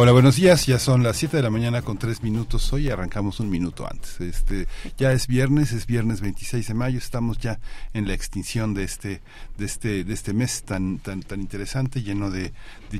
Hola, buenos días. Ya son las 7 de la mañana con 3 minutos. Hoy arrancamos un minuto antes. Este, ya es viernes, es viernes 26 de mayo. Estamos ya en la extinción de este, de este, de este mes tan, tan, tan interesante, lleno de,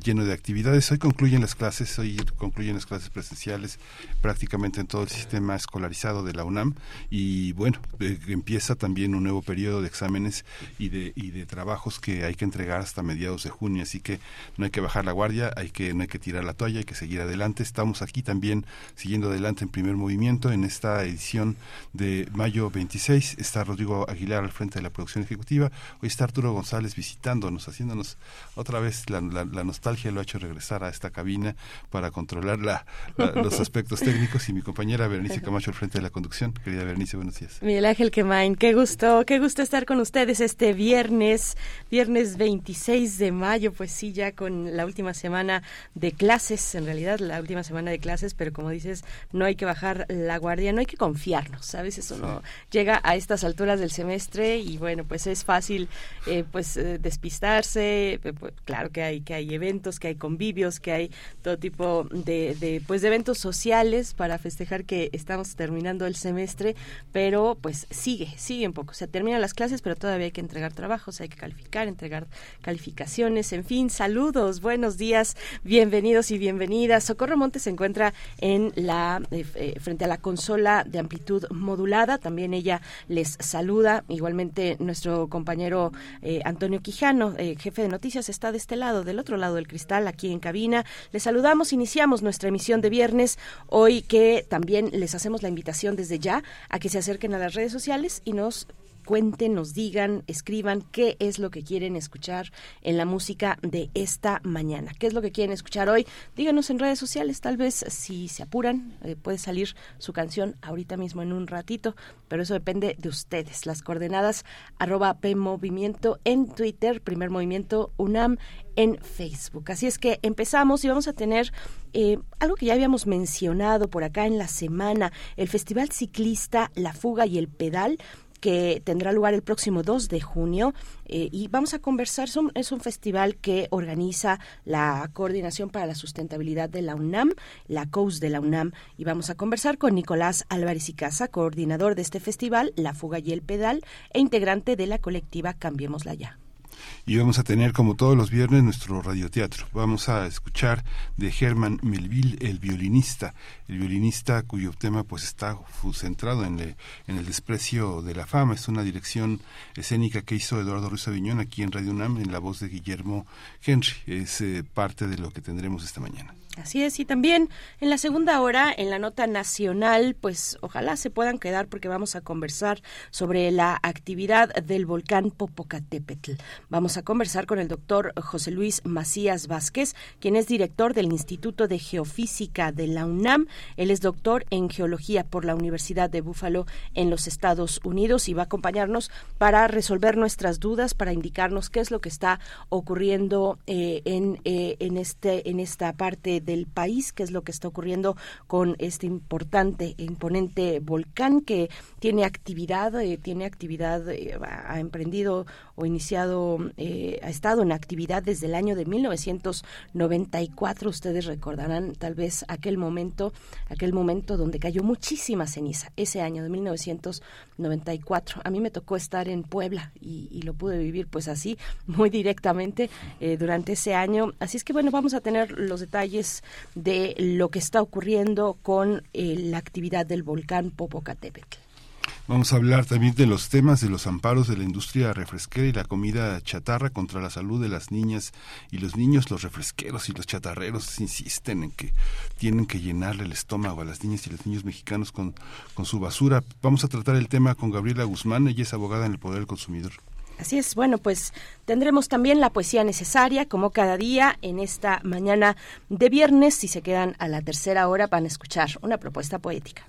lleno de actividades. Hoy concluyen las clases, hoy concluyen las clases presenciales prácticamente en todo el sistema escolarizado de la UNAM. Y bueno, eh, empieza también un nuevo periodo de exámenes y de, y de trabajos que hay que entregar hasta mediados de junio. Así que no hay que bajar la guardia, hay que, no hay que tirar la toalla, que seguir adelante. Estamos aquí también siguiendo adelante en primer movimiento en esta edición de mayo 26. Está Rodrigo Aguilar al frente de la producción ejecutiva. Hoy está Arturo González visitándonos, haciéndonos otra vez la, nostalgia lo ha hecho regresar a esta cabina para controlar la, los aspectos técnicos y mi compañera Berenice Camacho al frente de la conducción. Querida Berenice, buenos días. Miguel Ángel Quemain, qué gusto, qué gusto estar con ustedes este viernes, viernes 26 de mayo, pues sí, ya con la última semana de clases en realidad la última semana de clases, pero como dices, no hay que bajar la guardia, no hay que confiarnos, a veces uno llega a estas alturas del semestre y bueno, pues es fácil eh, pues eh, despistarse, eh, pues, claro que hay que hay eventos, que hay convivios, que hay todo tipo de, de pues de eventos sociales para festejar que estamos terminando el semestre, pero pues sigue, sigue un poco, se terminan las clases, pero todavía hay que entregar trabajos, hay que calificar, entregar calificaciones, en fin, saludos, buenos días, bienvenidos y bienvenidos Socorro Montes se encuentra en la eh, eh, frente a la consola de amplitud modulada. También ella les saluda. Igualmente nuestro compañero eh, Antonio Quijano, jefe de noticias, está de este lado, del otro lado del cristal, aquí en cabina. Les saludamos. Iniciamos nuestra emisión de viernes hoy que también les hacemos la invitación desde ya a que se acerquen a las redes sociales y nos cuenten, nos digan, escriban qué es lo que quieren escuchar en la música de esta mañana. ¿Qué es lo que quieren escuchar hoy? Díganos en redes sociales, tal vez si se apuran, eh, puede salir su canción ahorita mismo en un ratito, pero eso depende de ustedes. Las coordenadas arroba PMovimiento en Twitter, primer movimiento UNAM en Facebook. Así es que empezamos y vamos a tener eh, algo que ya habíamos mencionado por acá en la semana, el Festival Ciclista La Fuga y el Pedal que tendrá lugar el próximo 2 de junio eh, y vamos a conversar, es un festival que organiza la Coordinación para la Sustentabilidad de la UNAM, la COUS de la UNAM, y vamos a conversar con Nicolás Álvarez y Casa, coordinador de este festival, La Fuga y el Pedal, e integrante de la colectiva Cambiémosla Ya y vamos a tener como todos los viernes nuestro radioteatro. Vamos a escuchar de Herman Melville, el violinista, el violinista cuyo tema pues está centrado en, en el desprecio de la fama. Es una dirección escénica que hizo Eduardo Ruiz Aviñón aquí en Radio UNAM en la voz de Guillermo Henry. Es eh, parte de lo que tendremos esta mañana. Así es, y también en la segunda hora, en la nota nacional, pues ojalá se puedan quedar porque vamos a conversar sobre la actividad del volcán Popocatépetl. Vamos a conversar con el doctor José Luis Macías Vázquez, quien es director del Instituto de Geofísica de la UNAM. Él es doctor en geología por la Universidad de Búfalo en los Estados Unidos y va a acompañarnos para resolver nuestras dudas, para indicarnos qué es lo que está ocurriendo eh, en, eh, en, este, en esta parte del país, qué es lo que está ocurriendo con este importante e imponente volcán que tiene actividad, eh, tiene actividad, eh, ha emprendido o iniciado, eh, ha estado en actividad desde el año de 1994. Ustedes recordarán tal vez aquel momento, aquel momento donde cayó muchísima ceniza, ese año de 1994. A mí me tocó estar en Puebla y, lo pude vivir pues así, muy directamente durante ese año. Así es que bueno, vamos a tener los detalles de lo que está ocurriendo con eh, la actividad del volcán Popocatépetl. Vamos a hablar también de los temas de los amparos de la industria refresquera y la comida chatarra contra la salud de las niñas y los niños. Los refresqueros y los chatarreros insisten en que tienen que llenarle el estómago a las niñas y los niños mexicanos con, con su basura. Vamos a tratar el tema con Gabriela Guzmán, ella es abogada en el Poder del Consumidor. Así es, bueno, pues tendremos también la poesía necesaria, como cada día, en esta mañana de viernes. Si se quedan a la tercera hora, van a escuchar una propuesta poética.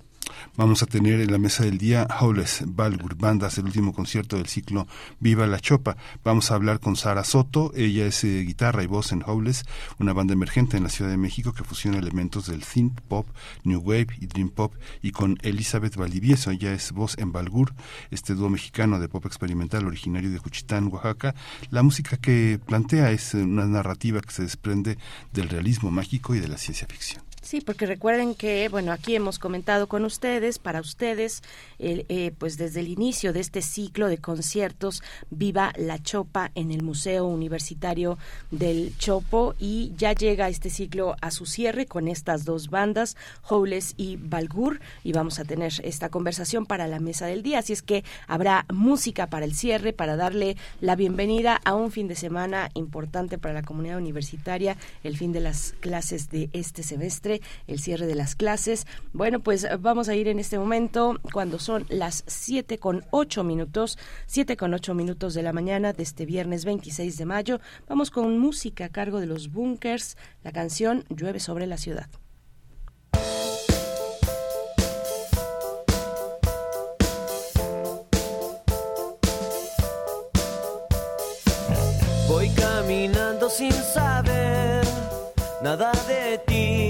Vamos a tener en la mesa del día Howles Balgur, bandas, el último concierto del ciclo Viva la Chopa. Vamos a hablar con Sara Soto, ella es eh, guitarra y voz en Howles, una banda emergente en la Ciudad de México que fusiona elementos del synth pop, new wave y dream pop, y con Elizabeth Valdivieso, ella es voz en Balgur, este dúo mexicano de pop experimental originario de Juchitán, Oaxaca. La música que plantea es una narrativa que se desprende del realismo mágico y de la ciencia ficción. Sí, porque recuerden que, bueno, aquí hemos comentado con ustedes, para ustedes, eh, pues desde el inicio de este ciclo de conciertos, Viva la Chopa en el Museo Universitario del Chopo y ya llega este ciclo a su cierre con estas dos bandas, Howles y Balgur, y vamos a tener esta conversación para la mesa del día, así es que habrá música para el cierre, para darle la bienvenida a un fin de semana importante para la comunidad universitaria, el fin de las clases de este semestre el cierre de las clases. Bueno, pues vamos a ir en este momento cuando son las 7 con 8 minutos, 7 con 8 minutos de la mañana de este viernes 26 de mayo. Vamos con música a cargo de los Bunkers, la canción Llueve sobre la ciudad. Voy caminando sin saber nada de ti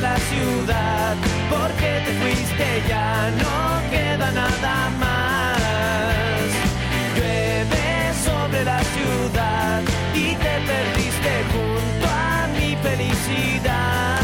La ciudad, porque te fuiste ya no queda nada más. Llueve sobre la ciudad y te perdiste junto a mi felicidad.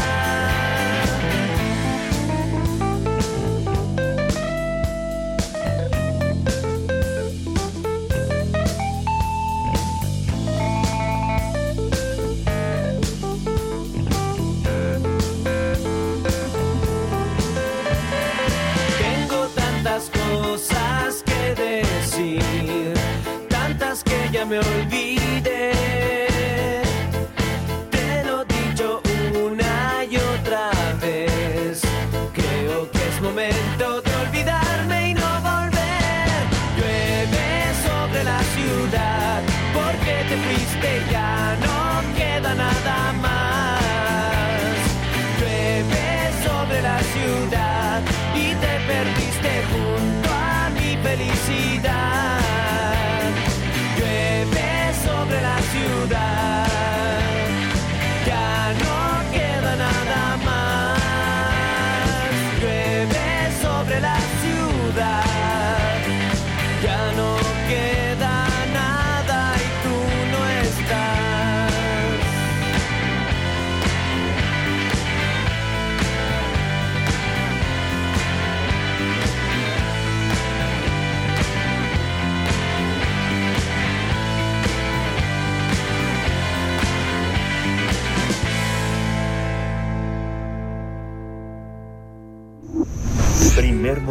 Me olvidé.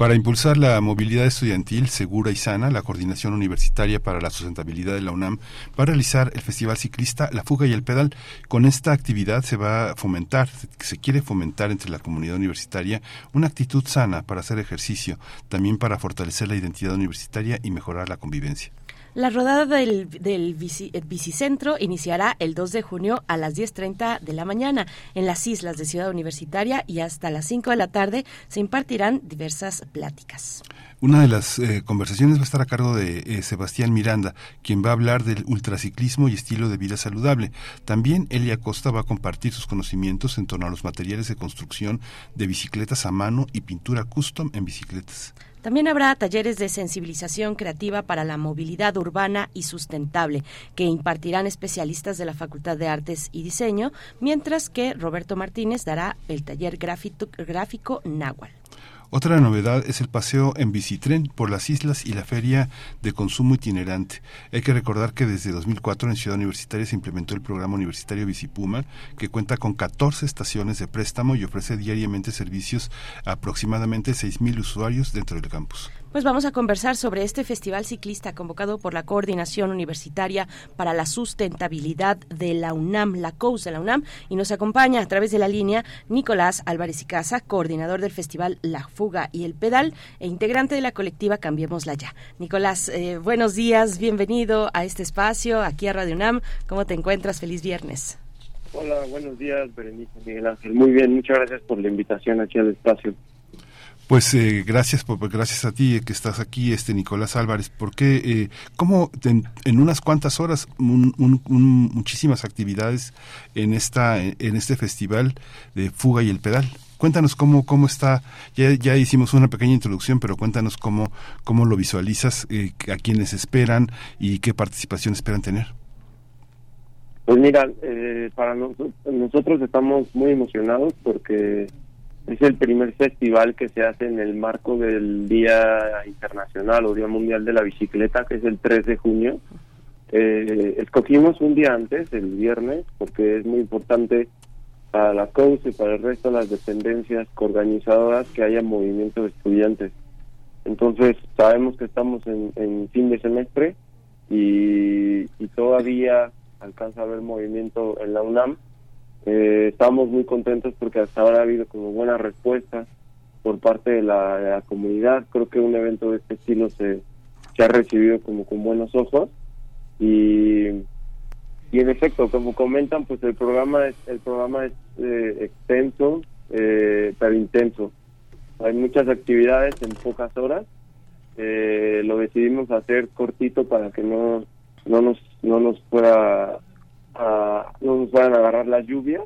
Para impulsar la movilidad estudiantil segura y sana, la Coordinación Universitaria para la Sustentabilidad de la UNAM va a realizar el Festival Ciclista La Fuga y el Pedal. Con esta actividad se va a fomentar, se quiere fomentar entre la comunidad universitaria una actitud sana para hacer ejercicio, también para fortalecer la identidad universitaria y mejorar la convivencia. La rodada del, del eh, bicicentro iniciará el 2 de junio a las 10.30 de la mañana en las islas de Ciudad Universitaria y hasta las 5 de la tarde se impartirán diversas pláticas. Una de las eh, conversaciones va a estar a cargo de eh, Sebastián Miranda, quien va a hablar del ultraciclismo y estilo de vida saludable. También Elia Costa va a compartir sus conocimientos en torno a los materiales de construcción de bicicletas a mano y pintura custom en bicicletas. También habrá talleres de sensibilización creativa para la movilidad urbana y sustentable que impartirán especialistas de la Facultad de Artes y Diseño, mientras que Roberto Martínez dará el taller gráfico, gráfico Náhuatl. Otra novedad es el paseo en bicitren por las islas y la feria de consumo itinerante. Hay que recordar que desde 2004 en Ciudad Universitaria se implementó el programa universitario Bicipuma, que cuenta con 14 estaciones de préstamo y ofrece diariamente servicios a aproximadamente 6.000 usuarios dentro del campus. Pues vamos a conversar sobre este festival ciclista convocado por la Coordinación Universitaria para la Sustentabilidad de la UNAM, la COUS de la UNAM, y nos acompaña a través de la línea Nicolás Álvarez y Casa, coordinador del festival La Fuga y el Pedal e integrante de la colectiva Cambiémosla Ya. Nicolás, eh, buenos días, bienvenido a este espacio, aquí a Radio UNAM. ¿Cómo te encuentras? Feliz viernes. Hola, buenos días, Berenice Miguel Ángel. Muy bien, muchas gracias por la invitación aquí al espacio. Pues eh, gracias, por, gracias a ti que estás aquí, este Nicolás Álvarez, porque eh, cómo en, unas cuantas horas muchísimas actividades en esta en este festival de fuga y el pedal. Cuéntanos cómo cómo está. Ya, ya hicimos una pequeña introducción, pero cuéntanos cómo cómo lo visualizas, eh, a quienes esperan y qué participación esperan tener. Pues mira, eh, para nosotros estamos muy emocionados porque es el primer festival que se hace en el marco del Día Internacional o Día Mundial de la Bicicleta, que es el 3 de junio. Eh, escogimos un día antes, el viernes, porque es muy importante para la COUS y para el resto de las dependencias organizadoras que haya movimiento de estudiantes. Entonces, sabemos que estamos en, fin de semestre y, y todavía alcanza a haber movimiento en la UNAM eh, estamos muy contentos porque hasta ahora ha habido como buena respuesta por parte de la, comunidad. Creo que un evento de este estilo se, ha recibido como con buenos ojos y, y en efecto, como comentan, pues el programa es, el programa es eh, extenso, eh, pero intenso. Hay muchas actividades en pocas horas. Eh, lo decidimos hacer cortito para que no no nos no nos no nos van a agarrar las lluvias,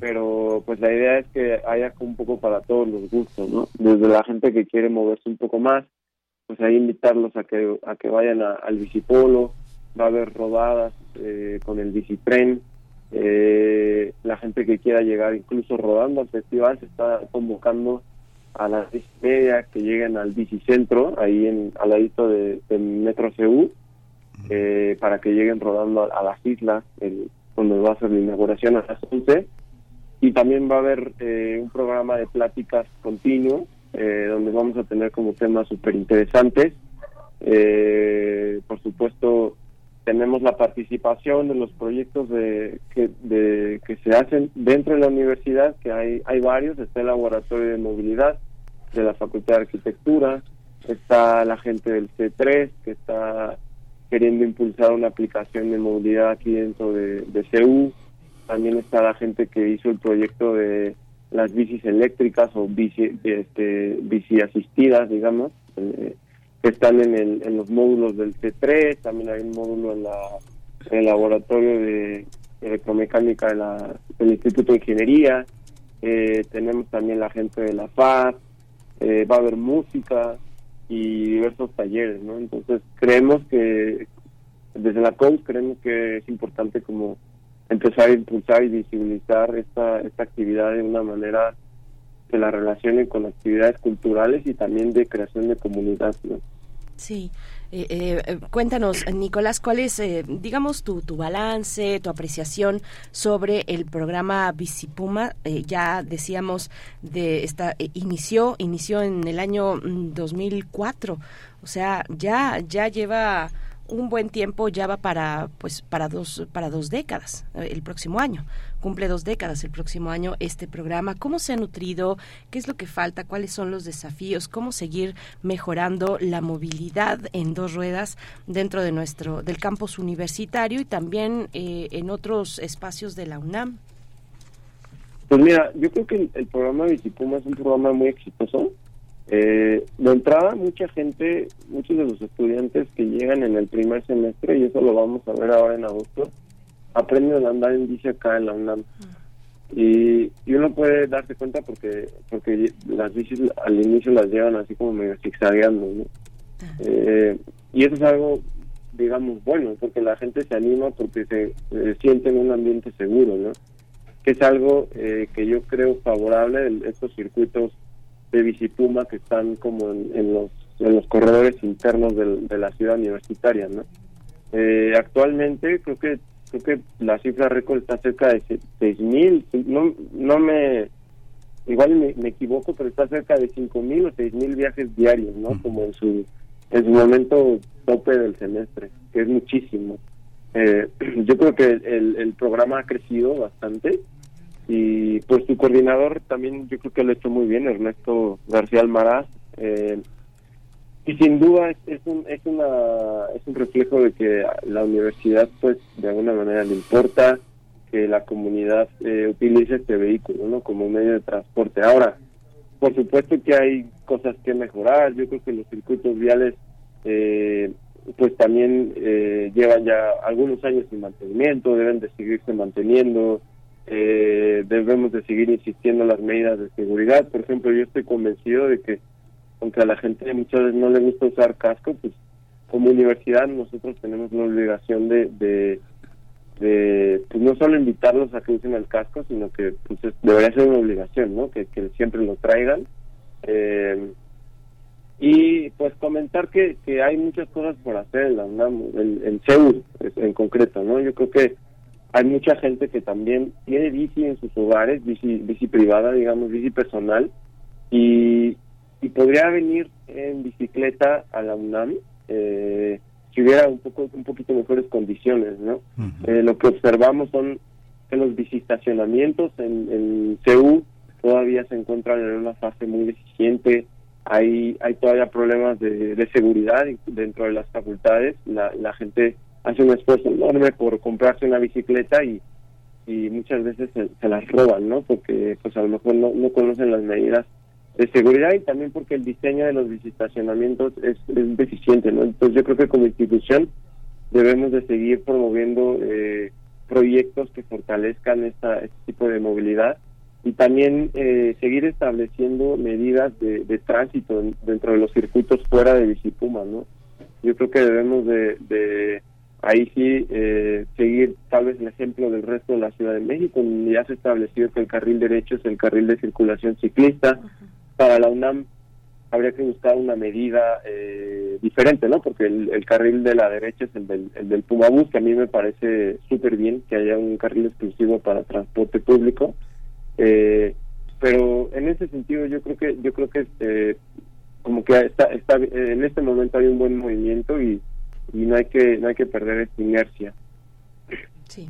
pero pues la idea es que haya un poco para todos los gustos, ¿no? Desde la gente que quiere moverse un poco más, pues ahí invitarlos a que a que vayan al bicipolo, va a haber rodadas eh, con el bicitren, eh, la gente que quiera llegar incluso rodando al festival se está convocando a las diez media que lleguen al bicicentro, ahí en, al ladito de, Metro CU, eh, para que lleguen rodando a, las islas, el, donde va a ser la inauguración a las 11. Y también va a haber eh, un programa de pláticas continuo, eh, donde vamos a tener como temas súper interesantes. por supuesto, tenemos la participación de los proyectos de que, de, que se hacen dentro de la universidad, que hay, hay varios. Está el Laboratorio de Movilidad de la Facultad de Arquitectura, está la gente del C3, que está queriendo impulsar una aplicación de movilidad aquí dentro de, de CEU. También está la gente que hizo el proyecto de las bicis eléctricas o bici, este, bici asistidas, digamos, eh, que están en, el, en los módulos del C3. También hay un módulo en, la, el laboratorio de electromecánica de la, del Instituto de Ingeniería. Eh, tenemos también la gente de la FAD. Eh, va a haber música, y diversos talleres, ¿no? Entonces creemos que desde la COUS creemos que es importante como empezar a impulsar y visibilizar esta, esta actividad de una manera que la relacione con actividades culturales y también de creación de comunidad. ¿no? Sí. Eh, eh, cuéntanos, Nicolás, ¿cuál es, eh, digamos, tu, tu balance, tu apreciación sobre el programa Visipuma? ya decíamos, de esta inició inició en el año 2004, mm, o sea, ya ya lleva un buen tiempo, ya va para pues para dos para dos décadas el próximo año cumple dos décadas el próximo año este programa. ¿Cómo se ha nutrido? ¿Qué es lo que falta? ¿Cuáles son los desafíos? ¿Cómo seguir mejorando la movilidad en dos ruedas dentro de nuestro del campus universitario y también eh, en otros espacios de la UNAM? Pues mira, yo creo que el, programa Bicipuma es un programa muy exitoso. Eh, de entrada, mucha gente, muchos de los estudiantes que llegan en el primer semestre, y eso lo vamos a ver ahora en agosto, aprenden a andar en bici acá en la UNAM. Y, uno puede darse cuenta porque porque las bicis al inicio las llevan así como medio zigzagueando, ¿no? Eh, y eso es algo, digamos, bueno, porque la gente se anima porque se, siente en un ambiente seguro, ¿no? Que es algo eh, que yo creo favorable, estos circuitos de bicipuma que están como en, los en los corredores internos de la ciudad universitaria, ¿no? Eh, actualmente creo que creo que la cifra récord está cerca de 6.000, no, no me, igual me, equivoco, pero está cerca de 5.000 o 6.000 viajes diarios, ¿no? Como en su, en su momento tope del semestre, que es muchísimo. Eh, yo creo que el, el programa ha crecido bastante y pues su coordinador también yo creo que lo ha hecho muy bien, Ernesto García Almaraz. Eh, y sin duda es, un es una es un reflejo de que la universidad pues de alguna manera le importa que la comunidad eh, utilice este vehículo no como medio de transporte. Ahora por supuesto que hay cosas que mejorar. Yo creo que los circuitos viales eh, pues también eh, llevan ya algunos años sin mantenimiento deben de seguirse manteniendo debemos de seguir insistiendo en las medidas de seguridad por ejemplo yo estoy convencido de que aunque a la gente muchas veces no le gusta usar casco, pues como universidad nosotros tenemos la obligación de, de, pues no solo invitarlos a que usen el casco, sino que pues debería ser una obligación, ¿no? Que, siempre lo traigan. Eh, y pues comentar que, que hay muchas cosas por hacer en la UNAM, en, en Seúl en concreto, ¿no? Yo creo que hay mucha gente que también tiene bici en sus hogares, bici, bici privada, digamos, bici personal, y, y podría venir en bicicleta a la UNAM eh, si hubiera un poco un poquito mejores condiciones no eh, lo que observamos son que los bicistacionamientos en, en CEU todavía se encuentran en una fase muy deficiente hay hay todavía problemas de, de seguridad dentro de las facultades la, la gente hace un esfuerzo enorme por comprarse una bicicleta y y muchas veces se, se las roban no porque pues a lo mejor no, no conocen las medidas de seguridad y también porque el diseño de los visitacionamientos es, deficiente, ¿no? Entonces yo creo que como institución debemos de seguir promoviendo eh, proyectos que fortalezcan esta, este tipo de movilidad y también eh, seguir estableciendo medidas de, tránsito dentro de los circuitos fuera de Bicipuma, ¿no? Yo creo que debemos de, ahí sí eh, seguir tal vez el ejemplo del resto de la Ciudad de México, donde ya se ha establecido que el carril derecho es el carril de circulación ciclista, para la UNAM habría que buscar una medida eh, diferente, ¿no? Porque el, carril de la derecha es el del, el del Pumabús, que a mí me parece súper bien que haya un carril exclusivo para transporte público. Eh, pero en ese sentido yo creo que yo creo que eh, como que está, está en este momento hay un buen movimiento y, y no hay que no hay que perder esta inercia. Sí.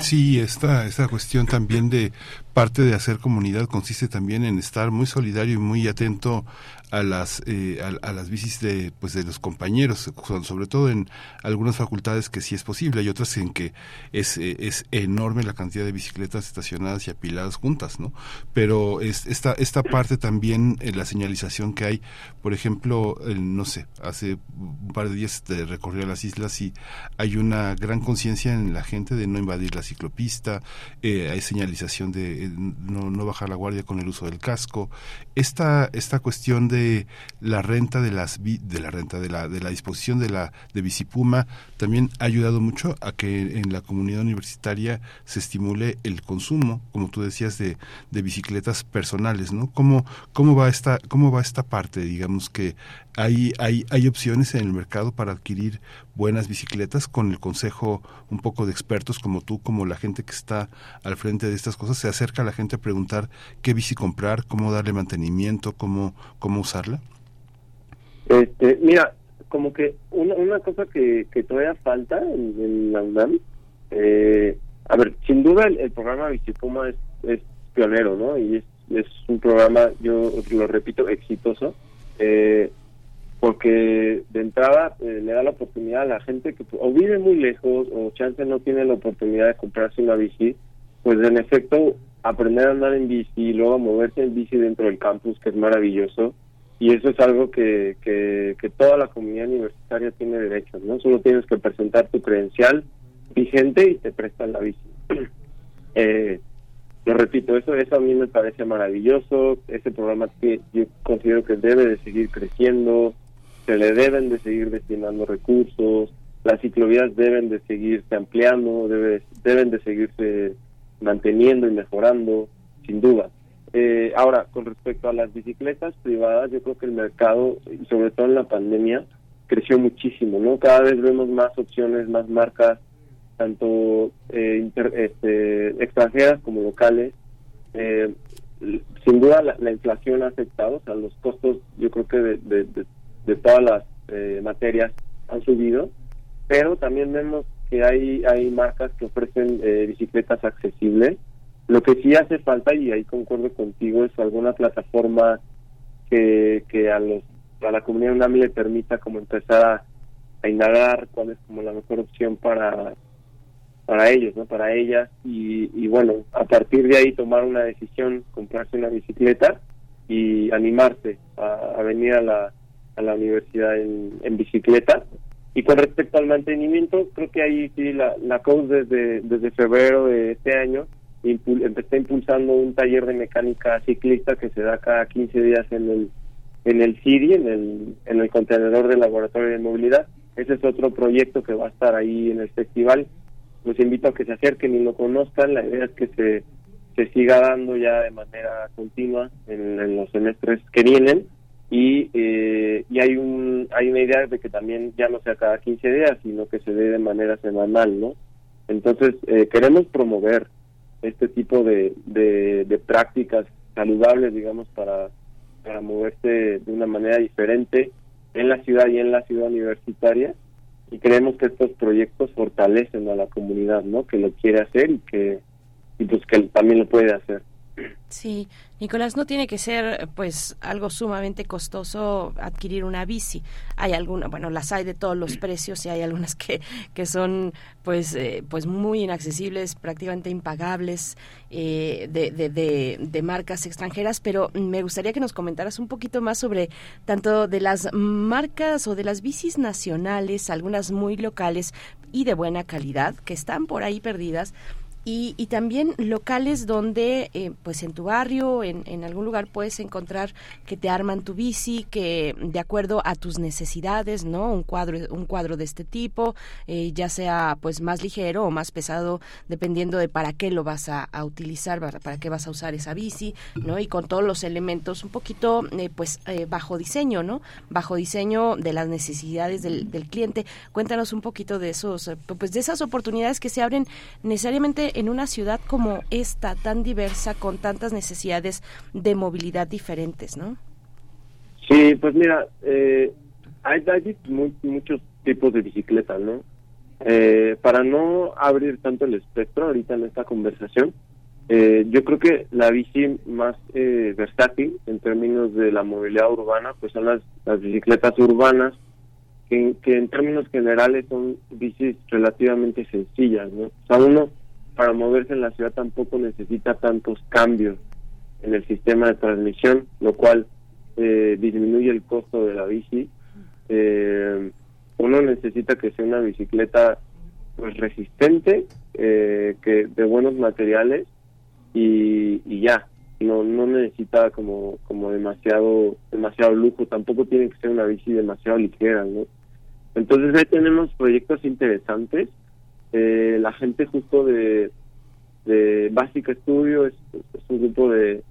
Sí, esta, esta cuestión también de parte de hacer comunidad consiste también en estar muy solidario y muy atento a las eh, a, las bicis de pues de los compañeros sobre todo en algunas facultades que sí es posible hay otras en que es, eh, es enorme la cantidad de bicicletas estacionadas y apiladas juntas no pero es, esta esta parte también en la señalización que hay por ejemplo no sé hace un par de días recorrí a las islas y hay una gran conciencia en la gente de no invadir la ciclopista, eh, hay señalización de eh, no, no, bajar la guardia con el uso del casco. Esta, esta cuestión de la renta de las de la renta de la, de la disposición de la de Bicipuma también ha ayudado mucho a que en la comunidad universitaria se estimule el consumo, como tú decías, de, de bicicletas personales, ¿no? ¿Cómo, cómo va esta, cómo va esta parte? Digamos que hay, hay, hay opciones en el mercado para adquirir buenas bicicletas con el consejo un poco de expertos como tú, como la gente que está al frente de estas cosas, se acerca a la gente a preguntar qué bici comprar, cómo darle mantenimiento, cómo, cómo usarla. Este, mira, como que una, una cosa que, que todavía falta en, la UNAM, eh, a ver, sin duda el, programa Bicipuma es, es pionero, ¿no? Y es, es un programa, yo lo repito, exitoso. Eh, porque de entrada eh, le da la oportunidad a la gente que o vive muy lejos o chance no tiene la oportunidad de comprarse una bici, pues en efecto aprender a andar en bici y luego a moverse en bici dentro del campus, que es maravilloso, y eso es algo que, que, toda la comunidad universitaria tiene derecho, ¿no? Solo tienes que presentar tu credencial vigente y te prestan la bici. eh, lo repito, eso, eso a mí me parece maravilloso, ese programa que yo considero que debe de seguir creciendo, se le deben de seguir destinando recursos, las ciclovías deben de seguirse ampliando, debe, deben de seguirse manteniendo y mejorando, sin duda. Eh, ahora, con respecto a las bicicletas privadas, yo creo que el mercado, sobre todo en la pandemia, creció muchísimo, ¿no? Cada vez vemos más opciones, más marcas, tanto eh, este, extranjeras como locales. Eh, sin duda la, inflación ha afectado, o sea, los costos yo creo que de, de todas las eh, materias han subido, pero también vemos que hay, hay marcas que ofrecen eh, bicicletas accesibles. Lo que sí hace falta, y ahí concuerdo contigo, es alguna plataforma que, que a, los, a la comunidad UNAMI le permita como empezar a, a indagar cuál es como la mejor opción para para ellos, ¿no? Para ellas y, y bueno, a partir de ahí tomar una decisión, comprarse una bicicleta y animarse a venir a la, a la universidad en, bicicleta. Y con respecto al mantenimiento, creo que ahí sí la, la COUS desde, desde febrero de este año está impulsando un taller de mecánica ciclista que se da cada 15 días en el en el CIDI, en el, en el contenedor del laboratorio de movilidad. Ese es otro proyecto que va a estar ahí en el festival. Los invito a que se acerquen y lo conozcan. La idea es que se, se siga dando ya de manera continua en los semestres que vienen y, eh, y hay un hay una idea de que también ya no sea cada 15 días sino que se dé de manera semanal no entonces eh, queremos promover este tipo de, de, prácticas saludables digamos para para moverse de una manera diferente en la ciudad y en la ciudad universitaria. Y creemos que estos proyectos fortalecen a la comunidad no que lo quiere hacer y que y pues que también lo puede hacer Sí, Nicolás, no tiene que ser pues algo sumamente costoso adquirir una bici. Hay algunas, bueno, las hay de todos los precios y hay algunas que, que son pues eh, pues muy inaccesibles, prácticamente impagables eh, de, de, de, marcas extranjeras, pero me gustaría que nos comentaras un poquito más sobre tanto de las marcas o de las bicis nacionales, algunas muy locales y de buena calidad que están por ahí perdidas y, y también locales donde, eh, pues en tu barrio, en, algún lugar puedes encontrar que te arman tu bici, que de acuerdo a tus necesidades, ¿no? Un cuadro, un cuadro de este tipo, eh, ya sea pues más ligero o más pesado, dependiendo de para qué lo vas a, utilizar, para, qué vas a usar esa bici, ¿no? Y con todos los elementos un poquito, eh, pues bajo diseño, ¿no? Bajo diseño de las necesidades del, del cliente. Cuéntanos un poquito de esos, pues de esas oportunidades que se abren necesariamente en una ciudad como esta, tan diversa, con tantas necesidades de movilidad diferentes, ¿no? Sí, pues mira, eh, hay, muchos tipos de bicicletas, ¿no? Eh, para no abrir tanto el espectro ahorita en esta conversación, eh, yo creo que la bici más versátil en términos de la movilidad urbana, pues son las, las bicicletas urbanas, que, que, en términos generales son bicis relativamente sencillas, ¿no? O sea, uno para moverse en la ciudad tampoco necesita tantos cambios en el sistema de transmisión, lo cual eh, disminuye el costo de la bici. Eh, uno necesita que sea una bicicleta pues resistente, eh, que de buenos materiales y, y ya, no no necesita como como demasiado demasiado lujo, tampoco tiene que ser una bici demasiado ligera, ¿no? Entonces ahí tenemos proyectos interesantes. Eh, la gente justo de, de Básica Estudio es, es un grupo de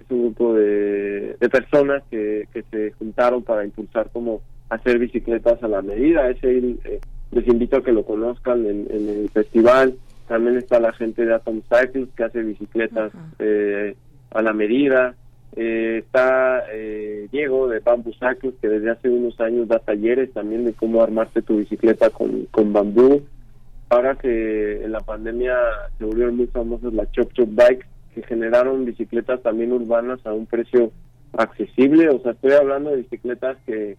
es un grupo de, de personas que, que se juntaron para impulsar como hacer bicicletas a la medida. Ese eh, les invito a que lo conozcan en, en, el festival. También está la gente de Atom Cycles que hace bicicletas eh, a la medida. Eh, está eh, Diego de Bamboo Cycles que desde hace unos años da talleres también de cómo armarte tu bicicleta con, con bambú. Ahora que en la pandemia se volvieron muy famosos las Chop Chop Bikes que generaron bicicletas también urbanas a un precio accesible. O sea, estoy hablando de bicicletas que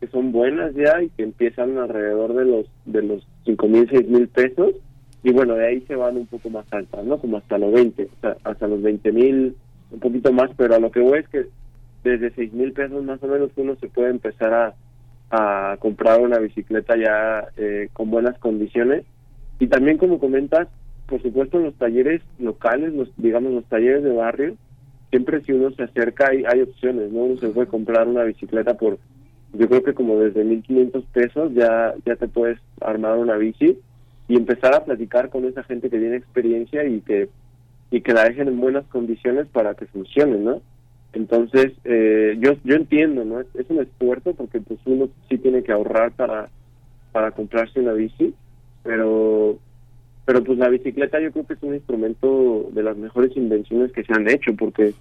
que son buenas ya y que empiezan alrededor de los de los cinco mil seis mil pesos. Y bueno de ahí se van un poco más altas no como hasta los 20 o sea, hasta los veinte mil un poquito más. Pero a lo que voy es que desde seis mil pesos más o menos uno se puede empezar a, a comprar una bicicleta ya eh, con buenas condiciones y también como comentas por supuesto los talleres locales los digamos los talleres de barrio siempre si uno se acerca hay, opciones no uno se puede comprar una bicicleta por yo creo que como desde 1500 pesos ya ya te puedes armar una bici y empezar a platicar con esa gente que tiene experiencia y que y que la dejen en buenas condiciones para que funcione, ¿no? Entonces, eh, yo yo entiendo, ¿no? Es, un esfuerzo porque pues uno sí tiene que ahorrar para para comprarse una bici, pero pero pues la bicicleta yo creo que es un instrumento de las mejores invenciones que se han hecho porque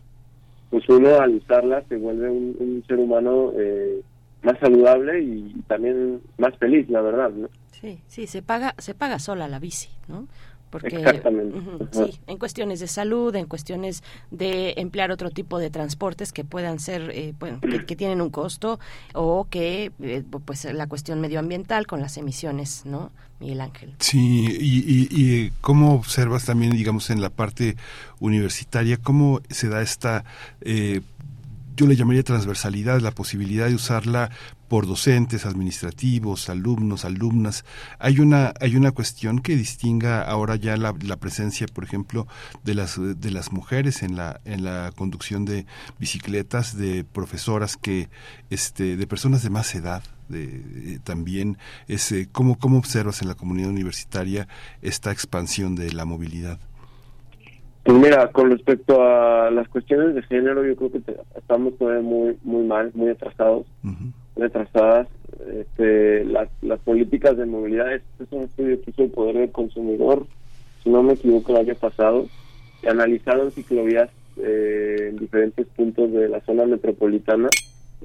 pues uno al usarla se vuelve un, un ser humano eh, más saludable y también más feliz, la verdad, ¿no? Sí, sí, se paga, se paga sola la bici, ¿no? Porque, Exactamente. sí, en cuestiones de salud, en cuestiones de emplear otro tipo de transportes que puedan ser, eh, bueno, que, tienen un costo o que, eh, pues, la cuestión medioambiental con las emisiones, ¿no? Miguel Ángel. Sí, y, y, cómo observas también, digamos, en la parte universitaria, cómo se da esta eh, yo le llamaría transversalidad, la posibilidad de usarla por docentes, administrativos, alumnos, alumnas. Hay una, hay una cuestión que distinga ahora ya la, presencia, por ejemplo, de las, de las mujeres en la, en la conducción de bicicletas, de profesoras que, este, de personas de más edad, de, eh, también es eh, cómo, cómo observas en la comunidad universitaria esta expansión de la movilidad. Pues mira, con respecto a las cuestiones de género, yo creo que estamos todavía muy muy mal, muy atrasados, muy atrasadas. Este, las, las políticas de movilidad, este es un estudio que hizo el Poder del Consumidor, si no me equivoco, el año pasado, que analizaron ciclovías eh, en diferentes puntos de la zona metropolitana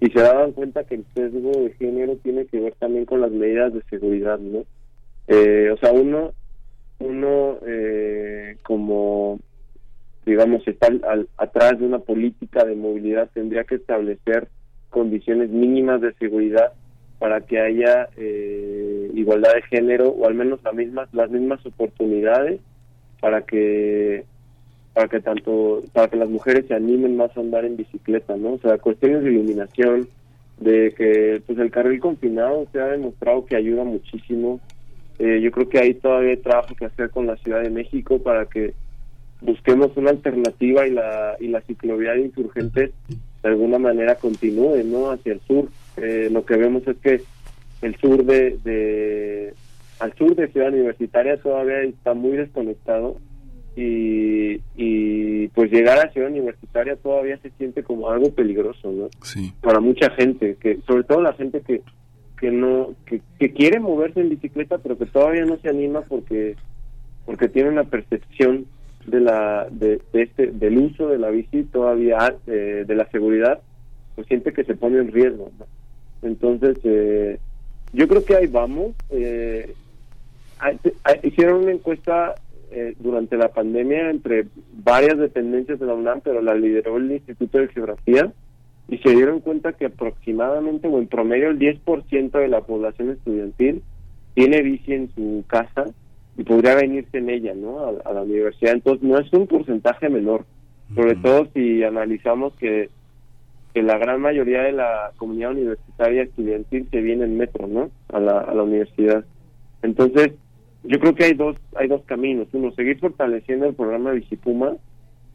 y se daban cuenta que el sesgo de género tiene que ver también con las medidas de seguridad, ¿no? Eh, o sea, uno, uno eh, como digamos, está al, atrás de una política de movilidad, tendría que establecer condiciones mínimas de seguridad para que haya eh, igualdad de género o al menos las mismas las mismas oportunidades para que para que tanto para que las mujeres se animen más a andar en bicicleta no o sea cuestiones de iluminación de que pues el carril confinado se ha demostrado que ayuda muchísimo. Eh, yo creo que ahí todavía hay trabajo que hacer con la Ciudad de México para que busquemos una alternativa y la y la ciclovía de insurgentes de alguna manera continúe no hacia el sur. Eh, lo que vemos es que el sur de, de al sur de Ciudad Universitaria todavía está muy desconectado y, y pues llegar a Ciudad Universitaria todavía se siente como algo peligroso no sí. para mucha gente que sobre todo la gente que que no que, que quiere moverse en bicicleta pero que todavía no se anima porque porque tiene una percepción de la de, este del uso de la bici todavía eh, de la seguridad pues siente que se pone en riesgo entonces eh, yo creo que ahí vamos eh, hicieron una encuesta eh, durante la pandemia entre varias dependencias de la UNAM pero la lideró el Instituto de Geografía y se dieron cuenta que aproximadamente o en promedio el 10% de la población estudiantil tiene bici en su casa y podría venirse en ella, ¿no? A, la universidad. Entonces, no es un porcentaje menor, sobre todo si analizamos que, que la gran mayoría de la comunidad universitaria estudiantil se viene en metro, ¿no? A la, a la universidad. Entonces, yo creo que hay dos, hay dos caminos. Uno, seguir fortaleciendo el programa Bicipuma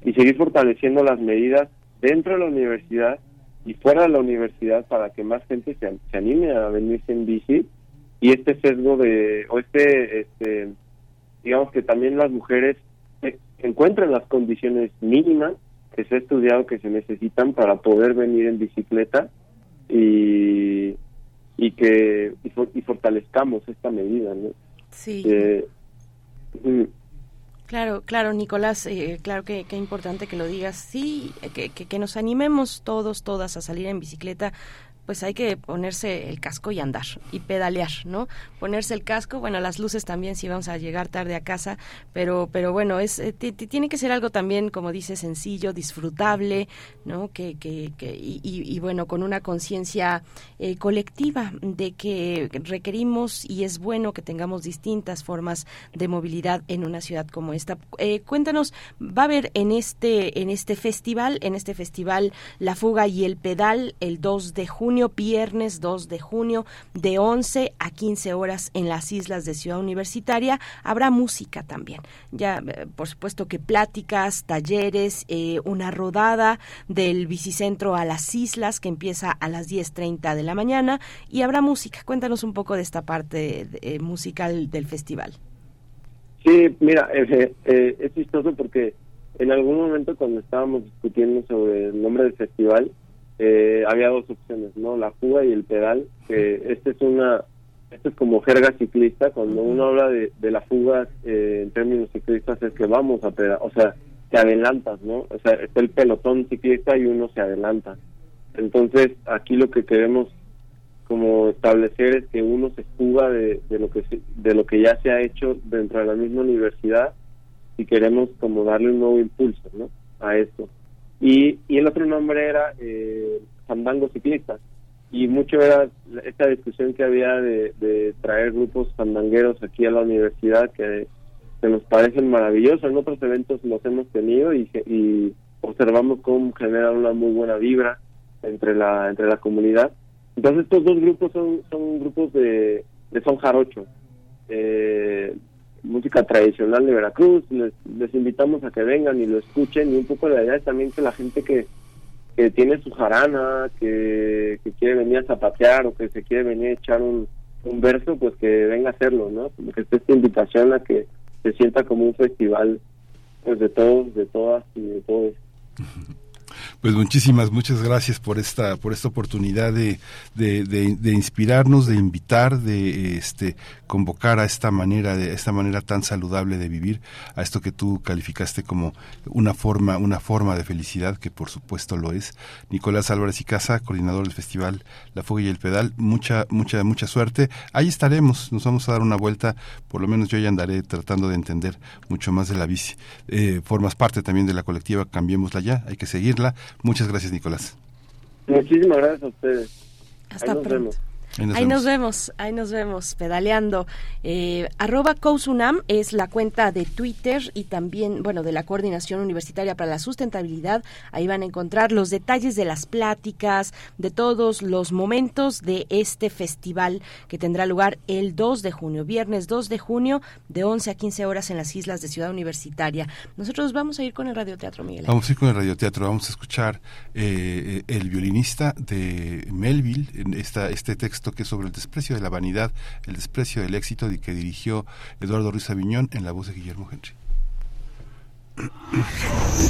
y seguir fortaleciendo las medidas dentro de la universidad y fuera de la universidad para que más gente se, se anime a venirse en bici y este sesgo de, o este, este digamos que también las mujeres encuentren las condiciones mínimas que se ha estudiado que se necesitan para poder venir en bicicleta y, y que y, fortalezcamos esta medida, ¿no? Sí. Eh, mm. Claro, claro, Nicolás, eh, claro que, que importante que lo digas. Sí, que, que, que, nos animemos todos, todas a salir en bicicleta pues hay que ponerse el casco y andar y pedalear, ¿no? Ponerse el casco, bueno, las luces también si vamos a llegar tarde a casa, pero pero bueno, es eh, tiene que ser algo también como dice sencillo, disfrutable, ¿no? Que, que, que y, y, bueno, con una conciencia eh, colectiva de que requerimos y es bueno que tengamos distintas formas de movilidad en una ciudad como esta. Eh, cuéntanos, va a haber en este en este festival, en este festival La Fuga y el Pedal el 2 de junio viernes 2 de junio, de 11 a 15 horas en las islas de Ciudad Universitaria. Habrá música también. Ya, eh, por supuesto que pláticas, talleres, eh, una rodada del bicicentro a las islas que empieza a las 10.30 de la mañana y habrá música. Cuéntanos un poco de esta parte eh, musical del festival. Sí, mira, es chistoso porque en algún momento cuando estábamos discutiendo sobre el nombre del festival, eh, había dos opciones, ¿no? La fuga y el pedal, que este es una, esto es como jerga ciclista, cuando uno habla de, de la fuga eh, en términos ciclistas es que vamos a pedal, o sea, te adelantas, ¿no? O sea, está el pelotón ciclista y uno se adelanta. Entonces, aquí lo que queremos como establecer es que uno se fuga de, de lo que de lo que ya se ha hecho dentro de la misma universidad y queremos como darle un nuevo impulso, ¿no? A esto. Y, y el otro nombre era eh, Fandango Ciclista. Y mucho era esta discusión que había de, traer grupos fandangueros aquí a la universidad que, que, nos parecen maravillosos. En otros eventos los hemos tenido y, y observamos cómo generan una muy buena vibra entre la entre la comunidad. Entonces estos dos grupos son, son grupos de, de son jarocho. Eh, música tradicional de Veracruz. Les, les invitamos a que vengan y lo escuchen. Y un poco la idea es también que la gente que, que tiene su jarana, que, que quiere venir a zapatear o que se quiere venir a echar un, un verso, pues que venga a hacerlo, ¿no? Como que esta invitación a que se sienta como un festival pues de todos, de todas y de todos. Pues muchísimas, muchas gracias por esta, por esta oportunidad de, de, de, inspirarnos, de invitar, de este convocar a esta manera, de esta manera tan saludable de vivir, a esto que tú calificaste como una forma, una forma de felicidad, que por supuesto lo es. Nicolás Álvarez y Casa, coordinador del festival La Fuga y el Pedal, mucha, mucha, mucha suerte. Ahí estaremos, nos vamos a dar una vuelta, por lo menos yo ya andaré tratando de entender mucho más de la bici. Eh, formas parte también de la colectiva Cambiémosla Ya, hay que seguirla. Muchas gracias, Nicolás. Muchísimas gracias a ustedes. Hasta pronto. Ahí nos, vemos. ahí nos vemos, pedaleando. Eh, arroba COUSUNAM es la cuenta de Twitter y también, bueno, de la Coordinación Universitaria para la Sustentabilidad. Ahí van a encontrar los detalles de las pláticas, de todos los momentos de este festival que tendrá lugar el 2 de junio, viernes 2 de junio, de 11 a 15 horas en las islas de Ciudad Universitaria. Nosotros vamos a ir con el radioteatro, Miguel. Vamos a ir con el radioteatro, vamos a escuchar eh, el violinista de Melville, esta, este texto que es sobre el desprecio de la vanidad, el desprecio del éxito y que dirigió Eduardo Ruiz Aviñón en la voz de Guillermo Henry.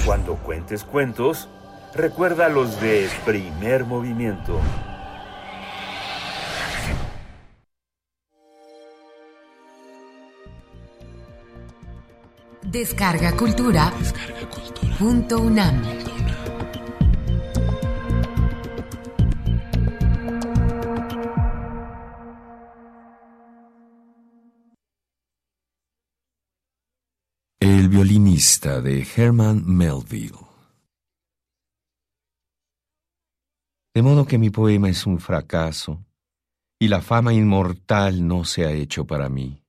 Cuando cuentes cuentos, recuerda los de primer movimiento. Descarga cultura. Descarga cultura. Punto UNAM. De Herman Melville. De modo que mi poema es un fracaso y la fama inmortal no se ha hecho para mí.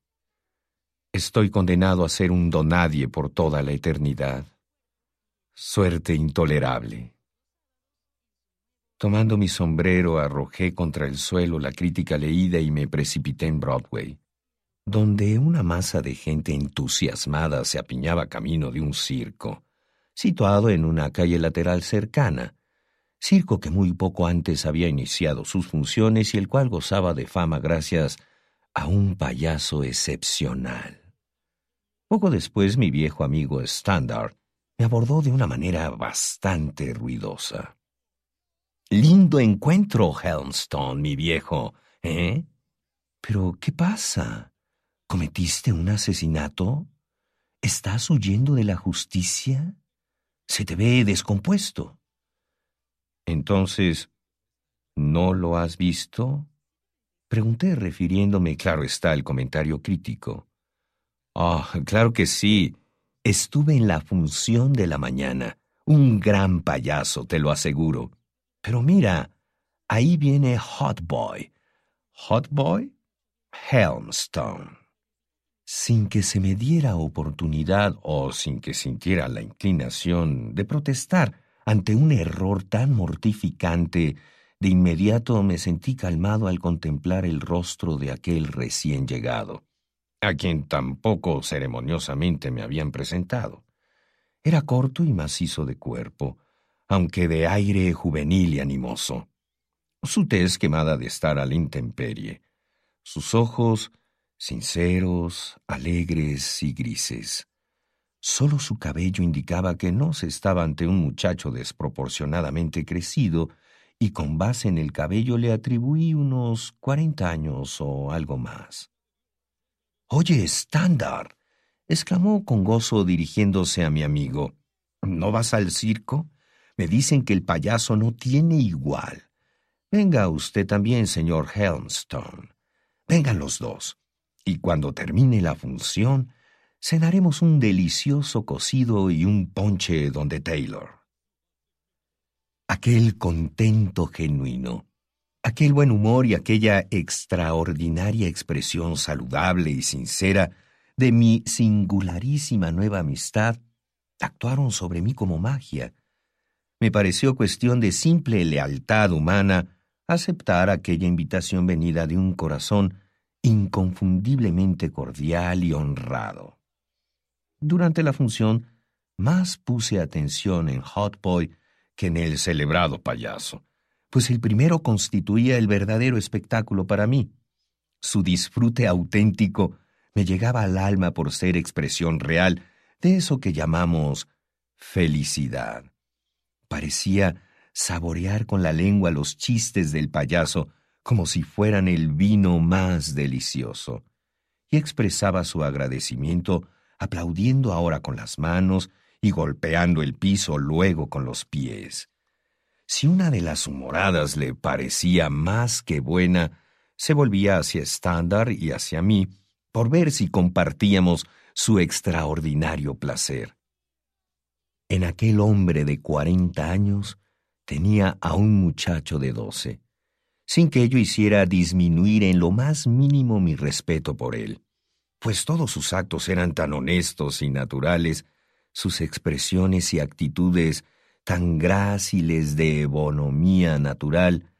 Estoy condenado a ser un donadie por toda la eternidad. Suerte intolerable. Tomando mi sombrero, arrojé contra el suelo la crítica leída y me precipité en Broadway. Donde una masa de gente entusiasmada se apiñaba camino de un circo, situado en una calle lateral cercana, circo que muy poco antes había iniciado sus funciones y el cual gozaba de fama gracias a un payaso excepcional. Poco después mi viejo amigo Standard me abordó de una manera bastante ruidosa. Lindo encuentro, Helmstone, mi viejo, ¿eh? Pero, ¿qué pasa? ¿Cometiste un asesinato? ¿Estás huyendo de la justicia? Se te ve descompuesto. Entonces, ¿no lo has visto? Pregunté refiriéndome, claro está, al comentario crítico. Ah, claro que sí. Estuve en la función de la mañana. Un gran payaso, te lo aseguro. Pero mira, ahí viene Hot Boy. ¿Hot Boy? Helmstone sin que se me diera oportunidad o sin que sintiera la inclinación de protestar ante un error tan mortificante, de inmediato me sentí calmado al contemplar el rostro de aquel recién llegado, a quien tampoco ceremoniosamente me habían presentado. Era corto y macizo de cuerpo, aunque de aire juvenil y animoso. Su tez quemada de estar a la intemperie, sus ojos sinceros, alegres y grises. Solo su cabello indicaba que no se estaba ante un muchacho desproporcionadamente crecido, y con base en el cabello le atribuí unos cuarenta años o algo más. Oye, Standard, exclamó con gozo dirigiéndose a mi amigo. ¿No vas al circo? Me dicen que el payaso no tiene igual. Venga usted también, señor Helmstone. Vengan los dos y cuando termine la función, cenaremos un delicioso cocido y un ponche donde Taylor. Aquel contento genuino, aquel buen humor y aquella extraordinaria expresión saludable y sincera de mi singularísima nueva amistad actuaron sobre mí como magia. Me pareció cuestión de simple lealtad humana aceptar aquella invitación venida de un corazón inconfundiblemente cordial y honrado. Durante la función, más puse atención en Hot Boy que en el celebrado payaso, pues el primero constituía el verdadero espectáculo para mí. Su disfrute auténtico me llegaba al alma por ser expresión real de eso que llamamos felicidad. Parecía saborear con la lengua los chistes del payaso como si fueran el vino más delicioso, y expresaba su agradecimiento aplaudiendo ahora con las manos y golpeando el piso luego con los pies. Si una de las humoradas le parecía más que buena, se volvía hacia Standard y hacia mí por ver si compartíamos su extraordinario placer. En aquel hombre de cuarenta años tenía a un muchacho de doce sin que ello hiciera disminuir en lo más mínimo mi respeto por él, pues todos sus actos eran tan honestos y naturales, sus expresiones y actitudes tan gráciles de bonomía natural,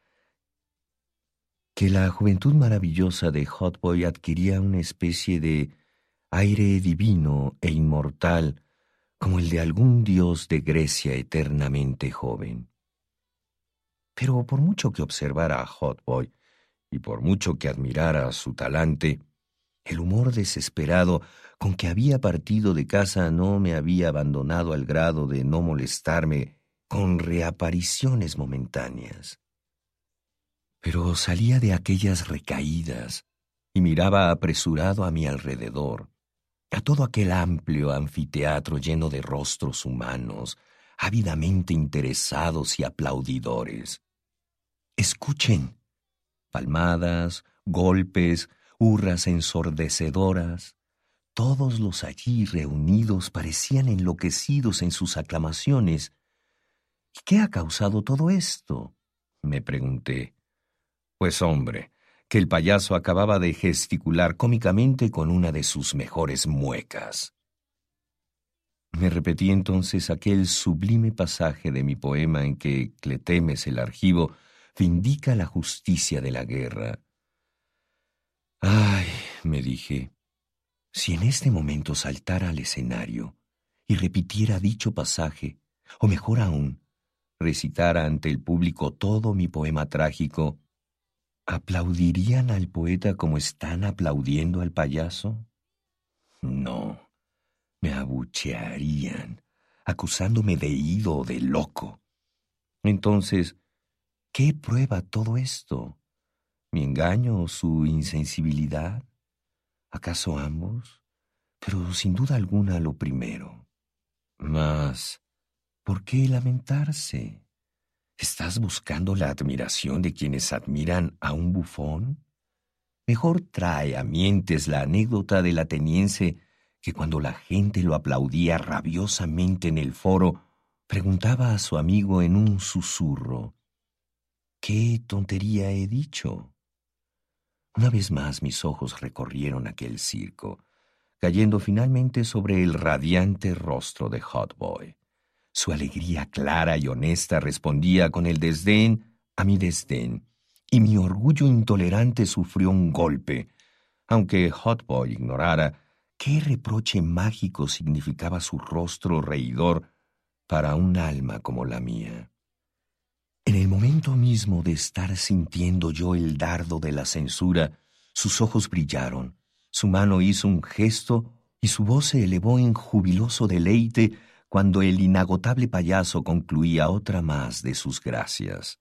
que la juventud maravillosa de Hotboy adquiría una especie de aire divino e inmortal, como el de algún dios de Grecia eternamente joven. Pero por mucho que observara a Hot Boy y por mucho que admirara su talante, el humor desesperado con que había partido de casa no me había abandonado al grado de no molestarme con reapariciones momentáneas. Pero salía de aquellas recaídas y miraba apresurado a mi alrededor, a todo aquel amplio anfiteatro lleno de rostros humanos, ávidamente interesados y aplaudidores. Escuchen. Palmadas, golpes, hurras ensordecedoras. Todos los allí reunidos parecían enloquecidos en sus aclamaciones. ¿Qué ha causado todo esto? me pregunté. Pues hombre, que el payaso acababa de gesticular cómicamente con una de sus mejores muecas. Me repetí entonces aquel sublime pasaje de mi poema en que Cletemes el argivo vindica la justicia de la guerra. Ay, me dije, Si en este momento saltara al escenario y repitiera dicho pasaje, o mejor aún, recitara ante el público todo mi poema trágico, ¿aplaudirían al poeta como están aplaudiendo al payaso? No, me abuchearían, acusándome de ido o de loco. Entonces, ¿qué prueba todo esto? ¿Mi engaño o su insensibilidad? ¿Acaso ambos? Pero sin duda alguna lo primero. Mas, ¿por qué lamentarse? ¿Estás buscando la admiración de quienes admiran a un bufón? Mejor trae a mientes la anécdota del ateniense que cuando la gente lo aplaudía rabiosamente en el foro, preguntaba a su amigo en un susurro, ¿qué tontería he dicho? Una vez más mis ojos recorrieron aquel circo, cayendo finalmente sobre el radiante rostro de Hot Boy. Su alegría clara y honesta respondía con el desdén a mi desdén, y mi orgullo intolerante sufrió un golpe, aunque Hot Boy ignorara qué reproche mágico significaba su rostro reidor para un alma como la mía. En el momento mismo de estar sintiendo yo el dardo de la censura, sus ojos brillaron, su mano hizo un gesto y su voz se elevó en jubiloso deleite cuando el inagotable payaso concluía otra más de sus gracias.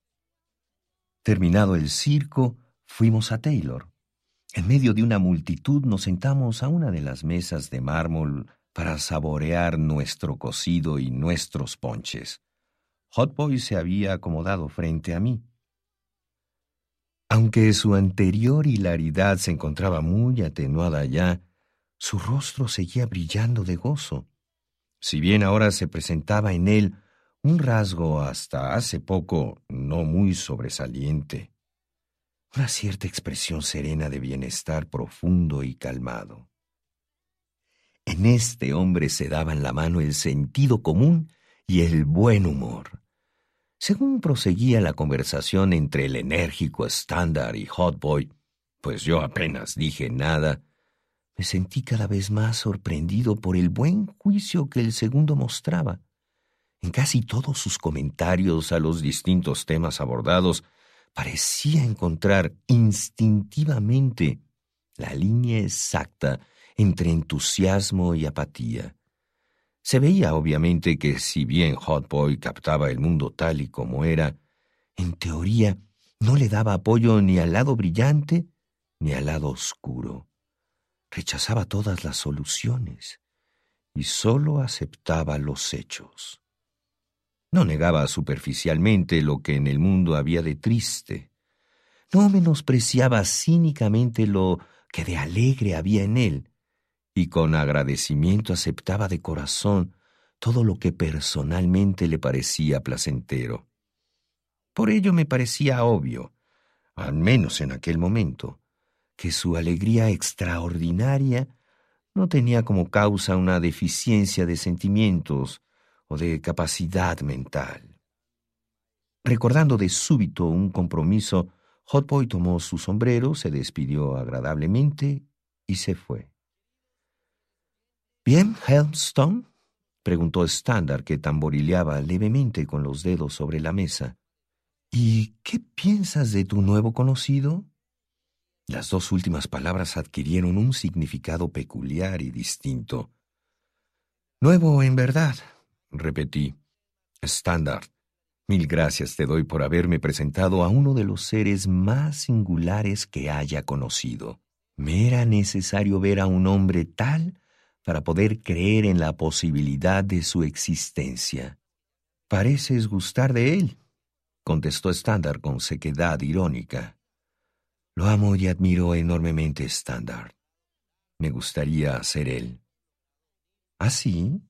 Terminado el circo, fuimos a Taylor. En medio de una multitud nos sentamos a una de las mesas de mármol para saborear nuestro cocido y nuestros ponches. Hotboy se había acomodado frente a mí. Aunque su anterior hilaridad se encontraba muy atenuada ya, su rostro seguía brillando de gozo. Si bien ahora se presentaba en él un rasgo hasta hace poco no muy sobresaliente, una cierta expresión serena de bienestar profundo y calmado. En este hombre se daban la mano el sentido común y el buen humor. Según proseguía la conversación entre el enérgico estándar y Hotboy, pues yo apenas dije nada, me sentí cada vez más sorprendido por el buen juicio que el segundo mostraba. En casi todos sus comentarios a los distintos temas abordados, parecía encontrar instintivamente la línea exacta entre entusiasmo y apatía. Se veía obviamente que si bien Hot Boy captaba el mundo tal y como era, en teoría no le daba apoyo ni al lado brillante ni al lado oscuro. Rechazaba todas las soluciones y sólo aceptaba los hechos. No negaba superficialmente lo que en el mundo había de triste. No menospreciaba cínicamente lo que de alegre había en él, y con agradecimiento aceptaba de corazón todo lo que personalmente le parecía placentero. Por ello me parecía obvio, al menos en aquel momento, que su alegría extraordinaria no tenía como causa una deficiencia de sentimientos o de capacidad mental. Recordando de súbito un compromiso, Hotboy tomó su sombrero, se despidió agradablemente y se fue. ¿Bien, Helmstone? preguntó Standard, que tamborileaba levemente con los dedos sobre la mesa. ¿Y qué piensas de tu nuevo conocido? Las dos últimas palabras adquirieron un significado peculiar y distinto. Nuevo en verdad, repetí. Standard, mil gracias te doy por haberme presentado a uno de los seres más singulares que haya conocido. Me era necesario ver a un hombre tal para poder creer en la posibilidad de su existencia. Pareces gustar de él, contestó Standard con sequedad irónica. Lo amo y admiro enormemente, Standard. Me gustaría ser él. ¿Ah, sí?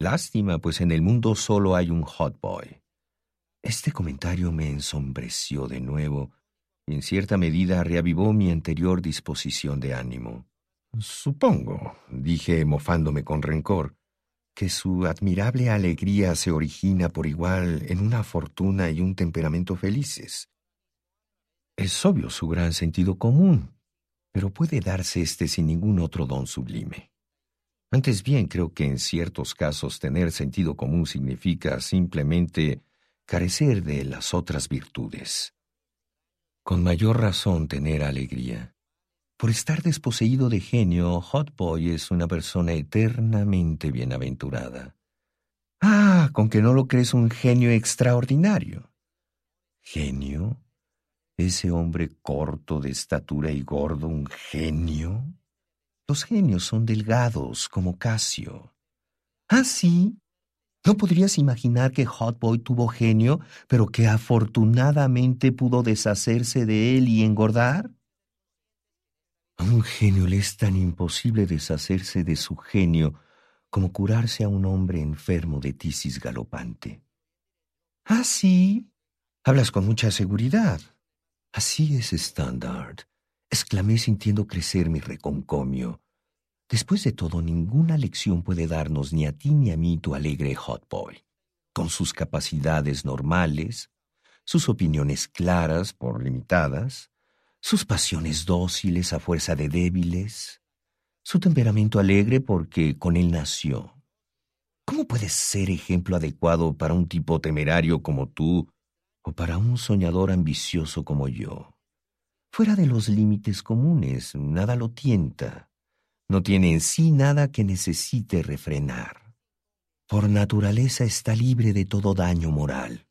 Lástima, pues en el mundo solo hay un hot boy. Este comentario me ensombreció de nuevo y en cierta medida reavivó mi anterior disposición de ánimo. Supongo, dije mofándome con rencor, que su admirable alegría se origina por igual en una fortuna y un temperamento felices. Es obvio su gran sentido común. Pero puede darse este sin ningún otro don sublime. Antes bien, creo que en ciertos casos tener sentido común significa simplemente carecer de las otras virtudes. Con mayor razón tener alegría. Por estar desposeído de genio, Hot Boy es una persona eternamente bienaventurada. Ah, con que no lo crees un genio extraordinario. ¿Genio? ¿Ese hombre corto de estatura y gordo un genio? Los genios son delgados como Casio. ¿Ah, sí? ¿No podrías imaginar que Hot Boy tuvo genio, pero que afortunadamente pudo deshacerse de él y engordar? A un genio le es tan imposible deshacerse de su genio como curarse a un hombre enfermo de tisis galopante. Ah, sí. Hablas con mucha seguridad. Así es, Standard, exclamé sintiendo crecer mi reconcomio. Después de todo, ninguna lección puede darnos ni a ti ni a mí tu alegre hot boy. Con sus capacidades normales, sus opiniones claras por limitadas, sus pasiones dóciles a fuerza de débiles, su temperamento alegre porque con él nació. ¿Cómo puedes ser ejemplo adecuado para un tipo temerario como tú o para un soñador ambicioso como yo? Fuera de los límites comunes, nada lo tienta no tiene en sí nada que necesite refrenar. Por naturaleza está libre de todo daño moral.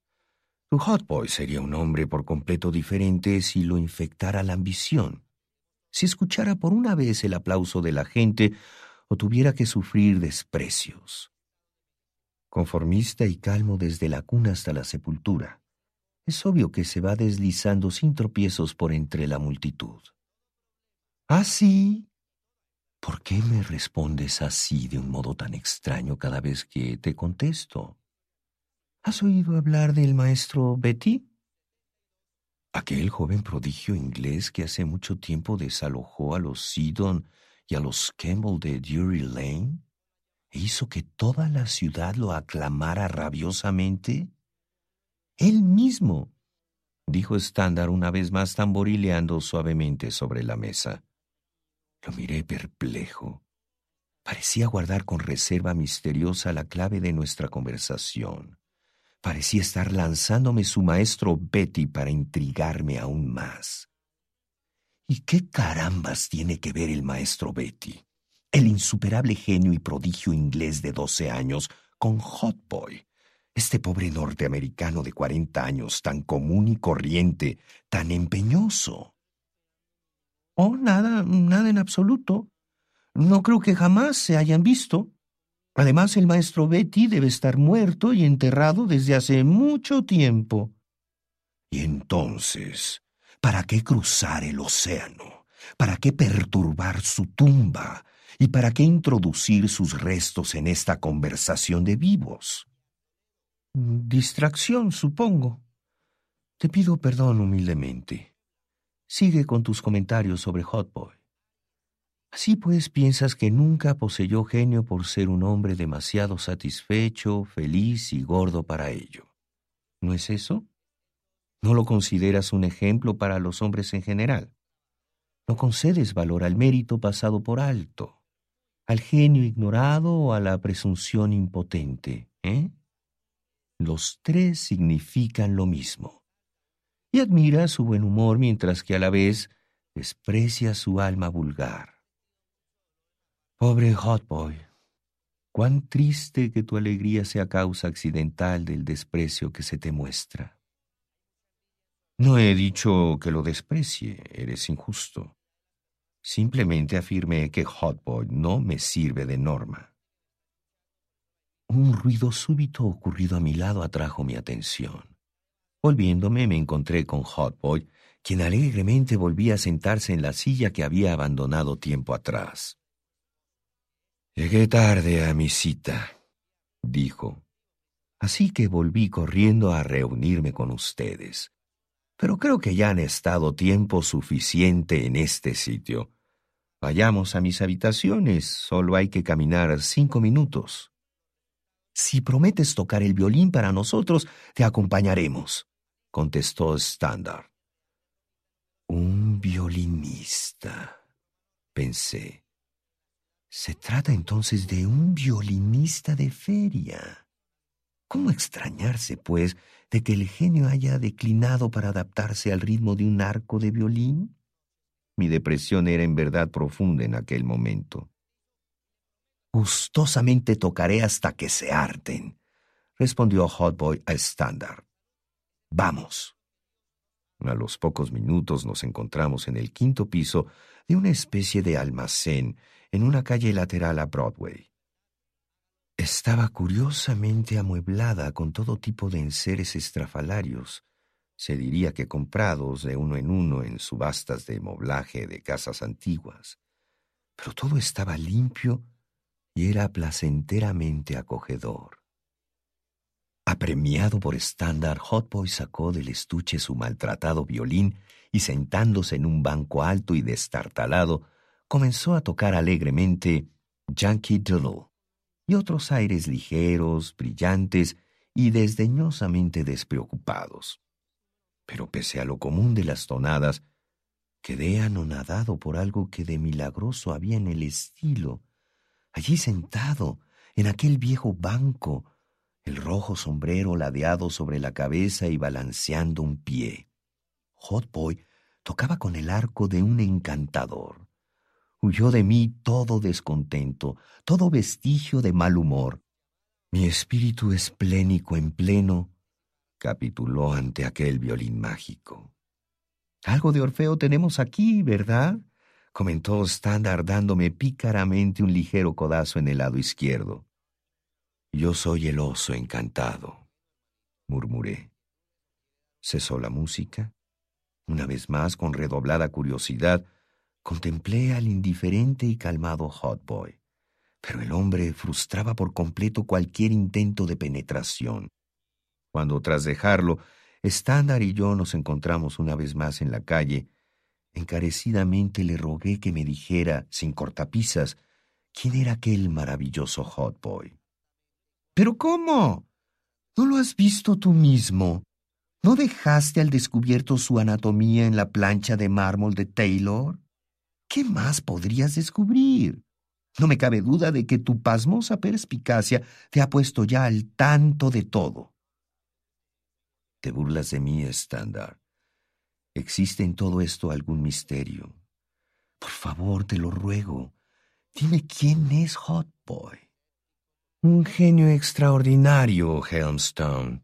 Tu hot boy sería un hombre por completo diferente si lo infectara la ambición, si escuchara por una vez el aplauso de la gente o tuviera que sufrir desprecios. Conformista y calmo desde la cuna hasta la sepultura, es obvio que se va deslizando sin tropiezos por entre la multitud. Ah, sí, ¿Por qué me respondes así de un modo tan extraño cada vez que te contesto? ¿Has oído hablar del maestro Betty? Aquel joven prodigio inglés que hace mucho tiempo desalojó a los Sidon y a los Campbell de Drury Lane e hizo que toda la ciudad lo aclamara rabiosamente. Él mismo, dijo Standard una vez más tamborileando suavemente sobre la mesa. Lo miré perplejo. Parecía guardar con reserva misteriosa la clave de nuestra conversación. Parecía estar lanzándome su maestro Betty para intrigarme aún más. ¿Y qué carambas tiene que ver el maestro Betty, el insuperable genio y prodigio inglés de doce años, con Hot Boy, este pobre norteamericano de cuarenta años, tan común y corriente, tan empeñoso? Oh, nada, nada en absoluto. No creo que jamás se hayan visto. Además, el maestro Betty debe estar muerto y enterrado desde hace mucho tiempo. Y entonces, ¿para qué cruzar el océano? ¿Para qué perturbar su tumba? ¿Y para qué introducir sus restos en esta conversación de vivos? Distracción, supongo. Te pido perdón humildemente. Sigue con tus comentarios sobre Hot Boy. Así pues, piensas que nunca poseyó genio por ser un hombre demasiado satisfecho, feliz y gordo para ello. ¿No es eso? ¿No lo consideras un ejemplo para los hombres en general? ¿No concedes valor al mérito pasado por alto, al genio ignorado o a la presunción impotente? ¿Eh? Los tres significan lo mismo y admira su buen humor mientras que a la vez desprecia su alma vulgar. Pobre Hot Boy, cuán triste que tu alegría sea causa accidental del desprecio que se te muestra. No he dicho que lo desprecie, eres injusto. Simplemente afirmé que Hot Boy no me sirve de norma. Un ruido súbito ocurrido a mi lado atrajo mi atención. Volviéndome me encontré con Hot Boy, quien alegremente volvía a sentarse en la silla que había abandonado tiempo atrás. Llegué tarde a mi cita, dijo. Así que volví corriendo a reunirme con ustedes. Pero creo que ya han estado tiempo suficiente en este sitio. Vayamos a mis habitaciones, solo hay que caminar cinco minutos. Si prometes tocar el violín para nosotros, te acompañaremos contestó Standard. Un violinista, Pensé. Se trata entonces de un violinista de feria. ¿Cómo extrañarse, pues, de que el genio haya declinado para adaptarse al ritmo de un arco de violín? Mi depresión era en verdad profunda en aquel momento. Gustosamente tocaré hasta que se harten, respondió Hotboy a Standard. Vamos. A los pocos minutos nos encontramos en el quinto piso de una especie de almacén en una calle lateral a Broadway. Estaba curiosamente amueblada con todo tipo de enseres estrafalarios, se diría que comprados de uno en uno en subastas de moblaje de casas antiguas. Pero todo estaba limpio y era placenteramente acogedor. Apremiado por estándar, Hotboy sacó del estuche su maltratado violín y sentándose en un banco alto y destartalado, comenzó a tocar alegremente Yankee Doodle y otros aires ligeros, brillantes y desdeñosamente despreocupados. Pero pese a lo común de las tonadas, quedé anonadado por algo que de milagroso había en el estilo. Allí sentado, en aquel viejo banco, el rojo sombrero ladeado sobre la cabeza y balanceando un pie. Hotboy tocaba con el arco de un encantador. Huyó de mí todo descontento, todo vestigio de mal humor. Mi espíritu esplénico en pleno capituló ante aquel violín mágico. Algo de Orfeo tenemos aquí, ¿verdad? comentó Standard dándome pícaramente un ligero codazo en el lado izquierdo. Yo soy el oso encantado, murmuré. Cesó la música. Una vez más, con redoblada curiosidad, Contemplé al indiferente y calmado Hotboy, pero el hombre frustraba por completo cualquier intento de penetración. Cuando tras dejarlo, Standard y yo nos encontramos una vez más en la calle, encarecidamente le rogué que me dijera, sin cortapisas, quién era aquel maravilloso Hotboy. ¿Pero cómo? ¿No lo has visto tú mismo? ¿No dejaste al descubierto su anatomía en la plancha de mármol de Taylor? ¿Qué más podrías descubrir? No me cabe duda de que tu pasmosa perspicacia te ha puesto ya al tanto de todo. Te burlas de mí, estándar. ¿Existe en todo esto algún misterio? Por favor, te lo ruego. Dime quién es Hot Boy. Un genio extraordinario, Helmstone,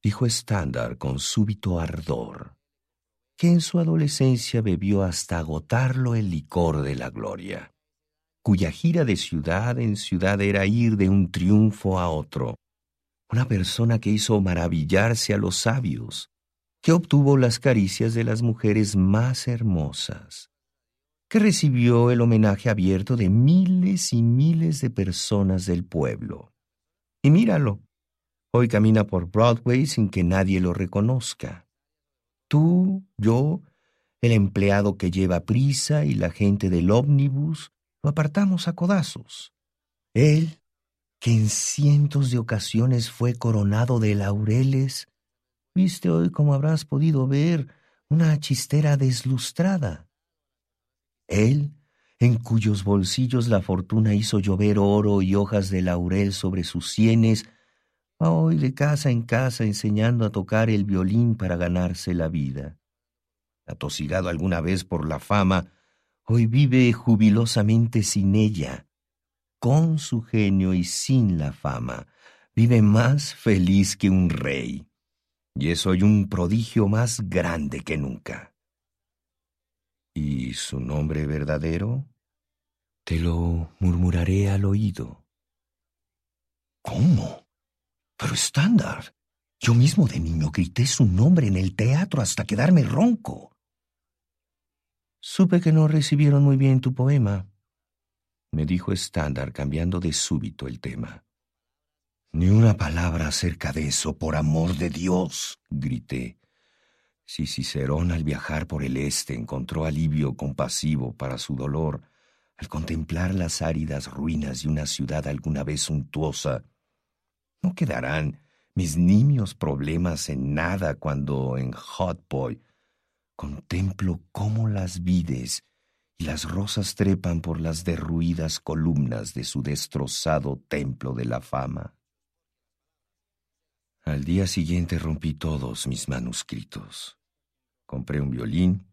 dijo Standard con súbito ardor que en su adolescencia bebió hasta agotarlo el licor de la gloria, cuya gira de ciudad en ciudad era ir de un triunfo a otro, una persona que hizo maravillarse a los sabios, que obtuvo las caricias de las mujeres más hermosas, que recibió el homenaje abierto de miles y miles de personas del pueblo. Y míralo, hoy camina por Broadway sin que nadie lo reconozca Tú, yo, el empleado que lleva prisa y la gente del ómnibus lo apartamos a codazos. Él, que en cientos de ocasiones fue coronado de laureles, viste hoy, como habrás podido ver, una chistera deslustrada. Él, en cuyos bolsillos la fortuna hizo llover oro y hojas de laurel sobre sus sienes, Va hoy de casa en casa enseñando a tocar el violín para ganarse la vida. Atosigado alguna vez por la fama, hoy vive jubilosamente sin ella. Con su genio y sin la fama, vive más feliz que un rey. Y es hoy un prodigio más grande que nunca. ¿Y su nombre verdadero? Te lo murmuraré al oído. ¿Cómo? Pero estándar. Yo mismo de niño grité su nombre en el teatro hasta quedarme ronco. Supe que no recibieron muy bien tu poema, me dijo estándar cambiando de súbito el tema. Ni una palabra acerca de eso, por amor de Dios, grité. Si Cicerón al viajar por el este encontró alivio compasivo para su dolor, al contemplar las áridas ruinas de una ciudad alguna vez suntuosa, no quedarán mis nimios problemas en nada cuando en Hot Boy contemplo cómo las vides y las rosas trepan por las derruidas columnas de su destrozado templo de la fama. Al día siguiente rompí todos mis manuscritos. Compré un violín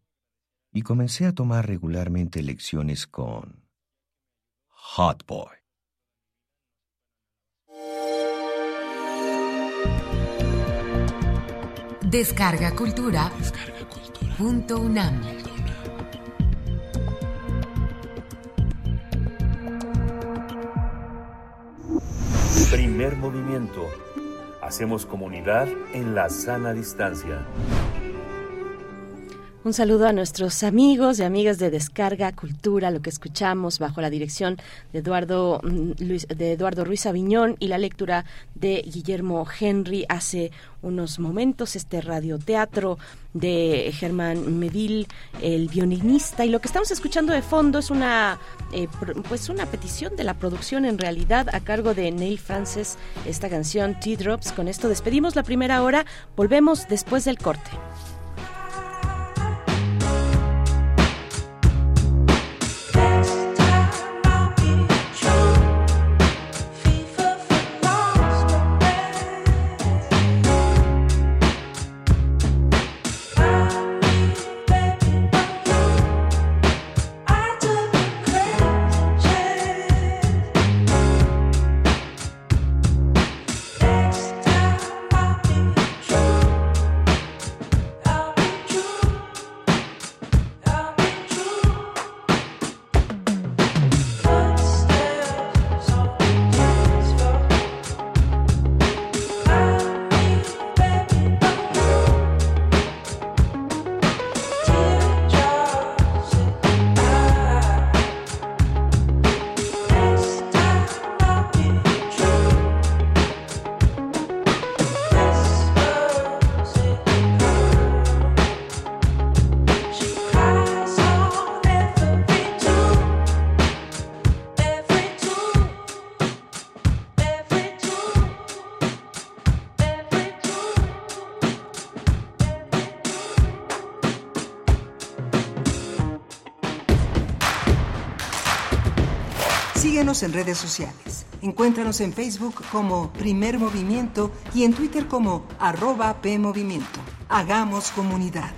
y comencé a tomar regularmente lecciones con Hot Boy. Descarga Cultura. Punto UNAM. Primer movimiento. Hacemos comunidad en la sana distancia. Un saludo a nuestros amigos y amigas de Descarga Cultura, lo que escuchamos bajo la dirección de Eduardo, mm, Luis, de Eduardo Ruiz Aviñón y la lectura de Guillermo Henry hace unos momentos, este radioteatro de Germán Medil, el violinista, y lo que estamos escuchando de fondo es una, eh, pues una petición de la producción en realidad a cargo de Neil Francis, esta canción Teardrops. Con esto despedimos la primera hora, volvemos después del corte. Síguenos en redes sociales. Encuéntranos en Facebook como Primer Movimiento y en Twitter como arroba PMovimiento. Hagamos comunidad.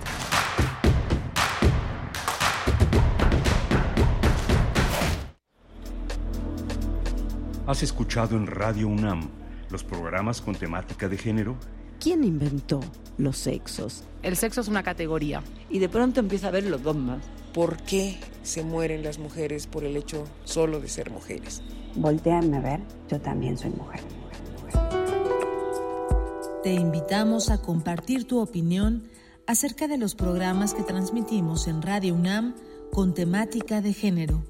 ¿Has escuchado en Radio UNAM los programas con temática de género? ¿Quién inventó los sexos? El sexo es una categoría. Y de pronto empieza a ver los dogmas. ¿Por qué se mueren las mujeres por el hecho solo de ser mujeres? Volteame a ver, yo también soy mujer. Te invitamos a compartir tu opinión acerca de los programas que transmitimos en Radio UNAM con temática de género.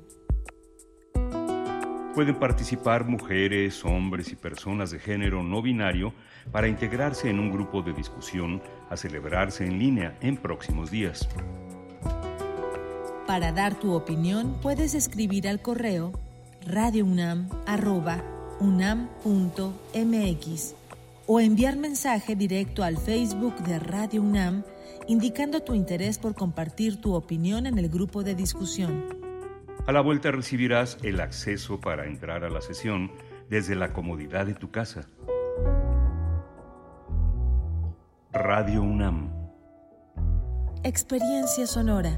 Pueden participar mujeres, hombres y personas de género no binario para integrarse en un grupo de discusión a celebrarse en línea en próximos días. Para dar tu opinión puedes escribir al correo radiounam@unam.mx o enviar mensaje directo al Facebook de Radio UNAM indicando tu interés por compartir tu opinión en el grupo de discusión. A la vuelta recibirás el acceso para entrar a la sesión desde la comodidad de tu casa. Radio UNAM. Experiencia sonora.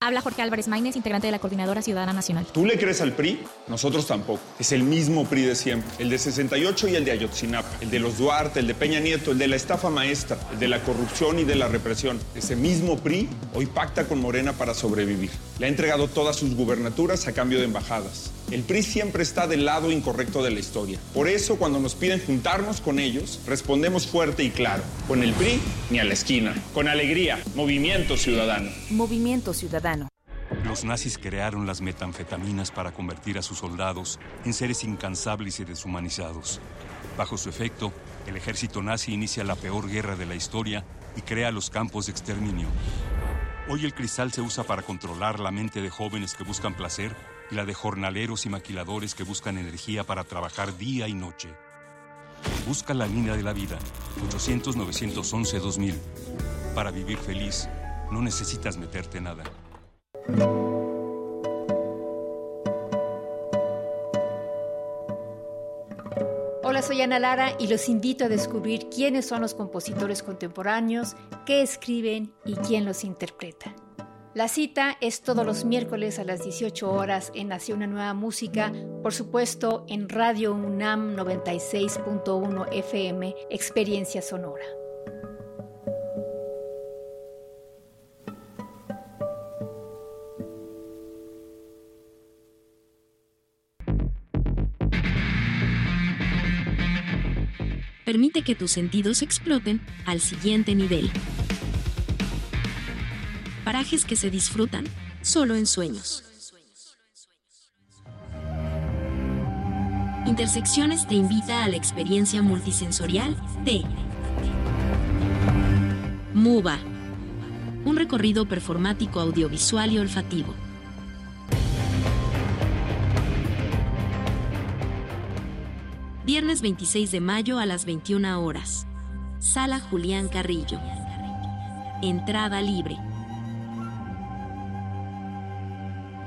Habla Jorge Álvarez Maínez, integrante de la Coordinadora Ciudadana Nacional. ¿Tú le crees al PRI? Nosotros tampoco. Es el mismo PRI de siempre. El de 68 y el de Ayotzinapa. El de los Duarte, el de Peña Nieto, el de la estafa maestra, el de la corrupción y de la represión. Ese mismo PRI hoy pacta con Morena para sobrevivir. Le ha entregado todas sus gubernaturas a cambio de embajadas El PRI siempre está del lado incorrecto de la historia. Por eso, cuando nos piden juntarnos con ellos, respondemos fuerte y claro. Con el PRI, ni a la esquina. Con alegría, Movimiento Ciudadano. Movimiento Ciudadano. Los nazis crearon las metanfetaminas para convertir a sus soldados en seres incansables y deshumanizados. Bajo su efecto, el ejército nazi inicia la peor guerra de la historia y crea los campos de exterminio. Hoy el cristal se usa para controlar la mente de jóvenes que buscan placer y la de jornaleros y maquiladores que buscan energía para trabajar día y noche. Busca la línea de la vida, 800-911-2000. Para vivir feliz, no necesitas meterte nada. Hola, soy Ana Lara y los invito a descubrir quiénes son los compositores contemporáneos, qué escriben y quién los interpreta. La cita es todos los miércoles a las 18 horas en Nació una nueva música, por supuesto en Radio UNAM 96.1 FM, Experiencia Sonora. Permite que tus sentidos exploten al siguiente nivel. Parajes que se disfrutan solo en sueños. Intersecciones te invita a la experiencia multisensorial de MUBA, un recorrido performático audiovisual y olfativo. Viernes 26 de mayo a las 21 horas. Sala Julián Carrillo. Entrada libre.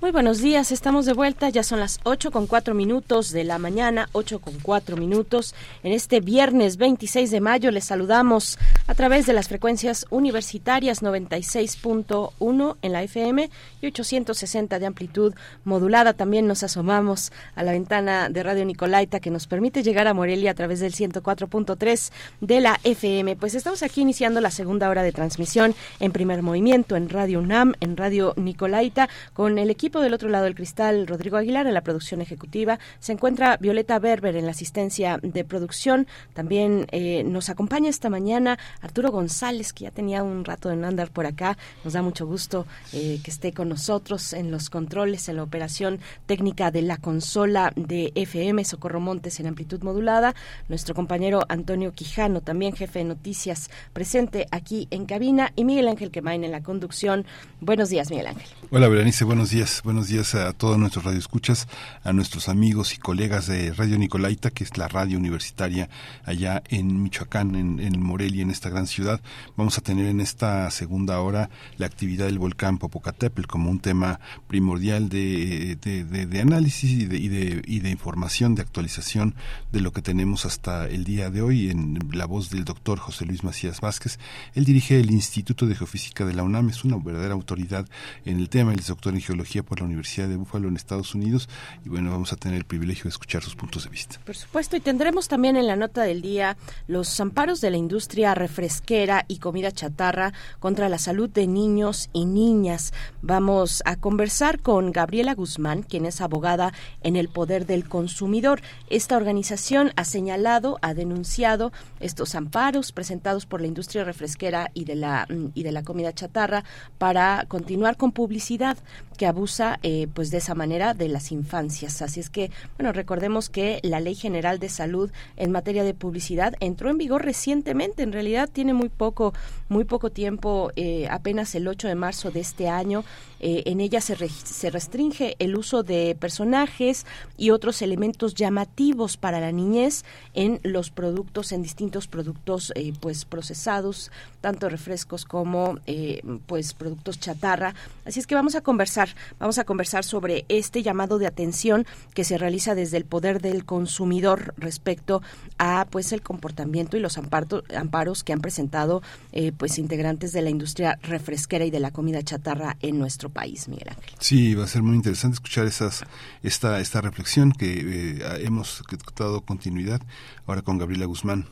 Muy buenos días, estamos de vuelta, ya son las 8 con 4 minutos de la mañana, 8 con 4 minutos. En este viernes 26 de mayo les saludamos a través de las frecuencias universitarias 96.1 en la FM y 860 de amplitud modulada. También nos asomamos a la ventana de Radio Nicolaita que nos permite llegar a Morelia a través del 104.3 de la FM. Pues estamos aquí iniciando la segunda hora de transmisión en primer movimiento en Radio UNAM, en Radio Nicolaita, con el equipo del otro lado del cristal, Rodrigo Aguilar en la producción ejecutiva. Se encuentra Violeta Berber en la asistencia de producción. También eh, nos acompaña esta mañana Arturo González, que ya tenía un rato en andar por acá. Nos da mucho gusto eh, que esté con nosotros en los controles, en la operación técnica de la consola de FM, Socorro Montes en amplitud modulada. Nuestro compañero Antonio Quijano, también jefe de noticias, presente aquí en cabina. Y Miguel Ángel Quemain en la conducción. Buenos días, Miguel Ángel. Hola, Berenice, buenos días buenos días a todos nuestros radioescuchas, a nuestros amigos y colegas de Radio Nicolaita, que es la radio universitaria allá en Michoacán, en, Morelia, en esta gran ciudad. Vamos a tener en esta segunda hora la actividad del volcán Popocatépetl como un tema primordial de, de, análisis y de, y de, y de información, de actualización de lo que tenemos hasta el día de hoy en la voz del doctor José Luis Macías Vázquez. Él dirige el Instituto de Geofísica de la UNAM, es una verdadera autoridad en el tema, él es doctor en geología por la Universidad de Búfalo en Estados Unidos y bueno, vamos a tener el privilegio de escuchar sus puntos de vista. Por supuesto, y tendremos también en la nota del día los amparos de la industria refresquera y comida chatarra contra la salud de niños y niñas. Vamos a conversar con Gabriela Guzmán, quien es abogada en el poder del consumidor. Esta organización ha señalado, ha denunciado estos amparos presentados por la industria refresquera y de la y de la comida chatarra para continuar con publicidad que abusa eh, pues de esa manera de las infancias. Así es que, bueno, recordemos que la Ley General de Salud en materia de publicidad entró en vigor recientemente, en realidad tiene muy poco, muy poco tiempo, eh, apenas el 8 de marzo de este año, Eh, en ella se, restringe el uso de personajes y otros elementos llamativos para la niñez en los productos, en distintos productos eh, pues procesados, tanto refrescos como eh, pues productos chatarra. Así es que vamos a conversar, vamos a conversar sobre este llamado de atención que se realiza desde el poder del consumidor respecto a pues el comportamiento y los amparos que han presentado eh, pues integrantes de la industria refresquera y de la comida chatarra en nuestro país, Miguel. Sí, va a ser muy interesante escuchar esas esta esta reflexión que eh, hemos dado continuidad ahora con Gabriela Guzmán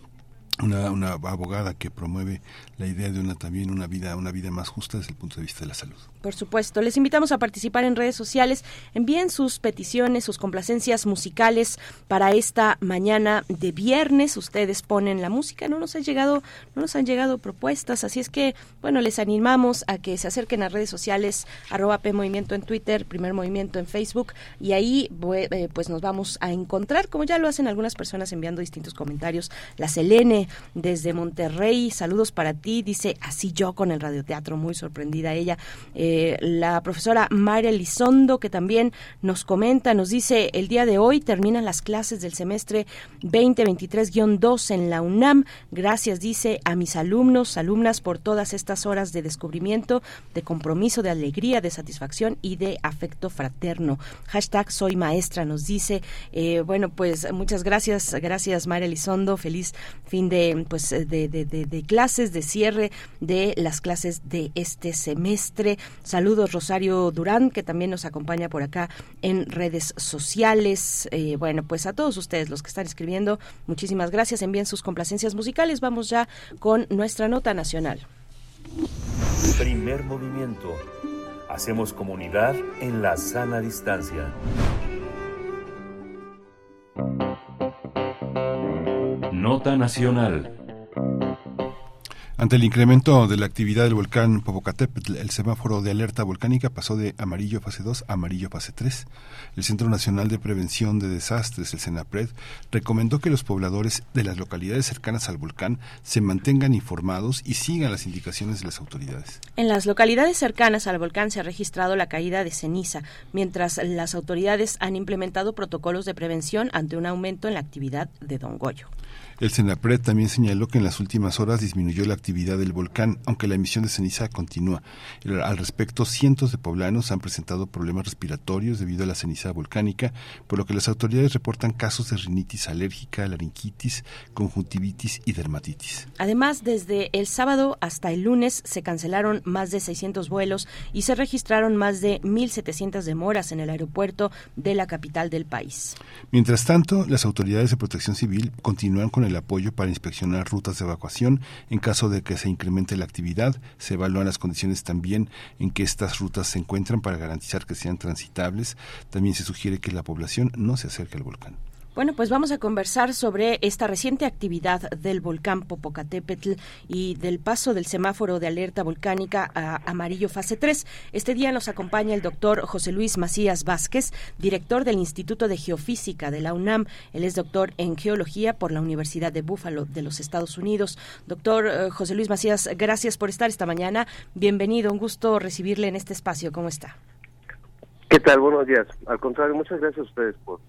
una, una abogada que promueve la idea de una también una vida una vida más justa desde el punto de vista de la salud. Por supuesto, les invitamos a participar en redes sociales, envíen sus peticiones, sus complacencias musicales para esta mañana de viernes. Ustedes ponen la música, no nos han llegado no nos han llegado propuestas, así es que bueno, les animamos a que se acerquen a redes sociales arroba P Movimiento en Twitter, Primer Movimiento en Facebook y ahí eh, pues nos vamos a encontrar como ya lo hacen algunas personas enviando distintos comentarios. La Selene desde Monterrey, saludos para ti, dice así yo con el radioteatro, muy sorprendida ella. Eh, la profesora María Elizondo, que también nos comenta, nos dice, el día de hoy terminan las clases del semestre 2023-2 en la UNAM. Gracias, dice, a mis alumnos, alumnas, por todas estas horas de descubrimiento, de compromiso, de alegría, de satisfacción y de afecto fraterno. Hashtag soy maestra, nos dice. Eh, bueno, pues muchas gracias, gracias María Elizondo, feliz fin de de, pues, de, de, clases, de cierre de las clases de este semestre. Saludos Rosario Durán, que también nos acompaña por acá en redes sociales. Eh, bueno, pues a todos ustedes los que están escribiendo, muchísimas gracias. Envíen sus complacencias musicales. Vamos ya con nuestra nota nacional. Primer movimiento. Hacemos comunidad en la sana distancia. Nota Nacional. Ante el incremento de la actividad del volcán Popocatépetl, el semáforo de alerta volcánica pasó de amarillo fase 2 a amarillo fase 3. El Centro Nacional de Prevención de Desastres, el CENAPRED, recomendó que los pobladores de las localidades cercanas al volcán se mantengan informados y sigan las indicaciones de las autoridades. En las localidades cercanas al volcán se ha registrado la caída de ceniza, mientras las autoridades han implementado protocolos de prevención ante un aumento en la actividad de Don Goyo. El CENAPRED también señaló que en las últimas horas disminuyó la actividad del volcán, aunque la emisión de ceniza continúa. Al respecto, cientos de poblanos han presentado problemas respiratorios debido a la ceniza volcánica, por lo que las autoridades reportan casos de rinitis alérgica, laringitis, conjuntivitis y dermatitis. Además, desde el sábado hasta el lunes se cancelaron más de 600 vuelos y se registraron más de 1.700 demoras en el aeropuerto de la capital del país. Mientras tanto, las autoridades de protección civil continúan con el apoyo para inspeccionar rutas de evacuación. En caso de que se incremente la actividad, se evalúan las condiciones también en que estas rutas se encuentran para garantizar que sean transitables. También se sugiere que la población no se acerque al volcán. Bueno, pues vamos a conversar sobre esta reciente actividad del volcán Popocatépetl y del paso del semáforo de alerta volcánica a amarillo fase 3. Este día nos acompaña el doctor José Luis Macías Vázquez, director del Instituto de Geofísica de la UNAM. Él es doctor en geología por la Universidad de Búfalo de los Estados Unidos. Doctor eh, José Luis Macías, gracias por estar esta mañana. Bienvenido, un gusto recibirle en este espacio. ¿Cómo está? ¿Qué tal? Buenos días. Al contrario, muchas gracias a ustedes por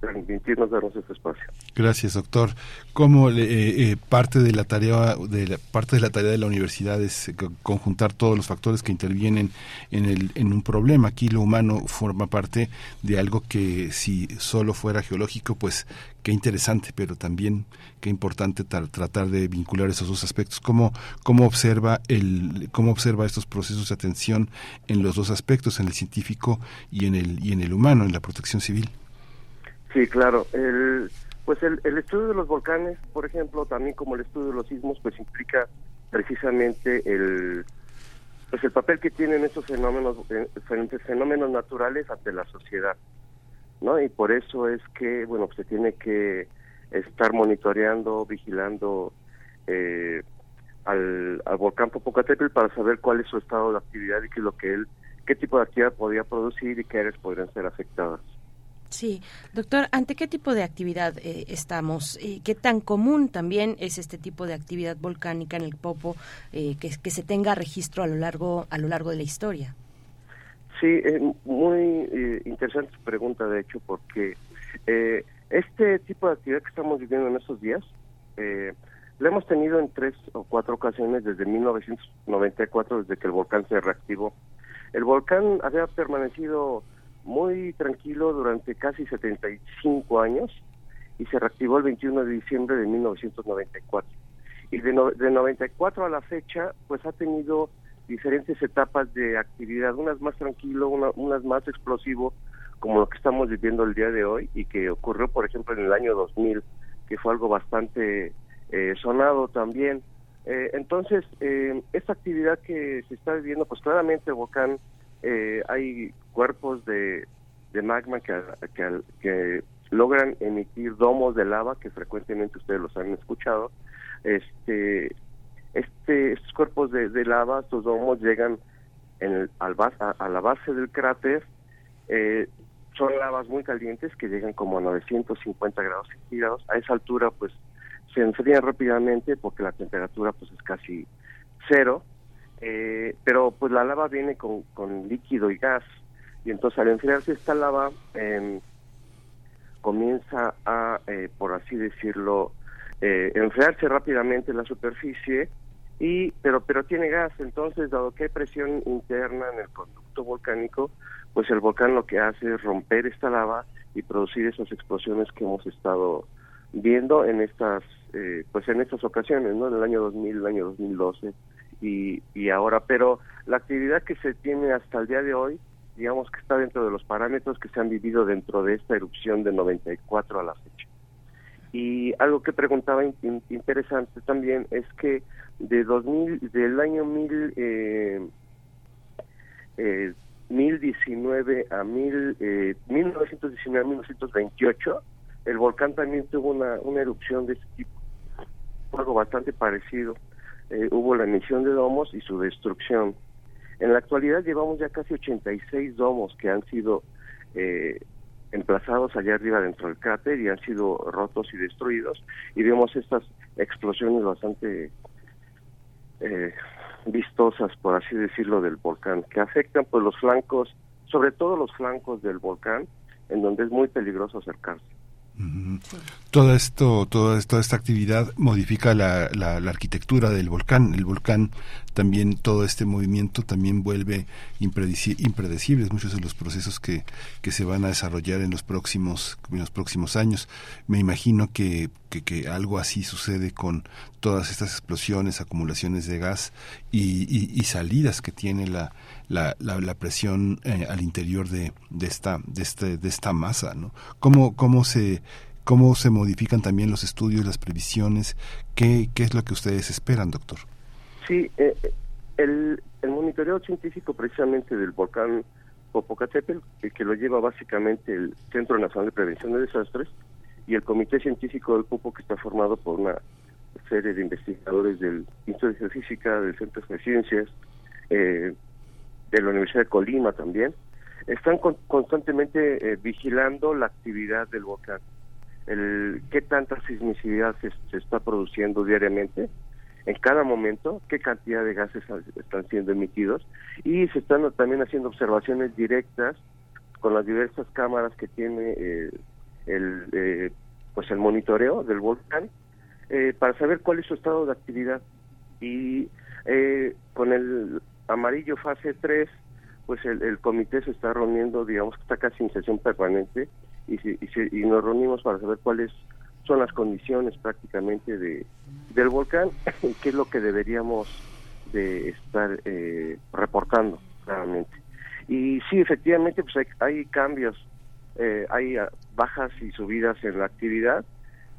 permitirnos darnos este espacio. Gracias, doctor. ¿Cómo eh, eh, parte de la tarea de la, parte de la tarea de la universidad es eh, conjuntar todos los factores que intervienen en el en un problema? Aquí lo humano forma parte de algo que si solo fuera geológico, pues qué interesante, pero también qué importante tratar de vincular esos dos aspectos. ¿Cómo, cómo observa el cómo observa estos procesos de atención en los dos aspectos, en el científico y en el y en el humano, en la protección civil? Sí, claro. El, pues el, el, estudio de los volcanes, por ejemplo, también como el estudio de los sismos, pues implica precisamente el pues el papel que tienen estos fenómenos eh, fenómenos naturales ante la sociedad, ¿no? Y por eso es que bueno se tiene que estar monitoreando, vigilando eh, al, al volcán Popocatépetl para saber cuál es su estado de actividad y qué es lo que él, qué tipo de actividad podría producir y qué áreas podrían ser afectadas. Sí, doctor, ¿ante qué tipo de actividad eh, estamos? ¿Y ¿Qué tan común también es este tipo de actividad volcánica en el Popo eh, que, se tenga registro a lo largo a lo largo de la historia? Sí, muy eh, interesante pregunta, de hecho, porque eh, este tipo de actividad que estamos viviendo en estos días, eh, lo hemos tenido en tres o cuatro ocasiones desde 1994, desde que el volcán se reactivó. El volcán había permanecido muy tranquilo durante casi 75 años y se reactivó el 21 de diciembre de 1994. Y de, no- de 94 a la fecha, pues ha tenido diferentes etapas de actividad, unas más tranquilo, una- unas más explosivo, como lo que estamos viviendo el día de hoy y que ocurrió, por ejemplo, en el año 2000, que fue algo bastante eh, sonado también. Eh, entonces, eh, esta actividad que se está viviendo, pues claramente volcán, eh, hay cuerpos de, magma que, que, que logran emitir domos de lava, que frecuentemente ustedes los han escuchado. Este, este, estos cuerpos de, de lava, estos domos llegan en al a, a la base del cráter. eh, son lavas muy calientes que llegan como a 950 grados centígrados. A esa altura, pues, se enfrían rápidamente porque la temperatura, pues, es casi cero. Eh, pero, pues, la lava viene con, con líquido y gas. Y entonces, al enfriarse esta lava, em, comienza a, eh, por así decirlo, eh, enfriarse rápidamente la superficie y pero pero tiene gas. Entonces dado que hay presión interna en el conducto volcánico pues el volcán lo que hace es romper esta lava y producir esas explosiones que hemos estado viendo en estas eh, pues en estas ocasiones no en el año 2000 el año 2012 y, ahora pero la actividad que se tiene hasta el día de hoy digamos que está dentro de los parámetros que se han vivido dentro de esta erupción de 94 a la fecha y algo que preguntaba in- in- interesante también es que de 2000, del año 1000, eh, eh, 1019 a 1000, eh, 1919 a 1928, el volcán también tuvo una, una erupción de este tipo, algo bastante parecido. Eh, hubo la emisión de domos y su destrucción. En la actualidad llevamos ya casi 86 domos que han sido eh, emplazados allá arriba dentro del cráter y han sido rotos y destruidos y vemos estas explosiones bastante eh, vistosas por así decirlo del volcán que afectan pues los flancos sobre todo los flancos del volcán en donde es muy peligroso acercarse Todo esto, toda, toda esta actividad modifica la, la, la arquitectura del volcán. El volcán también, todo este movimiento también vuelve impredeci- impredecibles muchos de los procesos que, que se van a desarrollar en los próximos, en los próximos años. Me imagino que, que, que algo así sucede con todas estas explosiones, acumulaciones de gas y, salidas que tiene la, la, la, la presión eh, al interior de, de esta de este de esta masa no cómo cómo se cómo se modifican también los estudios las previsiones qué qué es lo que ustedes esperan doctor Sí, eh, eh, el, el monitoreo científico precisamente del volcán Popocatépetl, que lo lleva básicamente el Centro Nacional de Prevención de Desastres y el Comité Científico del Popo, que está formado por una serie de investigadores del Instituto de Geofísica, del Centro de Ciencias, eh, de la Universidad de Colima también, están con- constantemente eh, vigilando la actividad del volcán, el qué tanta sismicidad se, se está produciendo diariamente en cada momento, qué cantidad de gases están siendo emitidos y se están también haciendo observaciones directas con las diversas cámaras que tiene eh, el eh, pues el monitoreo del volcán eh, para saber cuál es su estado de actividad. Y eh, con el amarillo fase 3 pues el, el comité se está reuniendo digamos que está casi en sesión permanente y, se- y, se- y nos reunimos para saber cuáles son las condiciones prácticamente de del volcán y qué es lo que deberíamos de estar eh, reportando claramente. Y sí efectivamente pues hay, hay cambios eh, hay bajas y subidas en la actividad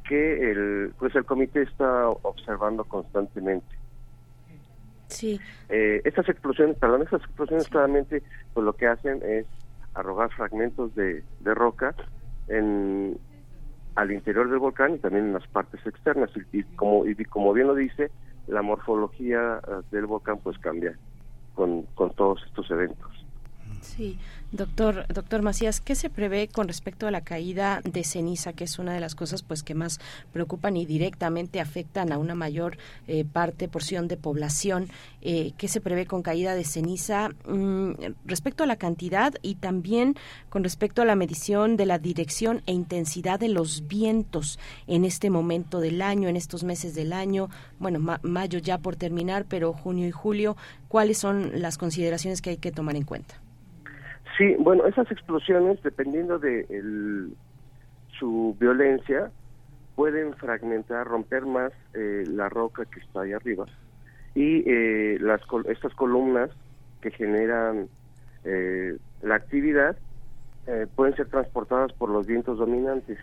que el pues el comité está observando constantemente. Sí. eh, estas explosiones, perdón, estas explosiones claramente pues lo que hacen es arrojar fragmentos de, de roca en al interior del volcán y también en las partes externas. Y, y como y como bien lo dice la morfología eh, del volcán pues cambia con, con todos estos eventos. Sí, Doctor, doctor Macías, ¿qué se prevé con respecto a la caída de ceniza, que es una de las cosas pues que más preocupan y directamente afectan a una mayor eh, parte, porción de población? Eh, ¿Qué se prevé con caída de ceniza mm, respecto a la cantidad y también con respecto a la medición de la dirección e intensidad de los vientos en este momento del año, en estos meses del año? Bueno, mayo ya por terminar, pero junio y julio, ¿cuáles son las consideraciones que hay que tomar en cuenta? Sí, bueno, esas explosiones, dependiendo de su violencia, pueden fragmentar, romper más eh, la roca que está ahí arriba. Y eh, las, estas columnas que generan eh, la actividad pueden ser transportadas por los vientos dominantes.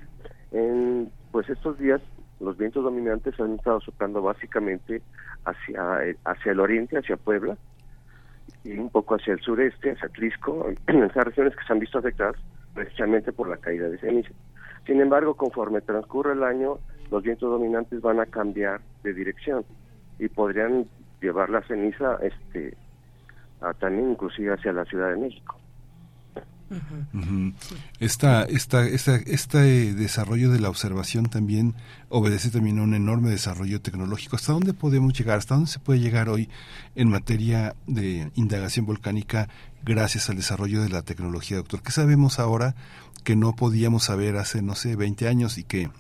En pues estos días los vientos dominantes han estado soplando básicamente hacia, hacia el oriente, hacia Puebla, y un poco hacia el sureste, hacia Tlisco, en esas regiones que se han visto afectadas precisamente por la caída de ceniza. Sin embargo, conforme transcurre el año, los vientos dominantes van a cambiar de dirección y podrían llevar la ceniza este también inclusive hacia la Ciudad de México. Esta, esta, este desarrollo de la observación también obedece también a un enorme desarrollo tecnológico. ¿Hasta dónde podemos llegar? ¿Hasta dónde se puede llegar hoy en materia de indagación volcánica gracias al desarrollo de la tecnología, doctor? ¿Qué sabemos ahora que no podíamos saber hace, no sé, 20 años y que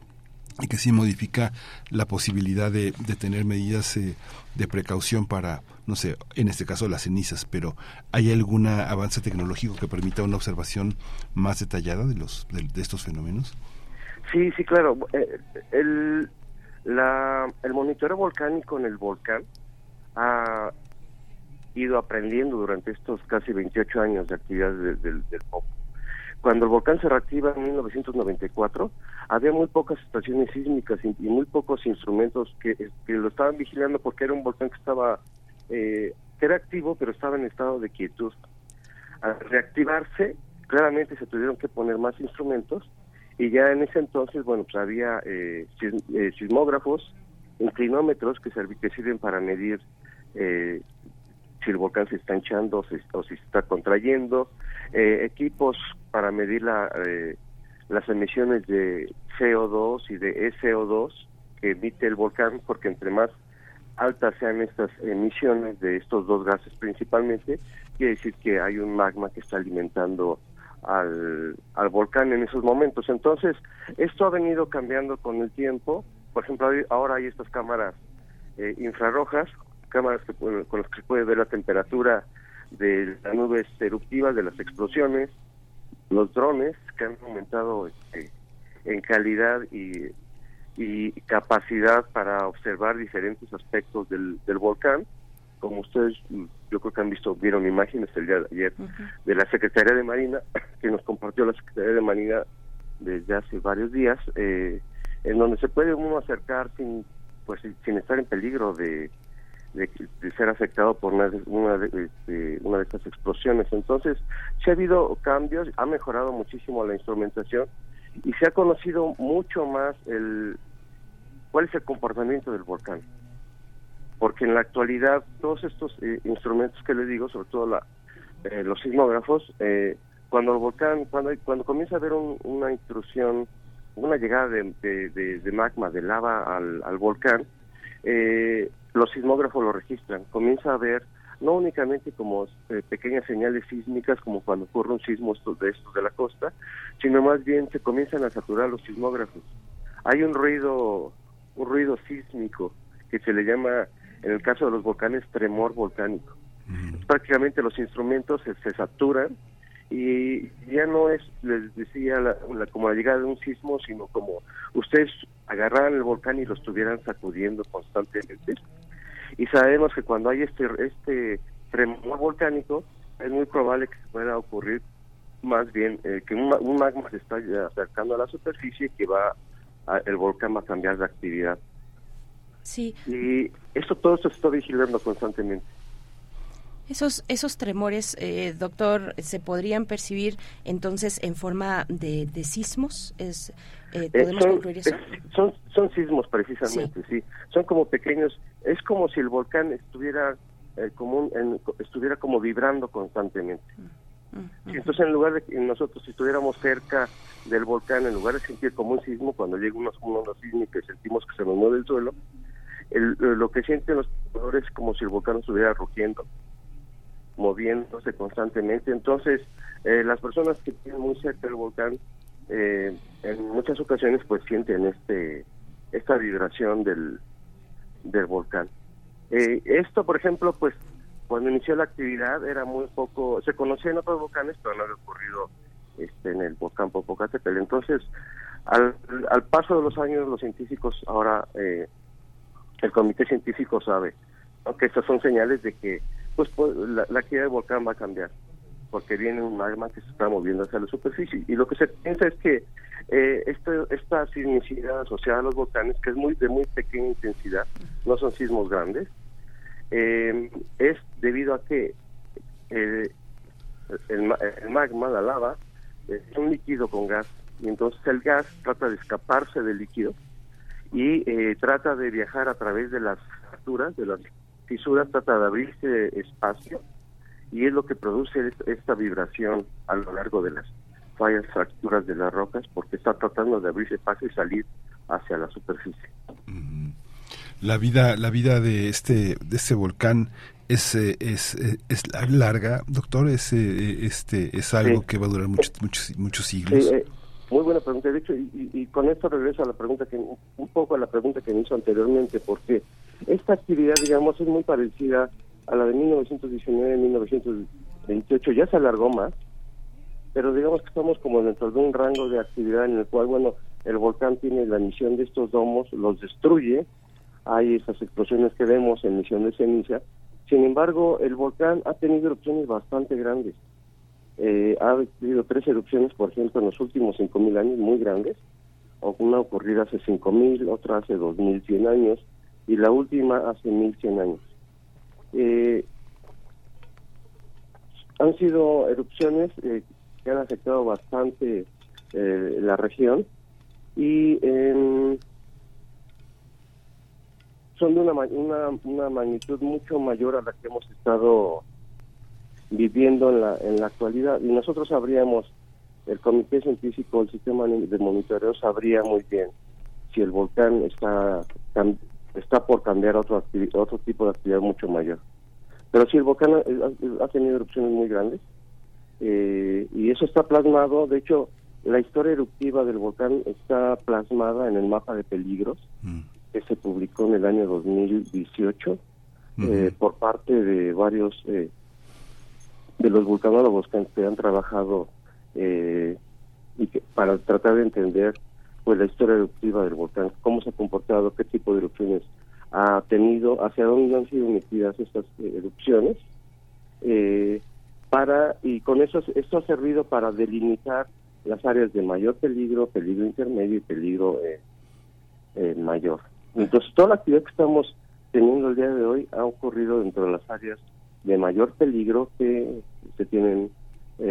y que sí modifica la posibilidad de, de tener medidas eh, de precaución para, no sé, en este caso las cenizas, pero ¿hay algún avance tecnológico que permita una observación más detallada de, los, de, estos fenómenos? Sí, sí, claro. Eh, el, la, el monitoreo volcánico en el volcán ha ido aprendiendo durante estos casi 28 años de actividad del, del, del cuando el volcán se reactiva en 1994, había muy pocas estaciones sísmicas y, muy pocos instrumentos que, lo estaban vigilando porque era un volcán que estaba, eh, era activo, pero estaba en estado de quietud. Al reactivarse, claramente se tuvieron que poner más instrumentos y ya en ese entonces, bueno, pues había eh, eh sismógrafos, inclinómetros que, que sirven para medir eh, si el volcán se está hinchando o si se está contrayendo, eh, equipos para medir la, eh, las emisiones de CO2 y de SO2 que emite el volcán, porque entre más altas sean estas emisiones de estos dos gases principalmente, quiere decir que hay un magma que está alimentando al, al volcán en esos momentos. Entonces, esto ha venido cambiando con el tiempo. Por ejemplo, ahora hay estas cámaras eh, infrarrojas, cámaras que, con las que se puede ver la temperatura de las nubes eruptivas, de las explosiones, los drones que han aumentado este, en calidad y, y, capacidad para observar diferentes aspectos del, del, volcán. Como ustedes, yo creo que han visto, vieron imágenes el día de ayer de la Secretaría de Marina, que nos compartió la Secretaría de Marina desde hace varios días, eh, en donde se puede uno acercar sin pues sin estar en peligro de, de, ser afectado por una de, una, de, este, una de estas explosiones. Entonces, se ha habido cambios, ha mejorado muchísimo la instrumentación y se ha conocido mucho más el cuál es el comportamiento del volcán. Porque en la actualidad todos estos eh, instrumentos que les digo, sobre todo la, eh, los sismógrafos, eh, cuando el volcán, cuando cuando comienza a haber una intrusión, una llegada de, de, magma, de lava al volcán, eh, los sismógrafos lo registran. Comienza a ver no únicamente como eh, pequeñas señales sísmicas como cuando ocurre un sismo de estos de la costa, sino más bien se comienzan a saturar los sismógrafos. Hay un ruido, un ruido sísmico que se le llama, en el caso de los volcanes, tremor volcánico. Prácticamente los instrumentos se, saturan y ya no es, les decía, la, como la llegada de un sismo, sino como ustedes agarraran el volcán y lo estuvieran sacudiendo constantemente. Y sabemos que cuando hay este este tremor volcánico es muy probable que pueda ocurrir más bien eh, que un, magma se está acercando a la superficie y que va el volcán va a cambiar de actividad. Sí. Y esto todo esto se está vigilando constantemente esos, esos tremores, eh, doctor, ¿se podrían percibir entonces en forma de, de sismos? ¿Es, eh, eh, ¿Podemos concluir eso? son, son sismos precisamente, sí. Son como pequeños, es como si el volcán estuviera, como estuviera como vibrando constantemente. Y entonces en lugar de que nosotros estuviéramos cerca del volcán, en lugar de sentir como un sismo, cuando llega unos onda sísmica y sentimos que se nos mueve el suelo, el- lo que sienten los pobladores es como si el volcán estuviera rugiendo, moviéndose constantemente. Entonces, eh, las personas que tienen muy cerca del volcán, eh, en muchas ocasiones pues sienten este esta vibración del, del volcán. Eh, esto, por ejemplo, pues cuando inició la actividad era muy poco, se conocía en otros volcanes, pero no había ocurrido este, en el volcán Popocatépetl. Entonces, al, al paso de los años, los científicos ahora, eh, el comité científico sabe, aunque estas son señales de que pues, pues, la, la actividad del volcán va a cambiar, porque viene un magma que se está moviendo hacia la superficie. Y lo que se piensa es que eh, este- esta sismicidad asociada a los volcanes, que es muy de muy pequeña intensidad, no son sismos grandes, eh, es debido a que eh, el, ma- el magma, la lava, es un líquido con gas y entonces el gas trata de escaparse del líquido y eh, trata de viajar a través de las fracturas, de las fisuras, trata de abrirse espacio y es lo que produce es- esta vibración a lo largo de las fallas fracturas de las rocas porque está tratando de abrirse espacio y salir hacia la superficie. La vida, la vida de este, de este volcán es, eh, es, eh, es la- larga, doctor, es, eh, este, es algo Sí. que va a durar muchos, muchos, muchos siglos. Sí, eh, muy buena pregunta. De hecho, y, y- y con esto regreso a la pregunta que un poco a la pregunta que me hizo anteriormente, porque esta actividad, digamos, es muy parecida a la de 1919, 1928. Ya se alargó más, pero digamos que estamos como dentro de un rango de actividad en el cual, bueno, el volcán tiene la emisión de estos domos, los destruye, hay esas explosiones que vemos, emisión de ceniza. Sin embargo, el volcán ha tenido erupciones bastante grandes. Eh, ha habido tres erupciones, por ejemplo, en los últimos 5.000 años, muy grandes. Una ocurrida hace 5.000, otra hace 2.100 años y la última hace 1.100 años. Eh, han sido erupciones eh, que han afectado bastante eh, la región y em, son de una, una, una magnitud mucho mayor a la que hemos estado viviendo en la, en la actualidad. Y nosotros sabríamos, el Comité Científico, el Sistema de Monitoreo sabría muy bien si el volcán está está por cambiar otro, otro tipo de actividad mucho mayor. Pero sí, el volcán ha, ha tenido erupciones muy grandes eh, y eso está plasmado, de hecho, la historia eruptiva del volcán está plasmada en el mapa de peligros que se publicó en el año 2018 eh, por parte de varios eh, de los vulcanólogos que, han- que han trabajado eh, y que, para tratar de entender pues la historia eruptiva del volcán, cómo se ha comportado, qué tipo de erupciones ha tenido, hacia dónde han sido emitidas estas eh, erupciones, eh, para y con eso esto ha servido para delimitar las áreas de mayor peligro, peligro intermedio y peligro eh, eh, mayor. Entonces toda la actividad que estamos teniendo el día de hoy ha ocurrido dentro de las áreas de mayor peligro que se tienen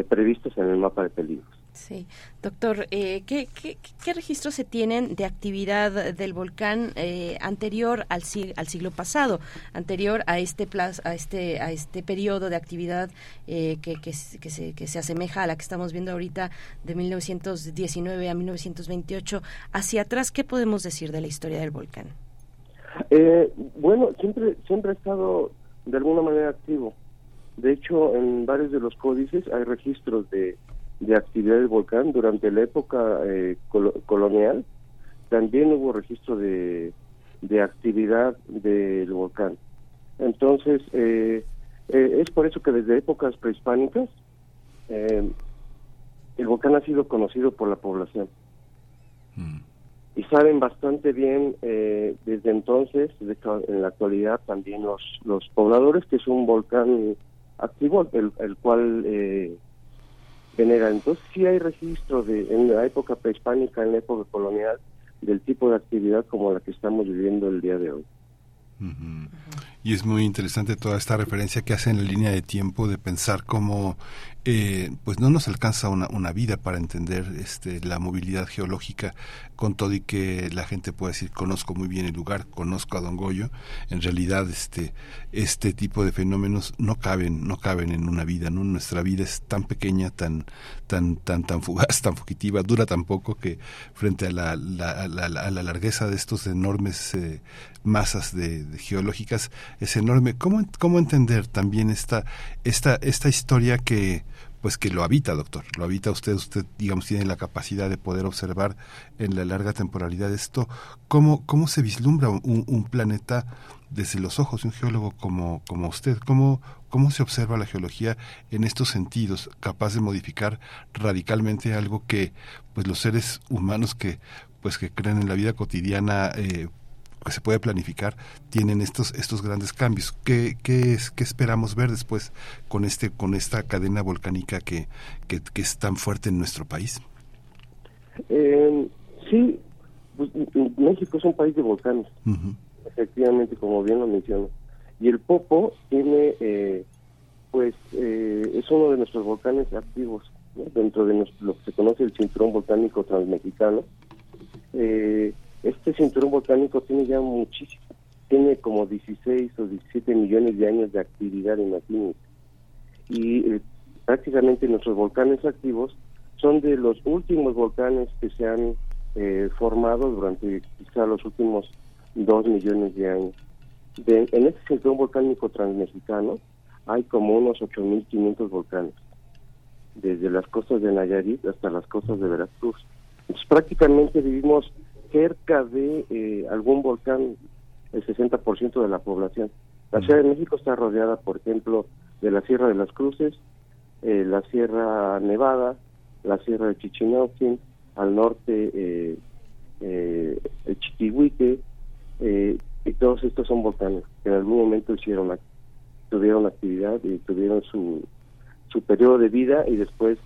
previstas en el mapa de peligros. Sí, doctor, eh, ¿qué, qué, qué registros se tienen de actividad del volcán eh, anterior al, al siglo pasado, anterior a este plas- a este a este periodo de actividad eh, que se, que se asemeja a la que estamos viendo ahorita de 1919 a 1928? Hacia atrás, ¿qué podemos decir de la historia del volcán? Eh, bueno, siempre siempre ha estado de alguna manera activo. De hecho, en varios de los códices hay registros de, de actividad del volcán durante la época eh, colo- colonial. También hubo registro de, de actividad del volcán. Entonces, eh, eh, es por eso que desde épocas prehispánicas eh, el volcán ha sido conocido por la población y saben bastante bien eh, desde entonces, de hecho, en la actualidad también los, los pobladores, que es un volcán activo, el, el cual venera. Entonces sí hay registro de, en la época prehispánica, en la época colonial, del tipo de actividad como la que estamos viviendo el día de hoy. Y es muy interesante toda esta referencia que hace en la línea de tiempo de pensar cómo eh, pues no nos alcanza una, una vida para entender este, la movilidad geológica con todo y que la gente puede decir conozco muy bien el lugar, conozco a Don Goyo, en realidad este, este tipo de fenómenos no caben, no caben en una vida, ¿no? Nuestra vida es tan pequeña, tan, tan, tan, tan fugaz, tan fugitiva, dura tan poco que frente a la, la, la, la largueza de estos enormes eh, masas de, geológicas es enorme. ¿Cómo, ¿Cómo entender también esta, esta, esta historia que pues que lo habita, doctor, lo habita usted, usted digamos tiene la capacidad de poder observar en la larga temporalidad esto, cómo, cómo se vislumbra un, planeta desde los ojos de un geólogo como, como usted, cómo, cómo se observa la geología en estos sentidos, capaz de modificar radicalmente algo que pues los seres humanos que pues que creen en la vida cotidiana eh, que se puede planificar tienen estos estos grandes cambios. Qué, qué es qué esperamos ver después con este con esta cadena volcánica que, que, es tan fuerte en nuestro país eh, sí pues, México es un país de volcanes. Efectivamente como bien lo mencionó y el Popo tiene eh, pues eh, es uno de nuestros volcanes activos dentro de lo que se conoce el cinturón volcánico transmexicano. Eh, este cinturón volcánico tiene ya muchísimo, tiene como 16 o 17 millones de años de actividad, imagínense. Y eh, prácticamente nuestros volcanes activos son de los últimos volcanes que se han eh, formado durante quizá los últimos 2 millones de años. en este cinturón volcánico transmexicano hay como unos 8.500 volcanes, desde las costas de Nayarit hasta las costas de Veracruz. Entonces prácticamente vivimos cerca de eh, algún volcán el 60% de la población. La Ciudad de México está rodeada, por ejemplo, de la Sierra de las Cruces, eh, la Sierra Nevada, la Sierra de Chichinauquín, al norte eh, eh, el Chiquihuite, y todos estos son volcanes que en algún momento hicieron tuvieron actividad y tuvieron su, su periodo de vida y después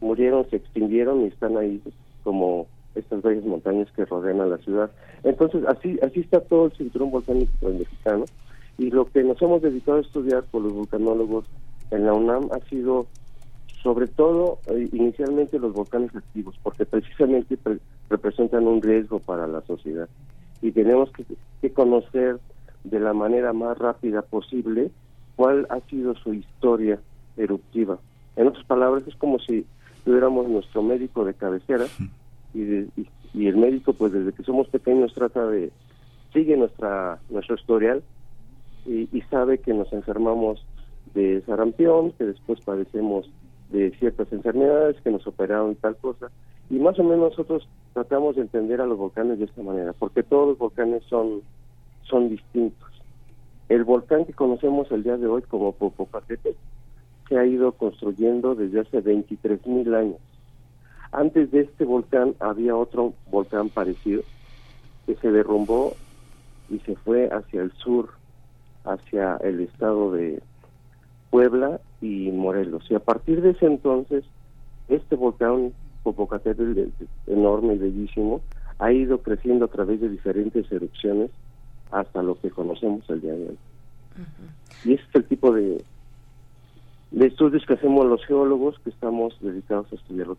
murieron, se extinguieron y están ahí como estas bellas montañas que rodean a la ciudad. Entonces, así así está todo el cinturón volcánico mexicano y lo que nos hemos dedicado a estudiar por los vulcanólogos en la UNAM ha sido sobre todo eh, inicialmente los volcanes activos, porque precisamente representan un riesgo para la sociedad y tenemos que, que conocer de la manera más rápida posible cuál ha sido su historia eruptiva. En otras palabras, es como si tuviéramos nuestro médico de cabecera y, y, el médico pues desde que somos pequeños trata de sigue nuestra nuestro historial y, y, sabe que nos enfermamos de sarampión que después padecemos de ciertas enfermedades que nos operaron y tal cosa. Y más o menos nosotros tratamos de entender a los volcanes de esta manera porque todos los volcanes son son distintos. El volcán que conocemos el día de hoy como Popocatépetl se ha ido construyendo desde hace 23 mil años. Antes de este volcán había otro volcán parecido que se derrumbó y se fue hacia el sur, hacia el estado de Puebla y Morelos. Y a partir de ese entonces, este volcán Popocatépetl, enorme y bellísimo, ha ido creciendo a través de diferentes erupciones hasta lo que conocemos el día de hoy. Y ese es el tipo de, de estudios que hacemos los geólogos que estamos dedicados a estudiar los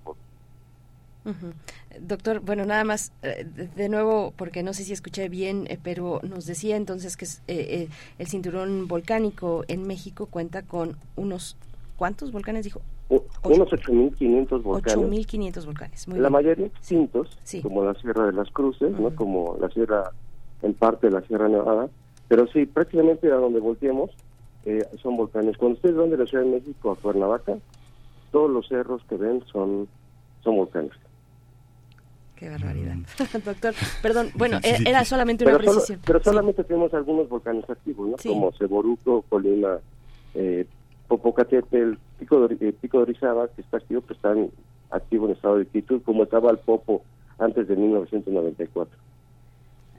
Doctor, bueno, nada más, eh, de nuevo, porque no sé si escuché bien, eh, pero nos decía entonces que eh, el cinturón volcánico en México cuenta con unos, ¿cuántos volcanes dijo? unos 8.500 volcanes. 8.500 volcanes, muy La mayoría extintos, como la Sierra de las Cruces, ¿no? como la Sierra, en parte de la Sierra Nevada, pero sí, prácticamente a donde volteemos, eh, son volcanes. Cuando ustedes van de la Ciudad de México a Cuernavaca, todos los cerros que ven son, son volcanes. Qué barbaridad. Doctor, perdón, bueno, e-, era solamente una precisión. pero solamente tenemos algunos volcanes activos, ¿no? Como Ceboruco, Colima, eh, Popocatépetl, Pico de, eh, Pico de Orizaba, que está activo, que están activos en estado de quietud, como estaba el Popo antes de 1994.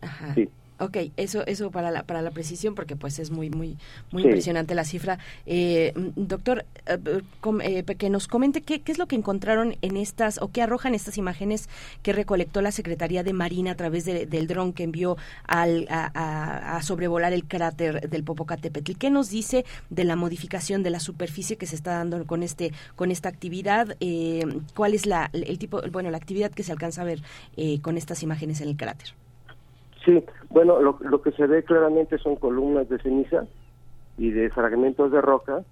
Ajá. Sí. Ok, eso, eso para la, para la precisión, porque pues es muy, muy, muy impresionante la cifra. Eh, doctor, eh, eh, que nos comente qué, qué es lo que encontraron en estas, o qué arrojan estas imágenes que recolectó la Secretaría de Marina a través del dron que envió al, a, sobrevolar el cráter del Popocatépetl. ¿Qué nos dice de la modificación de la superficie que se está dando con este, con esta actividad? ¿Cuál es la, el tipo, bueno, la actividad que se alcanza a ver con estas imágenes en el cráter? Sí, bueno, lo, lo que se ve claramente son columnas de ceniza y de fragmentos de roca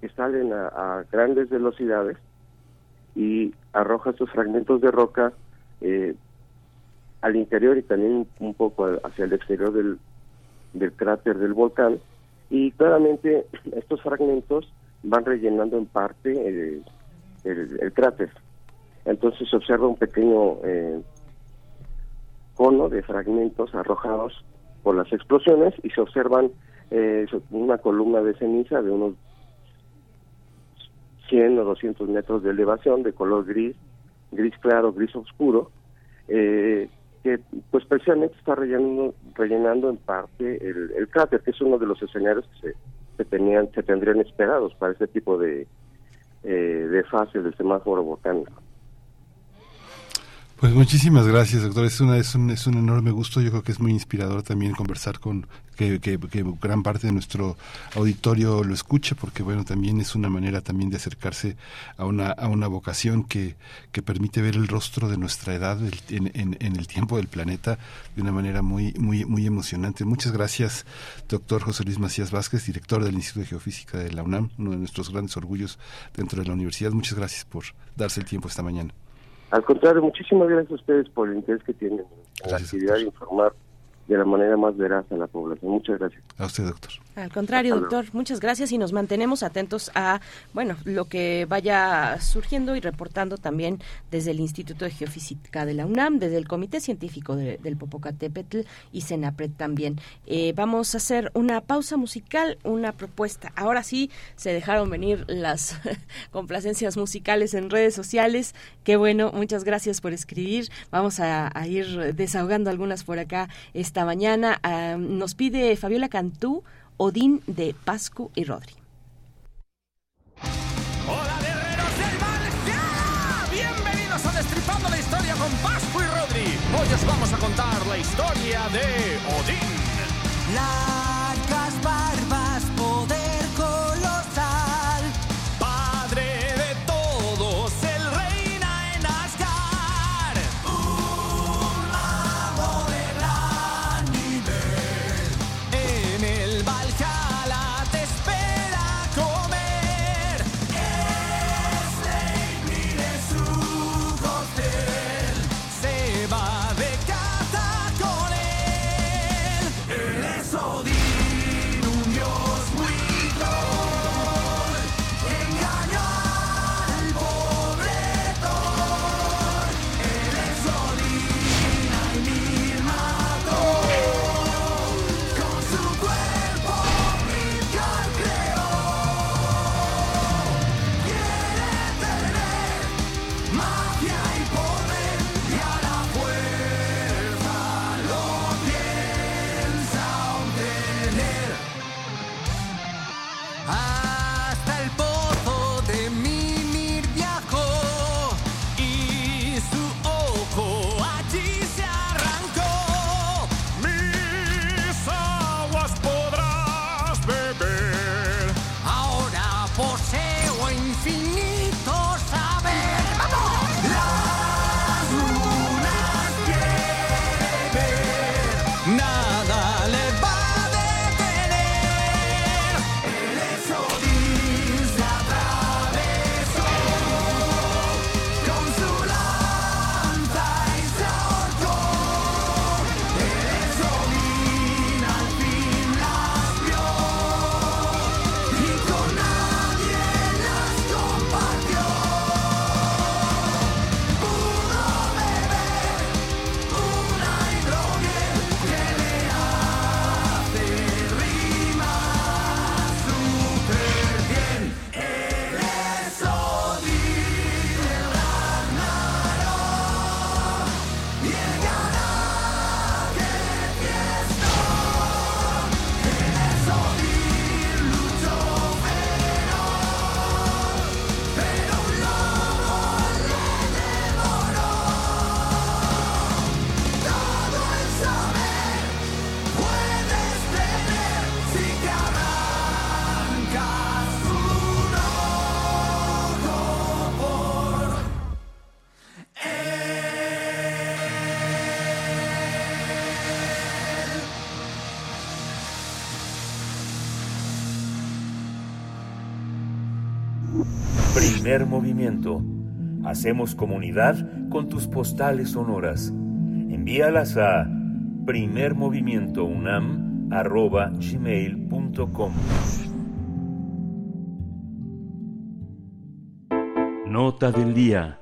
que salen a, grandes velocidades y arroja estos fragmentos de roca eh, al interior y también un poco hacia el exterior del, del cráter del volcán y claramente estos fragmentos van rellenando en parte el, el, cráter. Entonces se observa un pequeño eh, cono de fragmentos arrojados por las explosiones y se observan eh, una columna de ceniza de unos 100 o 200 metros de elevación de color gris, gris claro, gris oscuro, eh, que pues precisamente está rellenando, rellenando en parte el, cráter, que es uno de los escenarios que se, tenían, se tendrían esperados para este tipo de, eh, de fases del semáforo volcánico. Pues muchísimas gracias, doctor. Es, una, es, un, es un enorme gusto. Yo creo que es muy inspirador también conversar con que, que, gran parte de nuestro auditorio lo escuche, porque bueno, también es una manera también de acercarse a una, a una vocación que, que permite ver el rostro de nuestra edad en, en, el tiempo del planeta de una manera muy, muy, muy emocionante. Muchas gracias, doctor José Luis Macías Vázquez, director del Instituto de Geofísica de la UNAM, uno de nuestros grandes orgullos dentro de la universidad. Muchas gracias por darse el tiempo esta mañana. Al contrario, muchísimas gracias a ustedes por el interés que tienen en la actividad de informar de la manera más veraz a la población. Muchas gracias. A usted, doctor. Al contrario, doctor, muchas gracias y nos mantenemos atentos a, bueno, lo que vaya surgiendo y reportando también desde el Instituto de Geofísica de la UNAM, desde el Comité Científico del Popocatépetl y CENAPRED también. Eh, vamos a hacer una pausa musical, una propuesta. Ahora sí, se dejaron venir las complacencias musicales en redes sociales. Qué bueno, muchas gracias por escribir. Vamos a, ir desahogando algunas por acá esta mañana. Ah, nos pide Fabiola Cantú Odín de Pascu y Rodri. ¡Hola guerreros del Valhalla! Bienvenidos a Destripando la Historia con Pascu y Rodri. Hoy os vamos a contar la historia de Odín. Largas Primer movimiento. Hacemos comunidad con tus postales sonoras. Envíalas a primermovimientounam.gmail.com Nota del día.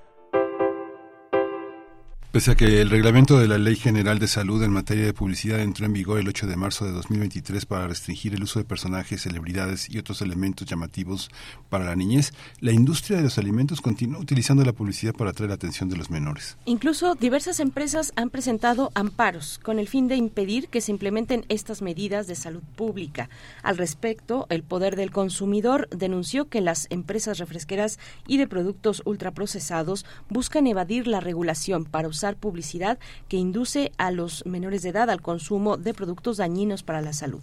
Pese a que el reglamento de la Ley General de Salud en materia de publicidad entró en vigor el 8 de marzo de 2023 para restringir el uso de personajes, celebridades y otros elementos llamativos para la niñez, la industria de los alimentos continúa utilizando la publicidad para atraer la atención de los menores. Incluso diversas empresas han presentado amparos con el fin de impedir que se implementen estas medidas de salud pública. Al respecto, el Poder del Consumidor denunció que las empresas refresqueras y de productos ultraprocesados buscan evadir la regulación para usar publicidad que induce a los menores de edad al consumo de productos dañinos para la salud.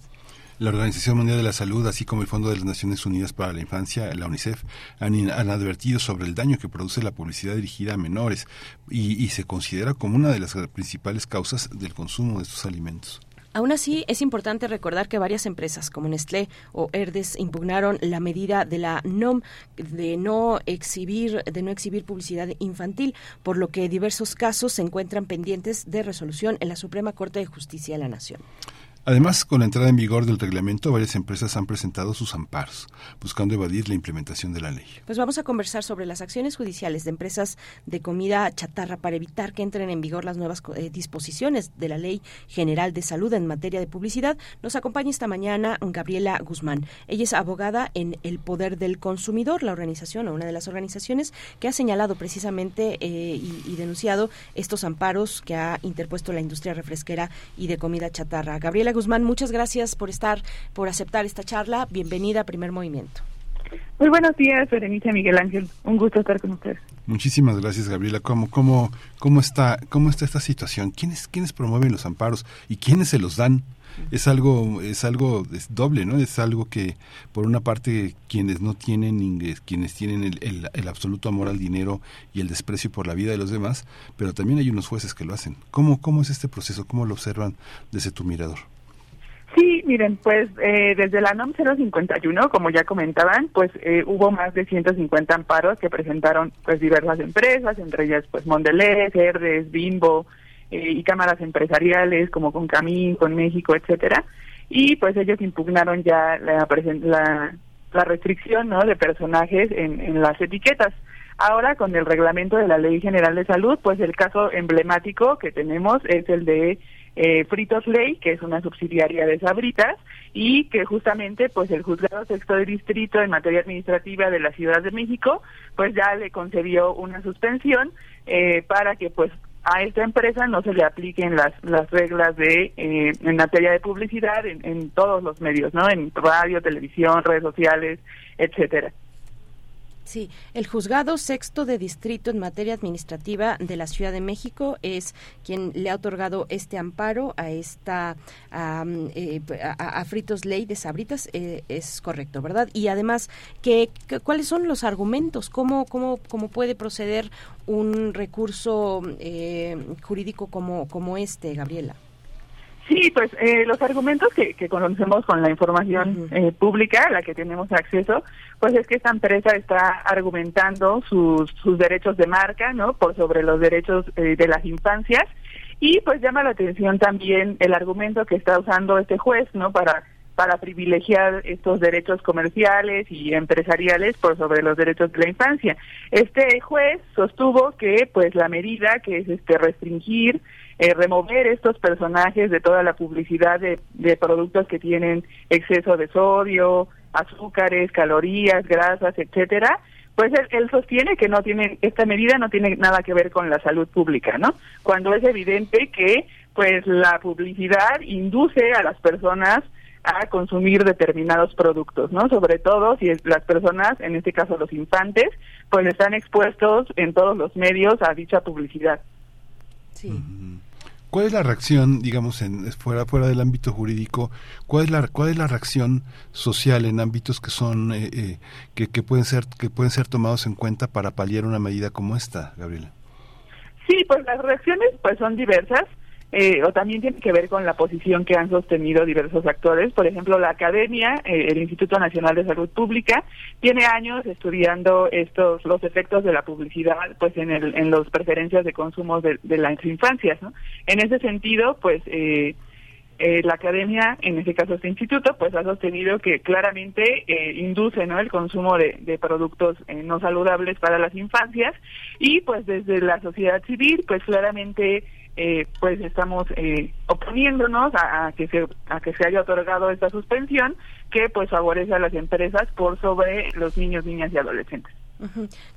La Organización Mundial de la Salud, así como el Fondo de las Naciones Unidas para la Infancia, la UNICEF, han, advertido sobre el daño que produce la publicidad dirigida a menores y se considera como una de las principales causas del consumo de estos alimentos. Aún así, es importante recordar que varias empresas como Nestlé o Herdes impugnaron la medida de la NOM de no exhibir de no exhibir publicidad infantil, por lo que diversos casos se encuentran pendientes de resolución en la Suprema Corte de Justicia de la Nación. Además, con la entrada en vigor del reglamento, varias empresas han presentado sus amparos, buscando evadir la implementación de la ley. Pues vamos a conversar sobre las acciones judiciales de empresas de comida chatarra para evitar que entren en vigor las nuevas eh, disposiciones de la Ley General de Salud en materia de publicidad. Nos acompaña esta mañana Gabriela Guzmán. Ella es abogada en El Poder del Consumidor, la organización o una de las organizaciones que ha señalado precisamente eh, y, y denunciado estos amparos que ha interpuesto la industria refresquera y de comida chatarra. Gabriela Guzmán, muchas gracias por estar, por aceptar esta charla. Bienvenida a Primer Movimiento. Muy buenos días, Berenice Miguel Ángel. Un gusto estar con ustedes. Muchísimas gracias, Gabriela. ¿Cómo, cómo, cómo, está, cómo está esta situación? ¿Quiénes, ¿Quiénes promueven los amparos y quiénes se los dan? es algo es algo es doble no es algo que por una parte quienes no tienen ingres, quienes tienen el, el, el, absoluto amor al dinero y el desprecio por la vida de los demás pero también hay unos jueces que lo hacen cómo cómo es este proceso cómo lo observan desde tu mirador Sí, miren, pues eh, desde la NOM 051, como ya comentaban, pues eh, hubo más de 150 amparos que presentaron pues diversas empresas, entre ellas pues Mondelez, Herdes, Bimbo eh, y cámaras empresariales como con Camín, con México, etcétera. Y pues ellos impugnaron ya la, la, la restricción ¿no? de personajes en, en las etiquetas. Ahora, con el reglamento de la Ley General de Salud, pues el caso emblemático que tenemos es el de eh, Fritos Ley, que es una subsidiaria de Sabritas, y que justamente pues el juzgado sexto de distrito en materia administrativa de la Ciudad de México, pues ya le concedió una suspensión eh, para que pues a esta empresa no se le apliquen las las reglas de eh, en materia de publicidad en, en todos los medios, ¿no? En radio, televisión, redes sociales, etcétera. Sí, el juzgado sexto de distrito en materia administrativa de la Ciudad de México es quien le ha otorgado este amparo a esta a, eh, a, Fritos Ley de Sabritas, eh, es correcto, ¿verdad? Y además, ¿qué, ¿cuáles son los argumentos? ¿Cómo, cómo, cómo puede proceder un recurso eh, jurídico como, como este, Gabriela? Sí, pues eh, los argumentos que, que, conocemos con la información eh, pública, a la que tenemos acceso, pues es que esta empresa está argumentando sus, sus derechos de marca, ¿no? Por sobre los derechos eh, de las infancias. Y pues llama la atención también el argumento que está usando este juez, ¿no? Para para privilegiar estos derechos comerciales y empresariales por sobre los derechos de la infancia. Este juez sostuvo que pues la medida que es este restringir eh, remover estos personajes de toda la publicidad de, de productos que tienen exceso de sodio, azúcares, calorías, grasas, etcétera, pues él, él, sostiene que no tiene esta medida no tiene nada que ver con la salud pública, ¿no? Cuando es evidente que pues la publicidad induce a las personas a consumir determinados productos, ¿no? Sobre todo si las personas, en este caso los infantes, pues están expuestos en todos los medios a dicha publicidad. Sí. ¿Cuál es la reacción, digamos, en, fuera, fuera del ámbito jurídico, cuál es la, cuál es la reacción social en ámbitos que son, eh, eh, que, que, pueden ser, que pueden ser tomados en cuenta para paliar una medida como esta, Gabriela? Sí, pues las reacciones pues son diversas. Eh, o también tiene que ver con la posición que han sostenido diversos actores. Por ejemplo, la Academia, eh, el Instituto Nacional de Salud Pública, tiene años estudiando estos los efectos de la publicidad, pues en el, en las preferencias de consumo de, de las infancias. ¿no? En ese sentido, pues eh, eh, la academia, en este caso este instituto, pues ha sostenido que claramente eh, induce ¿no? el consumo de, de productos eh, no saludables para las infancias y pues desde la sociedad civil, pues claramente eh, pues estamos eh, oponiéndonos a, a, que se a que se haya otorgado esta suspensión que pues favorece a las empresas por sobre los niños, niñas y adolescentes.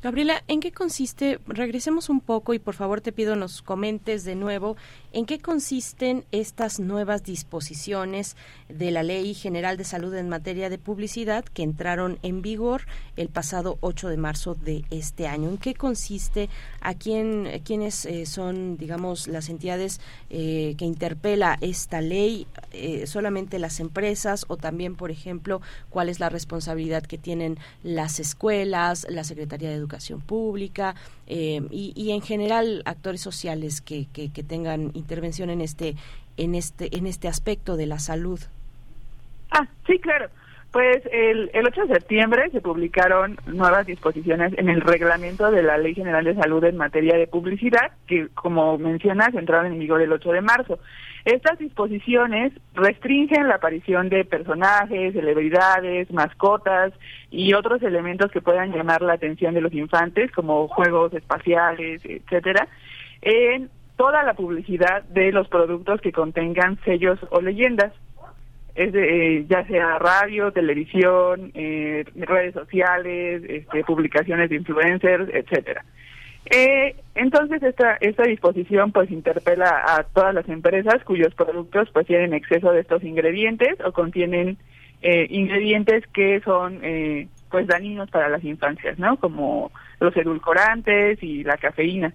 Gabriela, ¿en qué consiste? Regresemos un poco y por favor te pido nos comentes de nuevo en qué consisten estas nuevas disposiciones de la Ley General de Salud en materia de publicidad que entraron en vigor el pasado 8 de marzo de este año. ¿En qué consiste? ¿A quién, quiénes eh, son, digamos, las entidades eh, que interpela esta ley? Eh, ¿Solamente las empresas o también, por ejemplo, cuál es la responsabilidad que tienen las escuelas, las Secretaría de Educación Pública y, y, en general actores sociales que, que, que, tengan intervención en este en este en este aspecto de la salud. Ah, sí, claro. Pues el, el 8 de septiembre se publicaron nuevas disposiciones en el reglamento de la Ley General de Salud en materia de publicidad, que como mencionas entraron en vigor el 8 de marzo. Estas disposiciones restringen la aparición de personajes, celebridades, mascotas y otros elementos que puedan llamar la atención de los infantes, como juegos espaciales, etcétera, en toda la publicidad de los productos que contengan sellos o leyendas es de, eh, ya sea radio, televisión, eh, redes sociales, este, publicaciones de influencers, etcétera. Eh, entonces esta esta disposición pues interpela a todas las empresas cuyos productos pues tienen exceso de estos ingredientes o contienen eh, ingredientes que son eh, pues dañinos para las infancias, ¿no? Como los edulcorantes y la cafeína.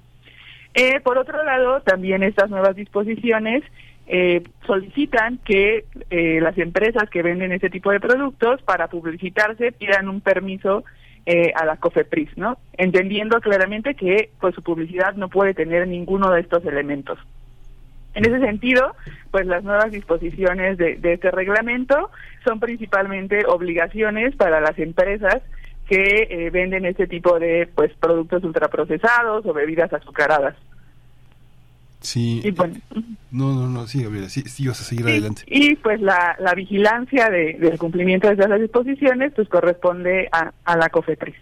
Eh, por otro lado, también estas nuevas disposiciones eh, solicitan que eh, las empresas que venden ese tipo de productos para publicitarse pidan un permiso eh, a la COFEPRIS, ¿no? Entendiendo claramente que pues su publicidad no puede tener ninguno de estos elementos. En ese sentido, pues las nuevas disposiciones de, de este reglamento son principalmente obligaciones para las empresas que eh, venden este tipo de pues productos ultraprocesados o bebidas azucaradas. Sí. Y bueno, no, no, no, sí, Gabriela, sí, sí, vas a seguir y, adelante. Y pues la, la vigilancia de, del cumplimiento de esas disposiciones pues corresponde a, a la COFEPRIS.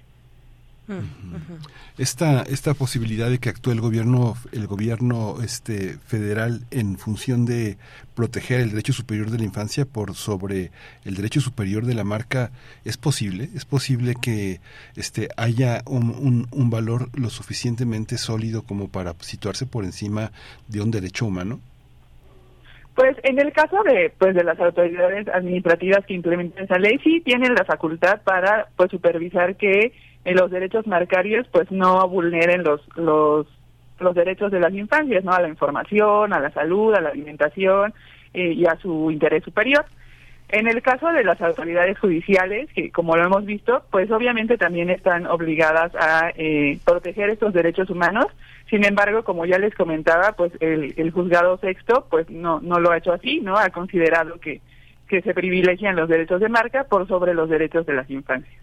Uh -huh. Esta esta posibilidad de que actúe el gobierno el gobierno este federal en función de proteger el derecho superior de la infancia por sobre el derecho superior de la marca es posible es posible que este haya un, un, valor lo suficientemente sólido como para situarse por encima de un derecho humano pues en el caso de pues de las autoridades administrativas que implementan esa ley sí tienen la facultad para pues supervisar que eh, los derechos marcarios pues no vulneren los los los derechos de las infancias, ¿no? A la información, a la salud, a la alimentación eh, y a su interés superior. En el caso de las autoridades judiciales, que como lo hemos visto, pues obviamente también están obligadas a eh, proteger estos derechos humanos. Sin embargo, como ya les comentaba, pues el, el juzgado sexto, pues no no lo ha hecho así, ¿no? Ha considerado que que se privilegian los derechos de marca por sobre los derechos de las infancias.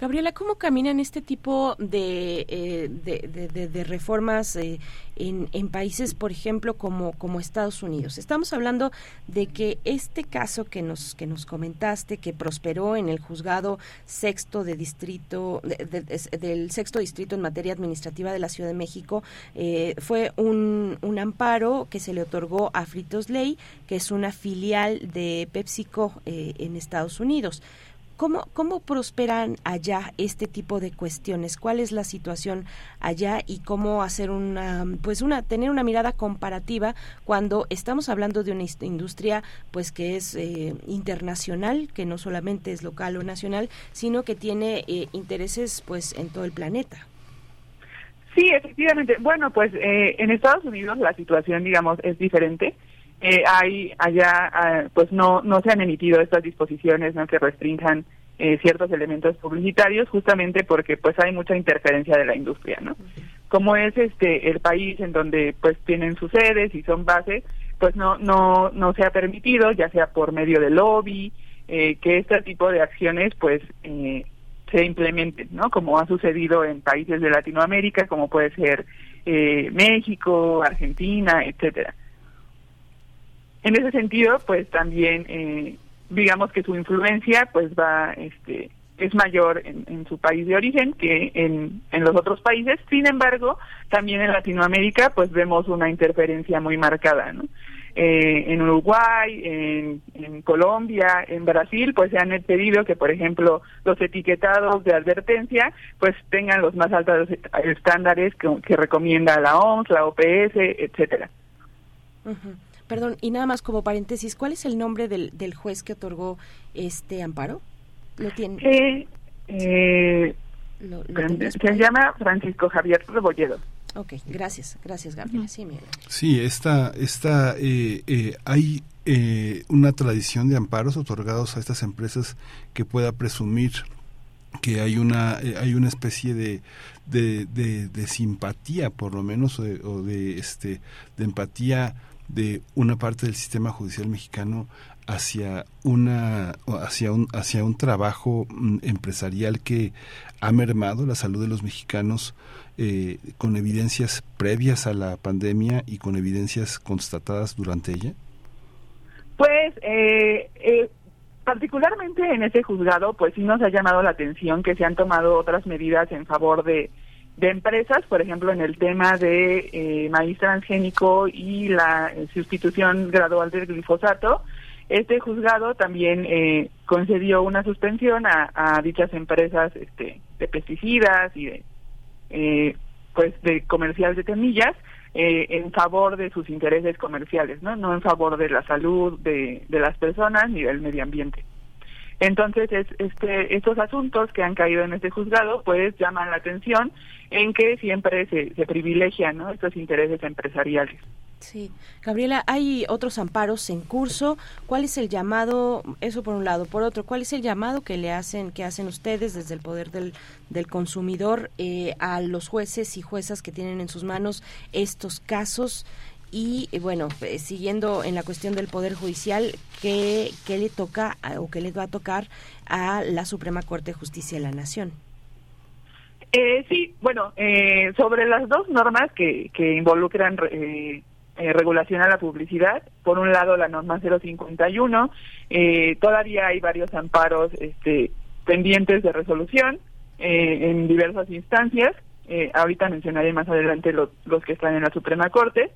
Gabriela, ¿cómo caminan este tipo de, eh, de, de, de, reformas eh, en, en, países, por ejemplo, como, como Estados Unidos? Estamos hablando de que este caso que nos, que nos comentaste, que prosperó en el juzgado sexto de distrito, del sexto distrito en materia administrativa de la Ciudad de México, eh, fue un, un amparo que se le otorgó a Fritos Ley, que es una filial de Pepsi PepsiCo eh, en Estados Unidos. ¿Cómo, ¿Cómo prosperan allá este tipo de cuestiones? ¿Cuál es la situación allá y cómo hacer una, pues una, tener una mirada comparativa cuando estamos hablando de una industria, pues que es eh, internacional, que no solamente es local o nacional, sino que tiene eh, intereses, pues, en todo el planeta? Sí, efectivamente. Bueno, pues eh, en Estados Unidos la situación, digamos, es diferente eh, hay allá uh, pues no no se han emitido estas disposiciones ¿no? que restrinjan eh, ciertos elementos publicitarios justamente porque pues hay mucha interferencia de la industria no como es este el país en donde pues tienen sus sedes y son bases, pues no no no se ha permitido, ya sea por medio de lobby, eh, que este tipo de acciones pues eh, se implementen, ¿no? Como ha sucedido en países de Latinoamérica, como puede ser eh, México, Argentina, etcétera. En ese sentido, pues también eh, digamos que su influencia pues va este es mayor en, su país de origen que en, en los otros países. Sin embargo, también en Latinoamérica pues vemos una interferencia muy marcada, ¿no? Eh, en Uruguay, en, en, Colombia, en Brasil, pues se han pedido que, por ejemplo, los etiquetados de advertencia, pues tengan los más altos estándares que, que recomienda la OMS, la OPS, etcétera. Perdón, y nada más como paréntesis, ¿cuál es el nombre del, del juez que otorgó este amparo? ¿Lo tiene? Eh, eh, se llama Francisco Javier Rebolledo. Ok, gracias, gracias Gabriela. Sí, sí esta, esta, eh, eh, hay eh, una tradición de amparos otorgados a estas empresas que pueda presumir que hay una hay una especie de de, de, simpatía por lo menos o de, o de este de empatía de una parte del sistema judicial mexicano hacia una hacia un hacia un trabajo mm, empresarial que ha mermado la salud de los mexicanos eh, con evidencias previas a la pandemia y con evidencias constatadas durante ella? Pues eh, eh, particularmente en ese juzgado, pues sí nos ha llamado la atención que se han tomado otras medidas en favor de, de empresas, por ejemplo, en el tema de maíz transgénico y la sustitución gradual del glifosato. Este juzgado también concedió una suspensión a, a dichas empresas este, de pesticidas y de eh, pues de comercial de temillas eh, en favor de sus intereses comerciales, ¿no? En favor de la salud de las personas ni del medio ambiente. Entonces, es, este, estos asuntos que han caído en este juzgado, pues llaman la atención en que siempre se, se privilegian estos intereses empresariales. Sí, Gabriela, hay otros amparos en curso. ¿Cuál es el llamado? Eso por un lado. Por otro, ¿cuál es el llamado que le hacen, que hacen ustedes desde el poder del, del consumidor eh, a los jueces y juezas que tienen en sus manos estos casos? Y eh, bueno, eh, siguiendo en la cuestión del poder judicial, ¿qué, qué le toca o qué le va a tocar a la Suprema Corte de Justicia de la Nación? sí, bueno, sobre las dos normas que, que involucran eh, regulación a la publicidad. Por un lado, la norma 051. Eh, todavía hay varios amparos este, pendientes de resolución eh, en diversas instancias. Eh, ahorita mencionaré más adelante los, los que están en la Suprema Corte.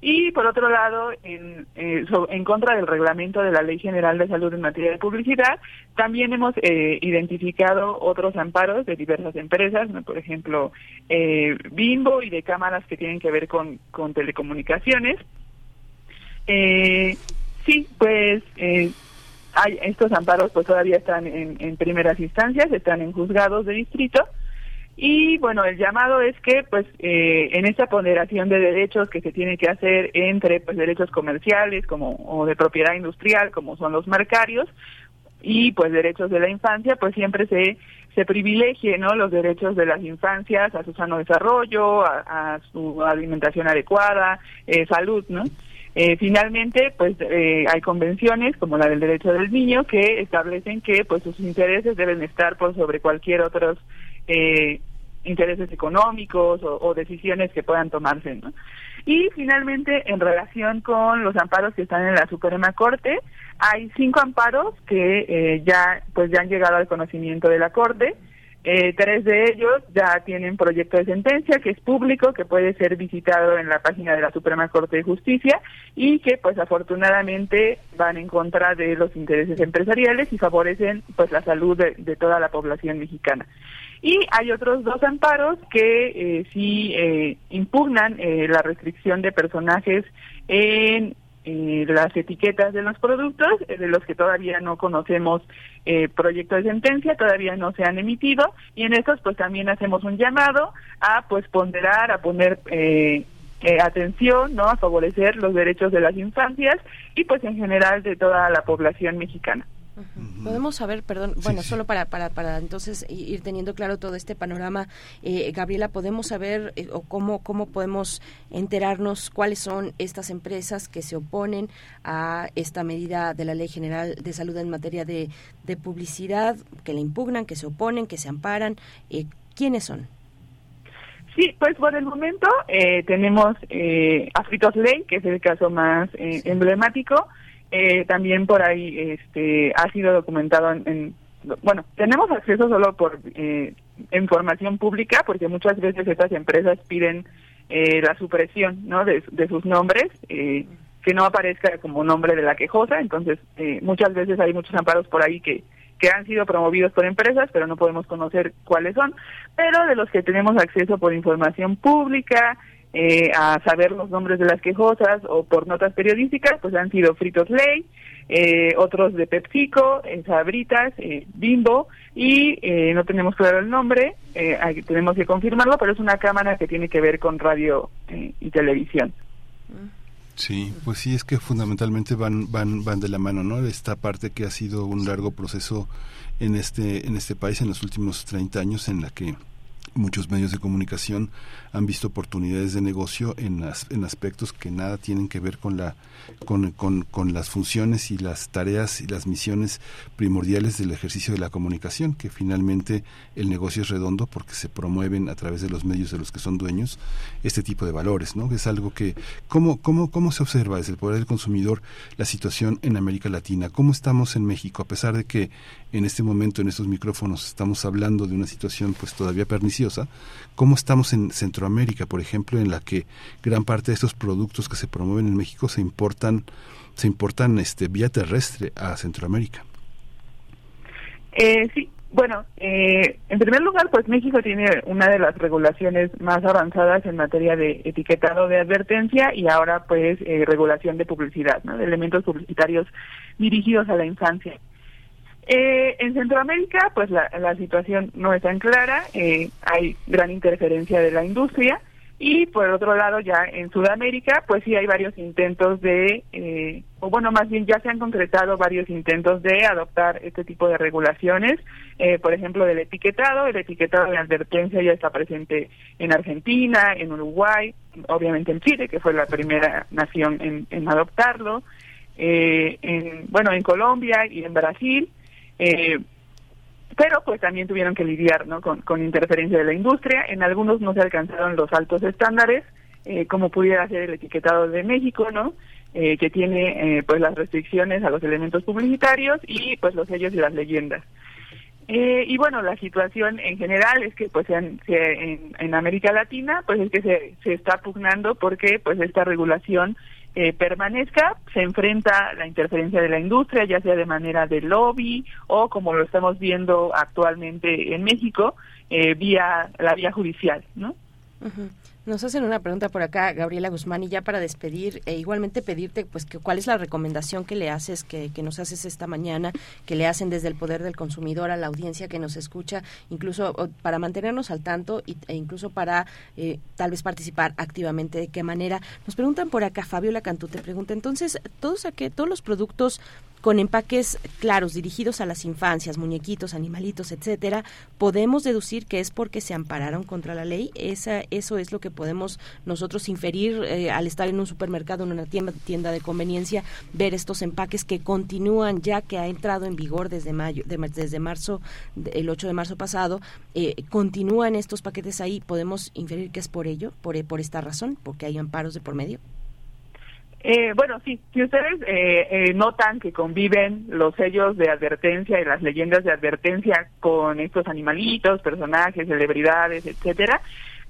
Y por otro lado, en, eh, en contra del reglamento de la Ley General de Salud en materia de publicidad, también hemos eh, identificado otros amparos de diversas empresas, por ejemplo, eh, Bimbo y de cámaras que tienen que ver con, con telecomunicaciones. sí, pues hay, estos amparos pues todavía están en, en primeras instancias, están en juzgados de distrito y bueno, el llamado es que pues eh, en esta ponderación de derechos que se tiene que hacer entre pues derechos comerciales como o de propiedad industrial como son los marcarios y pues derechos de la infancia, pues siempre se se privilegie ¿no? los derechos de las infancias a su sano desarrollo, a, su alimentación adecuada, eh, salud, ¿no? Eh, finalmente, pues eh, hay convenciones como la del derecho del niño que establecen que pues sus intereses deben estar por sobre cualquier otros eh, intereses económicos o, decisiones que puedan tomarse. ¿no? Y finalmente, en relación con los amparos que están en la Suprema Corte, hay cinco amparos que eh, ya pues ya han llegado al conocimiento de la Corte. Eh, tres de ellos ya tienen proyecto de sentencia que es público, que puede ser visitado en la página de la Suprema Corte de Justicia y que pues afortunadamente van en contra de los intereses empresariales y favorecen pues la salud de toda la población mexicana. Y hay otros dos amparos que eh, sí eh, impugnan eh, la restricción de personajes en las etiquetas de los productos, de los que todavía no conocemos proyecto de sentencia, todavía no se han emitido, y en estos pues también hacemos un llamado a pues ponderar, a poner atención, ¿no? A favorecer los derechos de las infancias y pues en general de toda la población mexicana. Podemos saber, perdón, bueno, solo para, para, para entonces ir teniendo claro todo este panorama, eh, Gabriela, podemos saber eh, o cómo, cómo podemos enterarnos cuáles son estas empresas que se oponen a esta medida de la Ley General de Salud en materia de, de publicidad, que la impugnan, que se oponen, que se amparan. Eh, ¿Quiénes son? Sí, pues por el momento eh, tenemos eh, a Fritos Ley, que es el caso más eh, emblemático. Eh, también por ahí este, ha sido documentado en, Bueno, tenemos acceso solo por eh, información pública, porque muchas veces estas empresas piden eh, la supresión ¿no? de, de sus nombres, eh, que no aparezca como nombre de la quejosa. Entonces, eh, muchas veces hay muchos amparos por ahí que que han sido promovidos por empresas, pero no podemos conocer cuáles son, pero de los que tenemos acceso por información pública, eh, a saber los nombres de las quejosas o por notas periodísticas, pues han sido Fritos Ley, eh, otros de PepsiCo, eh, Sabritas, eh, Bimbo, y eh, no tenemos claro el nombre, eh, hay- tenemos que confirmarlo, pero es una cámara que tiene que ver con radio y televisión. Sí, pues sí, es que fundamentalmente van, van, van de la mano, ¿no? Esta parte que ha sido un largo proceso en este, en este país en los últimos 30 años en la que muchos medios de comunicación han visto oportunidades de negocio en, as- en aspectos que nada tienen que ver con la con, con, con las funciones y las tareas y las misiones primordiales del ejercicio de la comunicación que finalmente el negocio es redondo porque se promueven a través de los medios de los que son dueños este tipo de valores no es algo que cómo cómo cómo se observa desde el poder del consumidor la situación en América Latina cómo estamos en México a pesar de que en este momento en estos micrófonos estamos hablando de una situación pues todavía perniciosa cómo estamos en Centroamérica por ejemplo en la que gran parte de estos productos que se promueven en México se importan se importan este vía terrestre a Centroamérica Eh, sí, bueno, eh, en primer lugar, pues México tiene una de las regulaciones más avanzadas en materia de etiquetado de advertencia y ahora pues eh, regulación de publicidad, de elementos publicitarios dirigidos a la infancia. Eh, en Centroamérica, pues la, la situación no es tan clara, eh, hay gran interferencia de la industria y por otro lado ya en Sudamérica, pues sí hay varios intentos de, eh, o bueno, más bien ya se han concretado varios intentos de adoptar este tipo de regulaciones, eh, por ejemplo del etiquetado, el etiquetado de advertencia ya está presente en Argentina, en Uruguay, obviamente en Chile, que fue la primera nación en, en adoptarlo, eh, en, bueno, en Colombia y en Brasil. Eh, pero pues también tuvieron que lidiar ¿no? con, con interferencia de la industria. En algunos no se alcanzaron los altos estándares, eh, como pudiera ser el etiquetado de México, ¿no? Eh, que tiene eh, pues las restricciones a los elementos publicitarios y pues los sellos y las leyendas. Eh, y bueno, la situación en general es que pues en, en, en América Latina pues es que se, se está pugnando porque pues esta regulación eh, permanezca, se enfrenta la interferencia de la industria, ya sea de manera de lobby o como lo estamos viendo actualmente en México, eh, vía la vía judicial, ¿no? Nos hacen una pregunta por acá, Gabriela Guzmán, y ya para despedir, e igualmente pedirte, pues, que, cuál es la recomendación que le haces, que, que nos haces esta mañana, que le hacen desde el poder del consumidor a la audiencia que nos escucha, incluso para mantenernos al tanto y, e incluso para eh, tal vez participar activamente. ¿De qué manera? Nos preguntan por acá, Fabiola Cantú te pregunta, entonces, todos, aqu- todos los productos con empaques claros dirigidos a las infancias, muñequitos, animalitos, etcétera, podemos deducir que es porque se ampararon contra la ley. Esa, eso es lo que podemos nosotros inferir eh, al estar en un supermercado, en una tienda, tienda de conveniencia, ver estos empaques que continúan ya que ha entrado en vigor desde mayo, de- desde marzo, el 8 de marzo pasado, eh, continúan estos paquetes ahí. Podemos inferir que es por ello, por, por esta razón, porque hay amparos de por medio. Eh, bueno, sí, si ustedes eh, eh, notan que conviven los sellos de advertencia y las leyendas de advertencia con estos animalitos, personajes, celebridades, etcétera,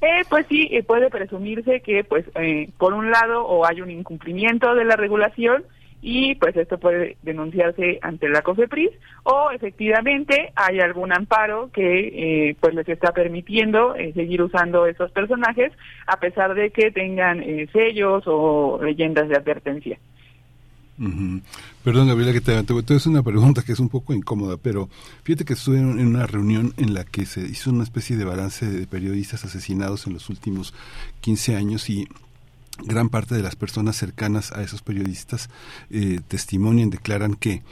eh, pues sí, eh, puede presumirse que, pues, eh, por un lado, o hay un incumplimiento de la regulación y, pues, esto puede denunciarse ante la COFEPRIS o, efectivamente, hay algún amparo que, eh, pues, les está permitiendo eh, seguir usando esos personajes a pesar de que tengan sellos o leyendas de advertencia. Perdón, Gabriela, que te, a hacer una pregunta que es un poco incómoda, pero fíjate que estuve en, en una reunión en la que se hizo una especie de balance de periodistas asesinados en los últimos 15 años y gran parte de las personas cercanas a esos periodistas eh, testimonian, declaran que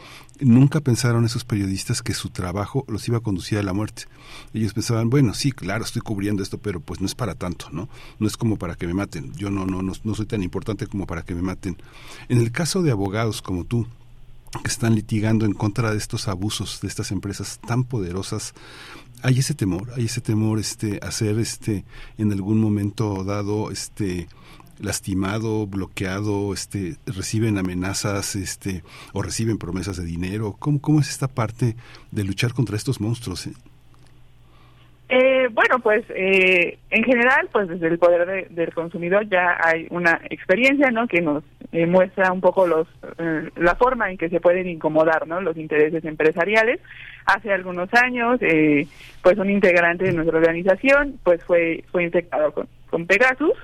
nunca pensaron esos periodistas que su trabajo los iba a conducir a la muerte. Ellos pensaban, bueno, sí, claro, estoy cubriendo esto, pero pues no es para tanto, ¿no? No es como para que me maten. Yo no, no, no, no soy tan importante como para que me maten. En el caso de abogados como tú, que están litigando en contra de estos abusos de estas empresas tan poderosas, hay ese temor, hay ese temor este a ser este en algún momento dado este lastimado, bloqueado, este, reciben amenazas, este, o reciben promesas de dinero. ¿Cómo, cómo es esta parte de luchar contra estos monstruos? Eh? Eh, bueno, pues eh, en general, pues desde el poder del consumidor ya hay una experiencia, ¿no? Que nos muestra un poco los la forma en que se pueden incomodar, ¿no? Los intereses empresariales. Hace algunos años, pues un integrante de nuestra organización, pues fue fue infectado con, con Pegasus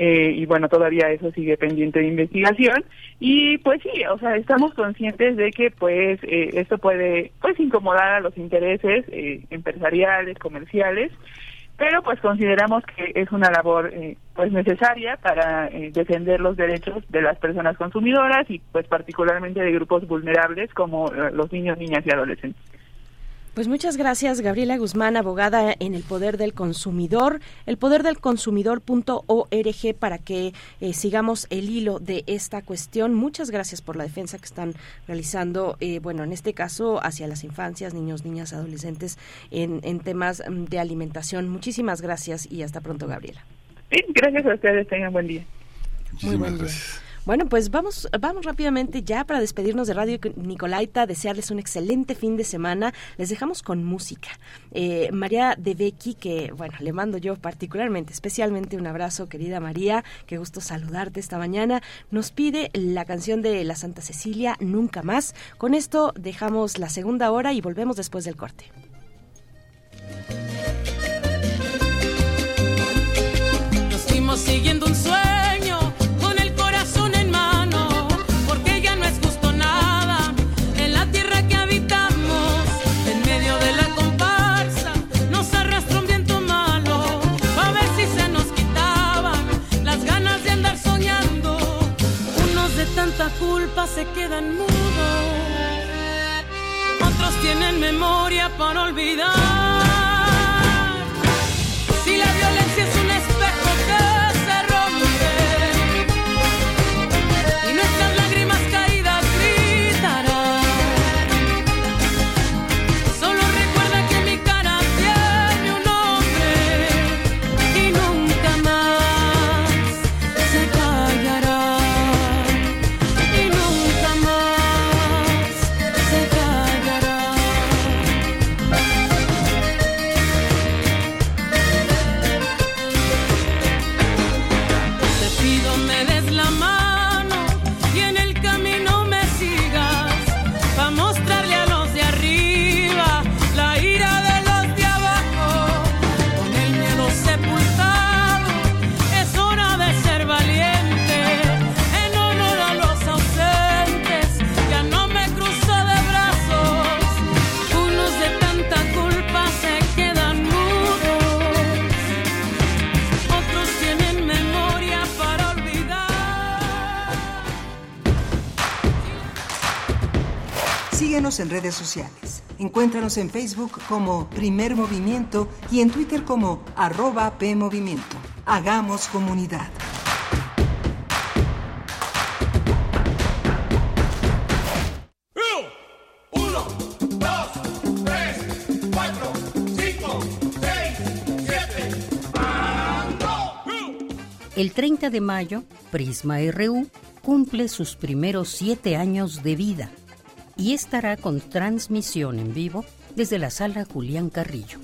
eh, y bueno, todavía eso sigue pendiente de investigación y pues sí, o sea, estamos conscientes de que pues eh, esto puede pues incomodar a los intereses eh, empresariales, comerciales, pero pues consideramos que es una labor pues necesaria para defender los derechos de las personas consumidoras y pues particularmente de grupos vulnerables como los niños, niñas y adolescentes. Pues muchas gracias, Gabriela Guzmán, abogada en el Poder del Consumidor, el poder del consumidor.org para que eh, sigamos el hilo de esta cuestión. Muchas gracias por la defensa que están realizando, eh, bueno, en este caso hacia las infancias, niños, niñas, adolescentes en, en temas mm, de alimentación. Muchísimas gracias y hasta pronto, Gabriela. Sí, gracias a ustedes. Tengan buen día. Muy buen día. Bueno, pues vamos, vamos rápidamente ya para despedirnos de Radio Nicolaita, desearles un excelente fin de semana. Les dejamos con música. Eh, María de Becky, que bueno, le mando yo particularmente, especialmente un abrazo, querida María, qué gusto saludarte esta mañana. Nos pide la canción de la Santa Cecilia, Nunca más. Con esto dejamos la segunda hora y volvemos después del corte. Nos fuimos siguiendo un sueño quedan. Otros tienen memoria para olvidar. Redes sociales. Encuéntranos en Facebook como Primer Movimiento y en Twitter como arroba PMovimiento. Hagamos comunidad. El 30 de mayo, Prisma RU cumple sus primeros siete años de vida y estará con transmisión en vivo desde la sala Julián Carrillo.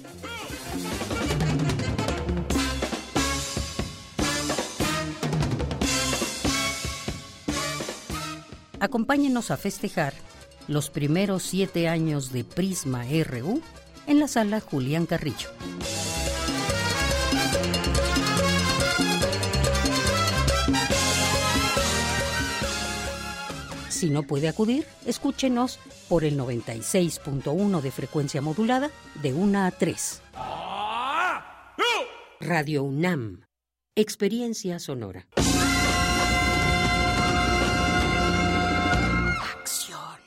Acompáñenos a festejar los primeros siete años de Prisma RU en la sala Julián Carrillo. Si no puede acudir, escúchenos por el 96.1 de frecuencia modulada de 1 a 3. Radio UNAM. Experiencia sonora. Acción.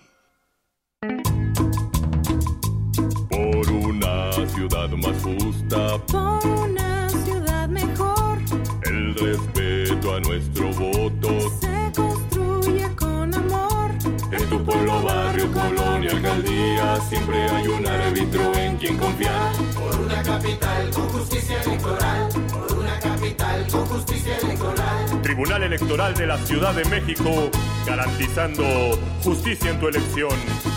Por una ciudad más justa. Por una ciudad mejor. El respeto a nuestro voto en tu pueblo, barrio, colonia, alcaldía, siempre hay un árbitro en quien confiar. Por una capital con justicia electoral. Por una capital con justicia electoral. Tribunal Electoral de la Ciudad de México, garantizando justicia en tu elección.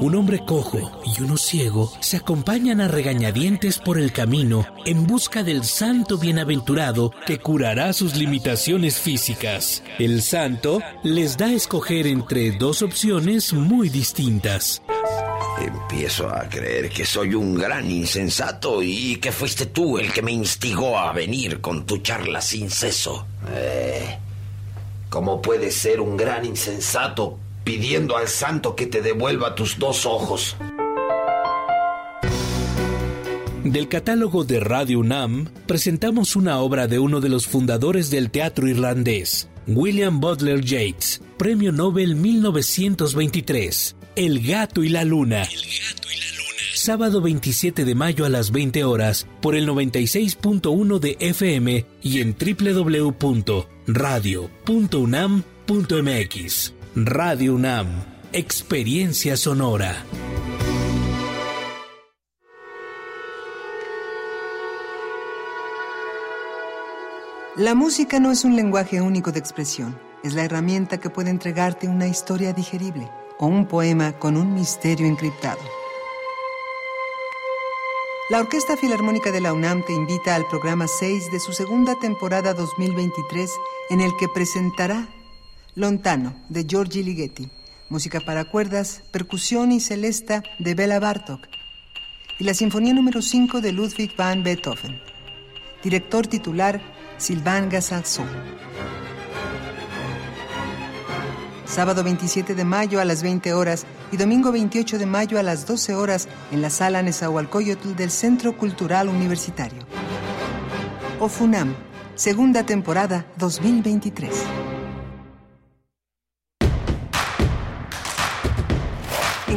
Un hombre cojo y uno ciego se acompañan a regañadientes por el camino en busca del santo bienaventurado que curará sus limitaciones físicas. El santo les da a escoger entre dos opciones muy distintas. Empiezo a creer que soy un gran insensato y que fuiste tú el que me instigó a venir con tu charla sin ceso. Eh, ¿Cómo puedes ser un gran insensato pidiendo al santo que te devuelva tus dos ojos? Del catálogo de Radio UNAM presentamos una obra de uno de los fundadores del teatro irlandés, William Butler Yeats, Premio Nobel 1923, El gato y la luna. Sábado 27 de mayo a las 20 horas por el 96.1 de FM y en www.radio.unam.mx. Radio UNAM, Experiencia Sonora. La música no es un lenguaje único de expresión, es la herramienta que puede entregarte una historia digerible o un poema con un misterio encriptado. La Orquesta Filarmónica de la UNAM te invita al programa 6 de su segunda temporada 2023 en el que presentará Lontano de Giorgi Ligeti, música para cuerdas, percusión y celesta de Bela Bartok y la Sinfonía número 5 de Ludwig van Beethoven. Director titular Sylvain Gassaxon. Sábado 27 de mayo a las 20 horas y domingo 28 de mayo a las 12 horas en la sala Nezahualcóyotl del Centro Cultural Universitario. OFUNAM, segunda temporada 2023.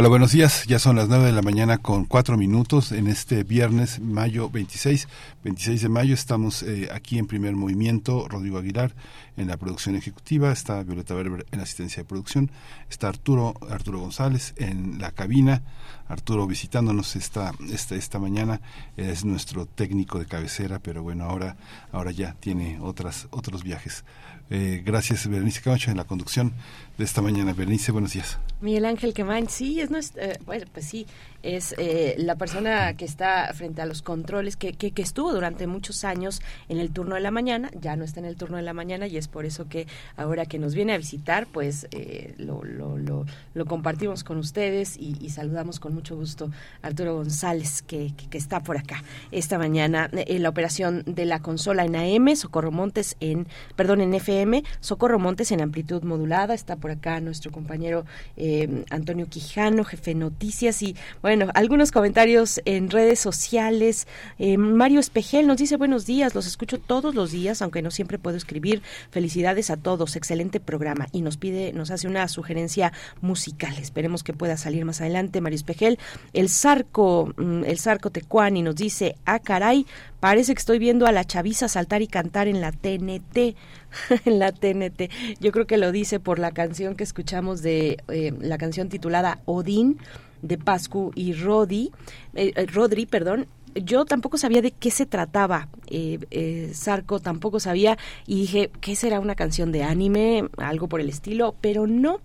Hola, buenos días. Ya son las 9 de la mañana con 4 minutos en este viernes, mayo 26. 26 de mayo estamos eh, aquí en primer movimiento. Rodrigo Aguilar en la producción ejecutiva, está Violeta Berber en la asistencia de producción, está Arturo, Arturo González en la cabina. Arturo visitándonos esta, esta, esta mañana, es nuestro técnico de cabecera, pero bueno, ahora, ahora ya tiene otras, otros viajes. Eh, gracias, Berenice Camacho, en la conducción de esta mañana. Berenice, buenos días. Miguel Ángel Quemain, sí, es nuestro, eh, bueno, pues sí, es eh, la persona que está frente a los controles, que, que, que, estuvo durante muchos años en el turno de la mañana, ya no está en el turno de la mañana y es por eso que ahora que nos viene a visitar, pues eh, lo, lo, lo, lo, compartimos con ustedes y, saludamos con mucho gusto a Arturo González, que, que, está por acá esta mañana en la operación de la consola en AM, Socorro Montes en, perdón, en FM, Socorro Montes en amplitud modulada, está por acá nuestro compañero eh, Antonio Quijano, jefe de noticias y bueno, algunos comentarios en redes sociales. Eh, Mario Espejel nos dice buenos días, los escucho todos los días, aunque no siempre puedo escribir. Felicidades a todos, excelente programa. Y nos pide, nos hace una sugerencia musical. Esperemos que pueda salir más adelante. Mario Espejel, el Zarco, el Zarco Tecuani nos dice, ah caray, parece que estoy viendo a la chaviza saltar y cantar en la TNT. en la TNT. Yo creo que lo dice por la canción que escuchamos de eh, la canción titulada Odín de Pascu y Rodi, eh, Rodri, perdón, yo tampoco sabía de qué se trataba, eh, eh, Sarco tampoco sabía y dije, ¿qué será una canción de anime? Algo por el estilo, pero no.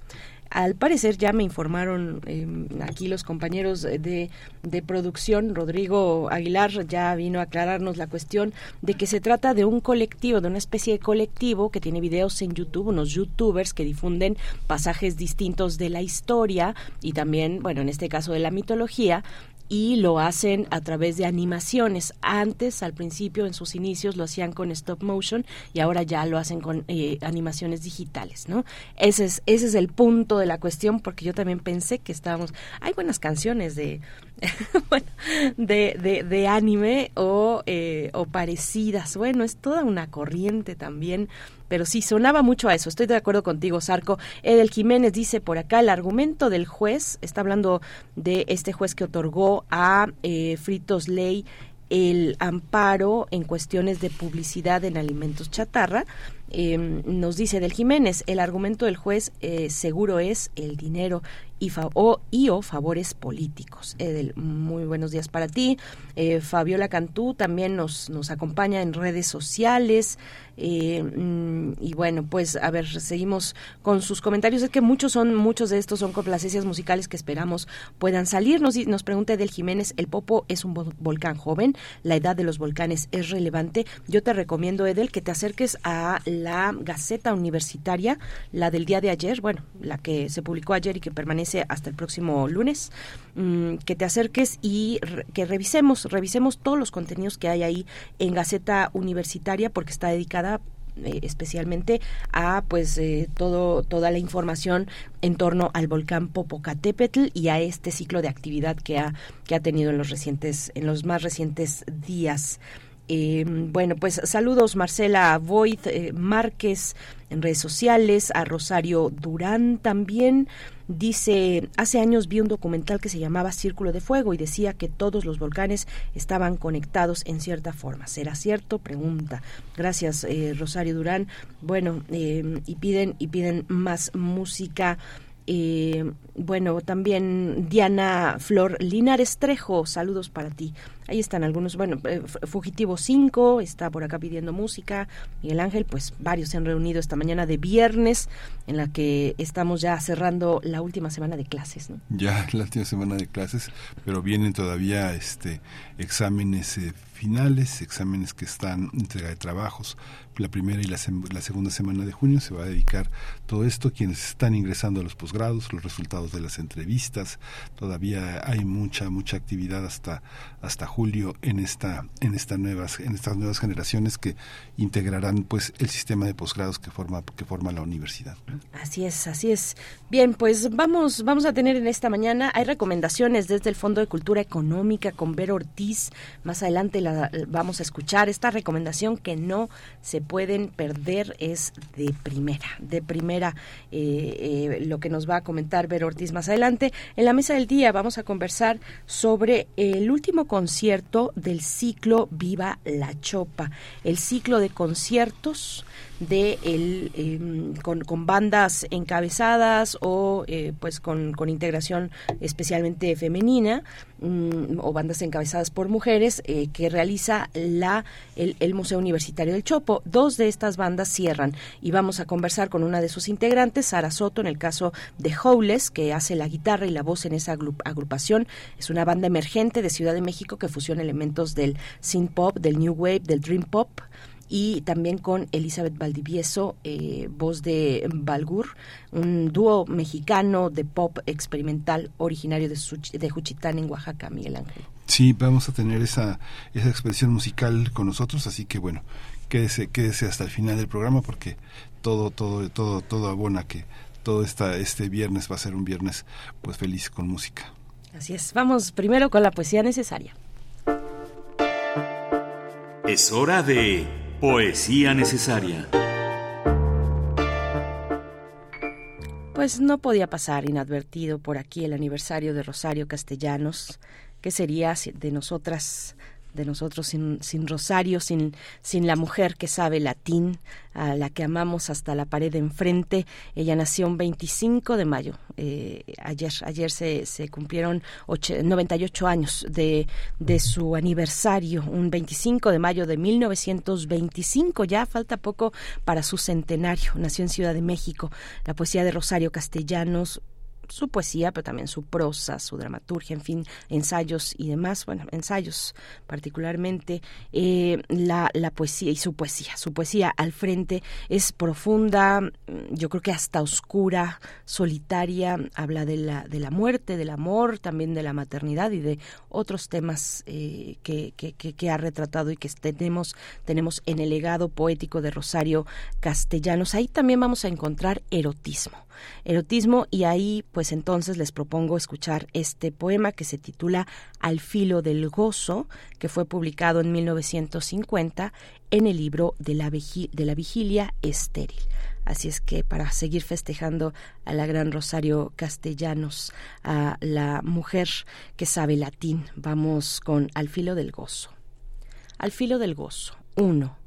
Al parecer ya me informaron eh, aquí los compañeros de, de producción, Rodrigo Aguilar ya vino a aclararnos la cuestión de que se trata de un colectivo, de una especie de colectivo que tiene videos en YouTube, unos youtubers que difunden pasajes distintos de la historia y también, bueno, en este caso de la mitología, y lo hacen a través de animaciones. Antes, al principio, en sus inicios, lo hacían con stop motion y ahora ya lo hacen con eh, animaciones digitales, ¿no? Ese es, ese es el punto de la cuestión porque yo también pensé que estábamos... Hay buenas canciones de, bueno, de, de, de, anime o, eh, o parecidas. Bueno, es toda una corriente también pero sí sonaba mucho a eso. Estoy de acuerdo contigo, Sarco. Edel Jiménez dice por acá el argumento del juez, está hablando de este juez que otorgó a eh, Fritos Ley el amparo en cuestiones de publicidad en alimentos chatarra. Eh, nos dice Del Jiménez, el argumento del juez eh, seguro es el dinero y, o, favores políticos. Edel, muy buenos días para ti. Eh, Fabiola Cantú también nos, nos acompaña en redes sociales. Eh, mm, y bueno, pues a ver, seguimos con sus comentarios. Es que muchos son, muchos de estos son complacencias musicales que esperamos puedan salir. Nos, nos pregunta Del Jiménez, ¿el Popo es un volcán joven? ¿La edad de los volcanes es relevante? Yo te recomiendo, Edel, que te acerques a la Gaceta Universitaria, la del día de ayer, bueno, la que se publicó ayer y que permanece hasta el próximo lunes, mm, que te acerques y que revisemos, revisemos todos los contenidos que hay ahí en Gaceta Universitaria porque está dedicada eh, especialmente a pues eh, todo toda la información en torno al volcán Popocatépetl y a este ciclo de actividad que ha que ha tenido en los recientes en los más recientes días eh, bueno, pues saludos Marcela Void eh, Márquez en redes sociales, a Rosario Durán también. Dice, hace años vi un documental que se llamaba Círculo de Fuego y decía que todos los volcanes estaban conectados en cierta forma. ¿Será cierto? Pregunta. Gracias, eh, Rosario Durán. Bueno, eh, y piden y piden más música. Eh, bueno, también Diana Flor Linares Trejo, saludos para ti. Ahí están algunos, bueno, eh, Fugitivo 5 está por acá pidiendo música. Miguel Ángel, pues varios se han reunido esta mañana de viernes, en la que estamos ya cerrando la última semana de clases. ¿no? Ya la última semana de clases, pero vienen todavía este exámenes eh, finales, exámenes que están entrega de trabajos. La primera y la, segunda semana de junio se va a dedicar todo esto, quienes están ingresando a los posgrados, los resultados de las entrevistas. Todavía hay mucha, mucha actividad hasta, hasta julio en esta, en estas nuevas, en estas nuevas generaciones que integrarán pues el sistema de posgrados que forma, que forma la universidad. Así es, así es. Bien, pues vamos, vamos a tener en esta mañana, hay recomendaciones desde el Fondo de Cultura Económica con Vero Ortiz. Más adelante la vamos a escuchar. Esta recomendación que no se pueden perder es de primera, de primera eh, eh, lo que nos va a comentar Vero Ortiz más adelante. En la mesa del día vamos a conversar sobre el último concierto del ciclo Viva la Chopa, el ciclo de conciertos de el, eh, con, con, bandas encabezadas o eh, pues con, con, integración especialmente femenina mm, o bandas encabezadas por mujeres eh, que realiza la el, el, Museo Universitario del Chopo. Dos de estas bandas cierran y vamos a conversar con una de sus integrantes, Sara Soto, en el caso de Howless, que hace la guitarra y la voz en esa agrupación. Es una banda emergente de Ciudad de México que fusiona elementos del synth pop, del new wave, del dream pop y también con Elizabeth Valdivieso, eh, voz de Balgur, un dúo mexicano de pop experimental originario de, de Juchitán en Oaxaca, Miguel Ángel. Sí, vamos a tener esa, esa expresión musical con nosotros, así que bueno, quédese, quédese hasta el final del programa porque todo, todo, todo, todo abona que todo esta, este viernes va a ser un viernes pues feliz con música. Así es, vamos primero con la poesía necesaria. Es hora de Poesía necesaria. Pues no podía pasar inadvertido por aquí el aniversario de Rosario Castellanos. ¿Qué sería de nosotras de nosotros sin, sin Rosario, sin, sin la mujer que sabe latín, a la que amamos hasta la pared de enfrente. Ella nació un 25 de mayo. Eh, ayer ayer se, se cumplieron 98 años de, de su aniversario, un 25 de mayo de 1925. Ya falta poco para su centenario. Nació en Ciudad de México. La poesía de Rosario Castellanos su poesía, pero también su prosa, su dramaturgia, en fin, ensayos y demás, bueno, ensayos particularmente, eh, la, la poesía y su poesía, su poesía al frente es profunda, mm, yo creo que hasta oscura, solitaria, habla de la, de la muerte, del amor, también de la maternidad y de otros temas eh, que, que, que, ha retratado y que tenemos, tenemos en el legado poético de Rosario Castellanos. Ahí también vamos a encontrar erotismo erotismo y ahí pues entonces les propongo escuchar este poema que se titula Al filo del gozo, que fue publicado en 1950 en el libro de la, vigilia estéril. Así es que para seguir festejando a la gran Rosario Castellanos, a la mujer que sabe latín, vamos con Al filo del gozo. Al filo del gozo. Uno.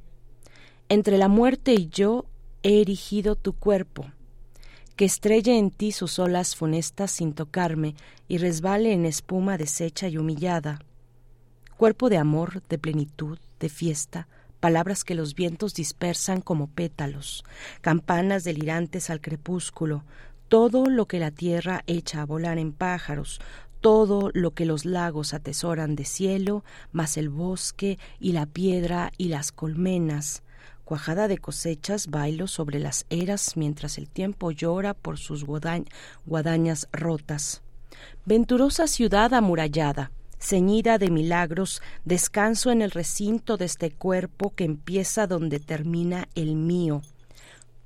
Entre la muerte y yo he erigido tu cuerpo que estrelle en ti sus olas funestas sin tocarme y resbale en espuma deshecha y humillada. Cuerpo de amor, de plenitud, de fiesta, palabras que los vientos dispersan como pétalos, campanas delirantes al crepúsculo, todo lo que la tierra echa a volar en pájaros, todo lo que los lagos atesoran de cielo, más el bosque y la piedra y las colmenas, cuajada de cosechas, bailo sobre las eras mientras el tiempo llora por sus guadañas rotas. Venturosa ciudad amurallada, ceñida de milagros, descanso en el recinto de este cuerpo que empieza donde termina el mío.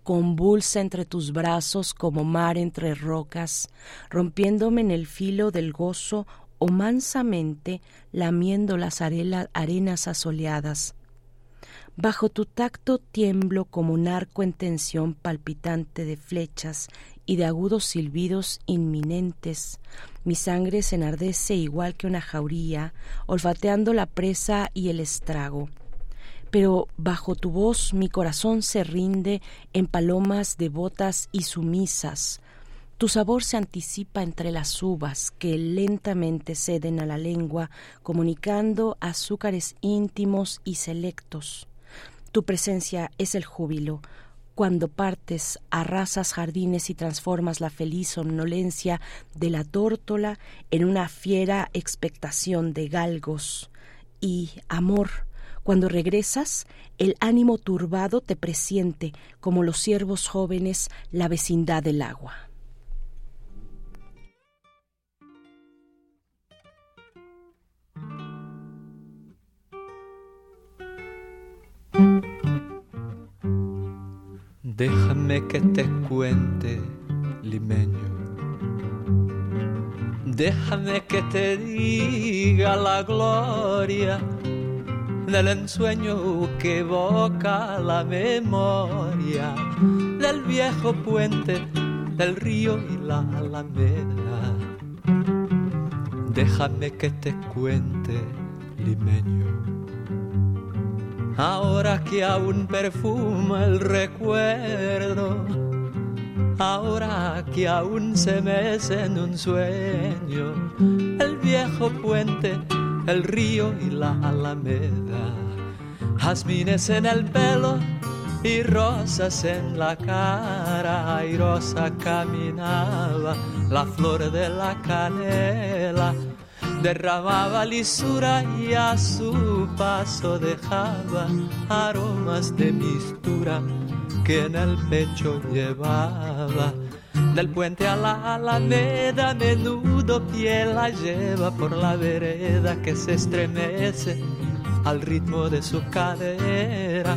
Convulsa entre tus brazos como mar entre rocas, rompiéndome en el filo del gozo o mansamente lamiendo las arenas asoleadas. Bajo tu tacto tiemblo como un arco en tensión palpitante de flechas y de agudos silbidos inminentes. Mi sangre se enardece igual que una jauría, olfateando la presa y el estrago. Pero bajo tu voz mi corazón se rinde en palomas devotas y sumisas. Tu sabor se anticipa entre las uvas que lentamente ceden a la lengua, comunicando azúcares íntimos y selectos. Tu presencia es el júbilo. Cuando partes, arrasas jardines y transformas la feliz somnolencia de la tórtola en una fiera expectación de galgos. Y, amor, cuando regresas, el ánimo turbado te presiente, como los ciervos jóvenes, la vecindad del agua. Déjame que te cuente, limeño. Déjame que te diga la gloria del ensueño que evoca la memoria del viejo puente del río y la alameda. Déjame que te cuente, limeño ahora que aún perfuma el recuerdo, ahora que aún se mece en un sueño el viejo puente, el río y la alameda, jazmines en el pelo y rosas en la cara, airosa caminaba la flor de la canela derramaba lisura y a su paso dejaba aromas de mistura que en el pecho llevaba. Del puente a la alameda, menudo pie la lleva por la vereda que se estremece al ritmo de su cadera.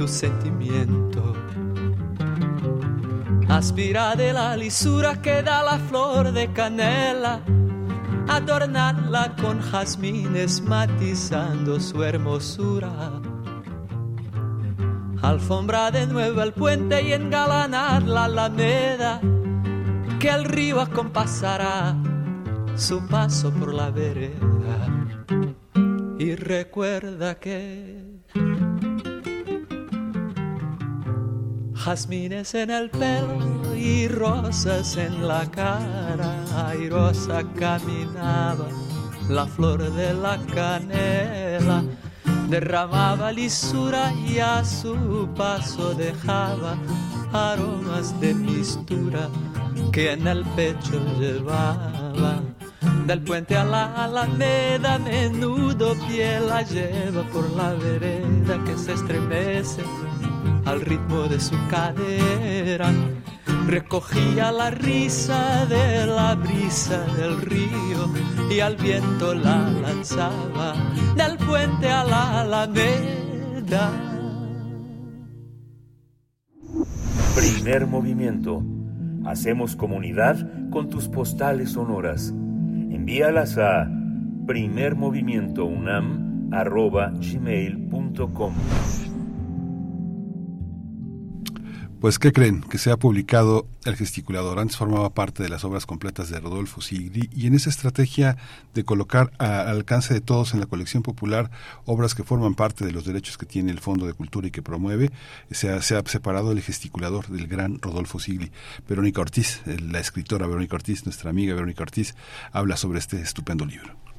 tu sentimiento. Aspira de la lisura que da la flor de canela, adornarla con jazmines matizando su hermosura. Alfombra de nuevo el puente y engalanar la alameda, que el río acompasará su paso por la vereda. Y recuerda que jazmines en el pelo y rosas en la cara, airosa caminaba la flor de la canela, derramaba lisura y a su paso dejaba aromas de mistura que en el pecho llevaba. Del puente a la alameda, menudo pie la lleva por la vereda que se estremece al ritmo de su cadera. Recogía la risa de la brisa del río y al viento la lanzaba del puente a la alameda. Primer movimiento. Hacemos comunidad con tus postales sonoras. Envíalas a primermovimientounam.gmail.com Pues, ¿qué creen? Que se ha publicado El gesticulador. Antes formaba parte de las obras completas de Rodolfo Sigri y en esa estrategia de colocar al alcance de todos en la colección popular obras que forman parte de los derechos que tiene el Fondo de Cultura y que promueve, se ha, se ha separado el gesticulador del gran Rodolfo Sigli. Verónica Ortiz, la escritora Verónica Ortiz, nuestra amiga Verónica Ortiz, habla sobre este estupendo libro.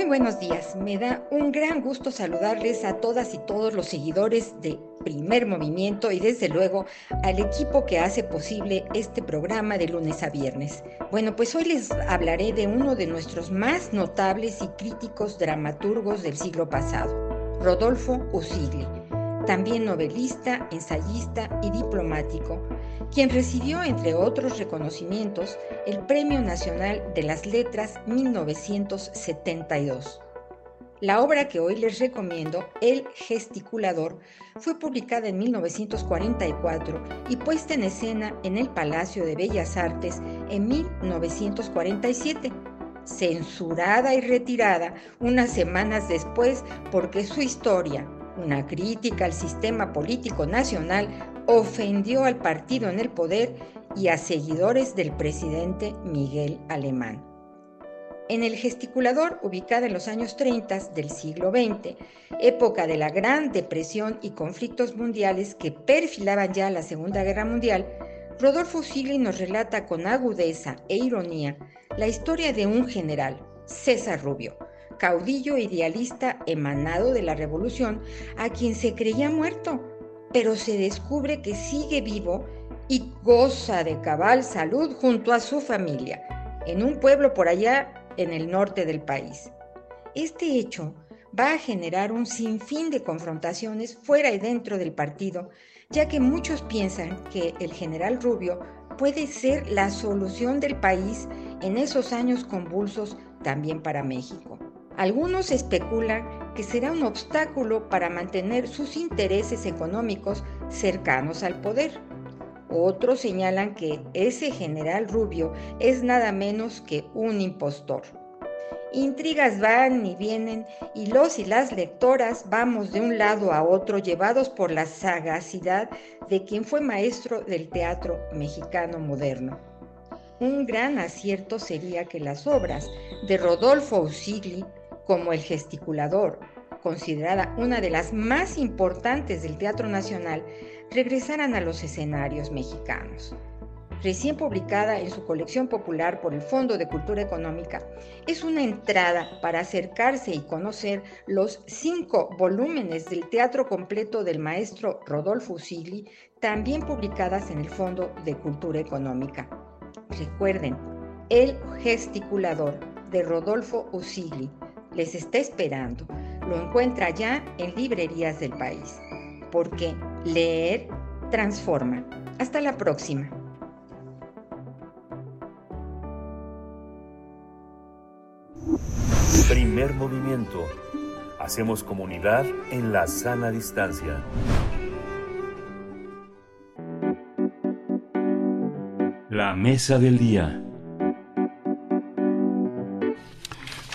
Muy buenos días. Me da un gran gusto saludarles a todas y todos los seguidores de Primer Movimiento y desde luego al equipo que hace posible este programa de lunes a viernes. Bueno, pues hoy les hablaré de uno de nuestros más notables y críticos dramaturgos del siglo pasado, Rodolfo Usigli, también novelista, ensayista y diplomático, quien recibió, entre otros reconocimientos, el Premio Nacional de las Letras 1972. La obra que hoy les recomiendo, El gesticulador, fue publicada en 1944 y puesta en escena en el Palacio de Bellas Artes en 1947, censurada y retirada unas semanas después porque su historia, una crítica al sistema político nacional, ofendió al partido en el poder y a seguidores del presidente Miguel Alemán. En el gesticulador, ubicada en los años 30 del siglo XX, época de la Gran Depresión y conflictos mundiales que perfilaban ya la Segunda Guerra Mundial, Rodolfo Sigli nos relata con agudeza e ironía la historia de un general, César Rubio, caudillo idealista emanado de la revolución, a quien se creía muerto, pero se descubre que sigue vivo y goza de cabal salud junto a su familia, en un pueblo por allá en el norte del país. Este hecho va a generar un sinfín de confrontaciones fuera y dentro del partido, ya que muchos piensan que el general Rubio puede ser la solución del país en esos años convulsos también para México. Algunos especulan que será un obstáculo para mantener sus intereses económicos cercanos al poder. Otros señalan que ese general Rubio es nada menos que un impostor. Intrigas van y vienen y los y las lectoras vamos de un lado a otro llevados por la sagacidad de quien fue maestro del teatro mexicano moderno. Un gran acierto sería que las obras de Rodolfo Usigli, como El gesticulador, considerada una de las más importantes del Teatro Nacional, regresaran a los escenarios mexicanos recién publicada en su colección popular por el Fondo de Cultura Económica, es una entrada para acercarse y conocer los cinco volúmenes del teatro completo del maestro Rodolfo Usigli, también publicadas en el Fondo de Cultura Económica. Recuerden, El gesticulador de Rodolfo Usigli les está esperando. Lo encuentra ya en librerías del país, porque leer transforma. Hasta la próxima. Primer movimiento. Hacemos comunidad en la sana distancia. La mesa del día.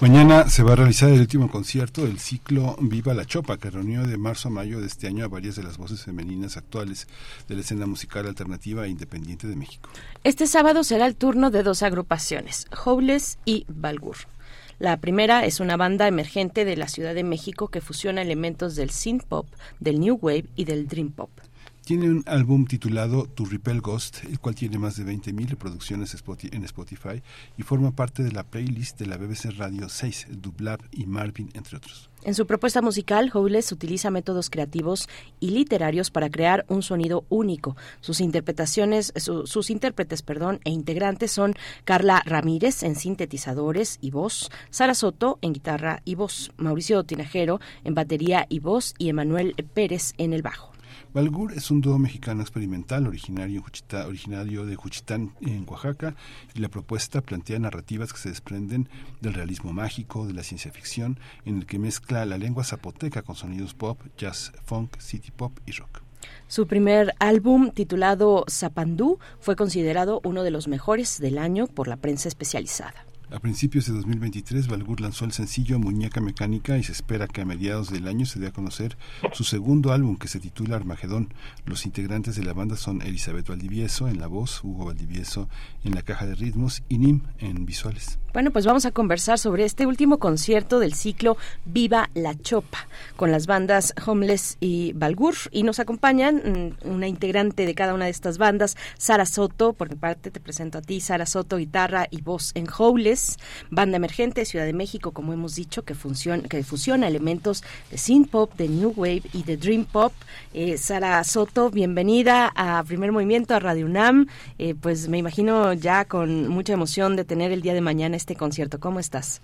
Mañana se va a realizar el último concierto del ciclo Viva la Chopa, que reunió de marzo a mayo de este año a varias de las voces femeninas actuales de la escena musical alternativa e independiente de México. Este sábado será el turno de dos agrupaciones, Howless y Balgur. La primera es una banda emergente de la Ciudad de México que fusiona elementos del synth pop, del new wave y del dream pop. Tiene un álbum titulado To Repel Ghost, el cual tiene más de 20.000 reproducciones en Spotify y forma parte de la playlist de la BBC Radio 6, Dublab y Marvin, entre otros. En su propuesta musical, Howless utiliza métodos creativos y literarios para crear un sonido único. Sus interpretaciones, su, sus intérpretes, perdón, e integrantes son Carla Ramírez en sintetizadores y voz, Sara Soto en guitarra y voz, Mauricio Tinajero en batería y voz y Emanuel Pérez en el bajo. Balgur es un dúo mexicano experimental originario, de Juchitán, en Oaxaca, y la propuesta plantea narrativas que se desprenden del realismo mágico, de la ciencia ficción, en el que mezcla la lengua zapoteca con sonidos pop, jazz, funk, city pop y rock. Su primer álbum, titulado Zapandú, fue considerado uno de los mejores del año por la prensa especializada. A principios de 2023, Balgur lanzó el sencillo Muñeca Mecánica y se espera que a mediados del año se dé a conocer su segundo álbum que se titula Armagedón. Los integrantes de la banda son Elizabeth Valdivieso en la voz, Hugo Valdivieso en la caja de ritmos y Nim en visuales. Bueno, pues vamos a conversar sobre este último concierto del ciclo Viva la Chopa con las bandas Homeless y Balgur y nos acompañan mm, una integrante de cada una de estas bandas, Sara Soto, por mi parte te presento a ti, Sara Soto, guitarra y voz en Banda emergente de Ciudad de México, como hemos dicho, que, funciona, que fusiona elementos de synth pop, de new wave y de dream pop. Eh, Sara Soto, bienvenida a Primer Movimiento, a Radio UNAM, eh, pues me imagino ya con mucha emoción de tener el día de mañana este concierto. ¿Cómo estás?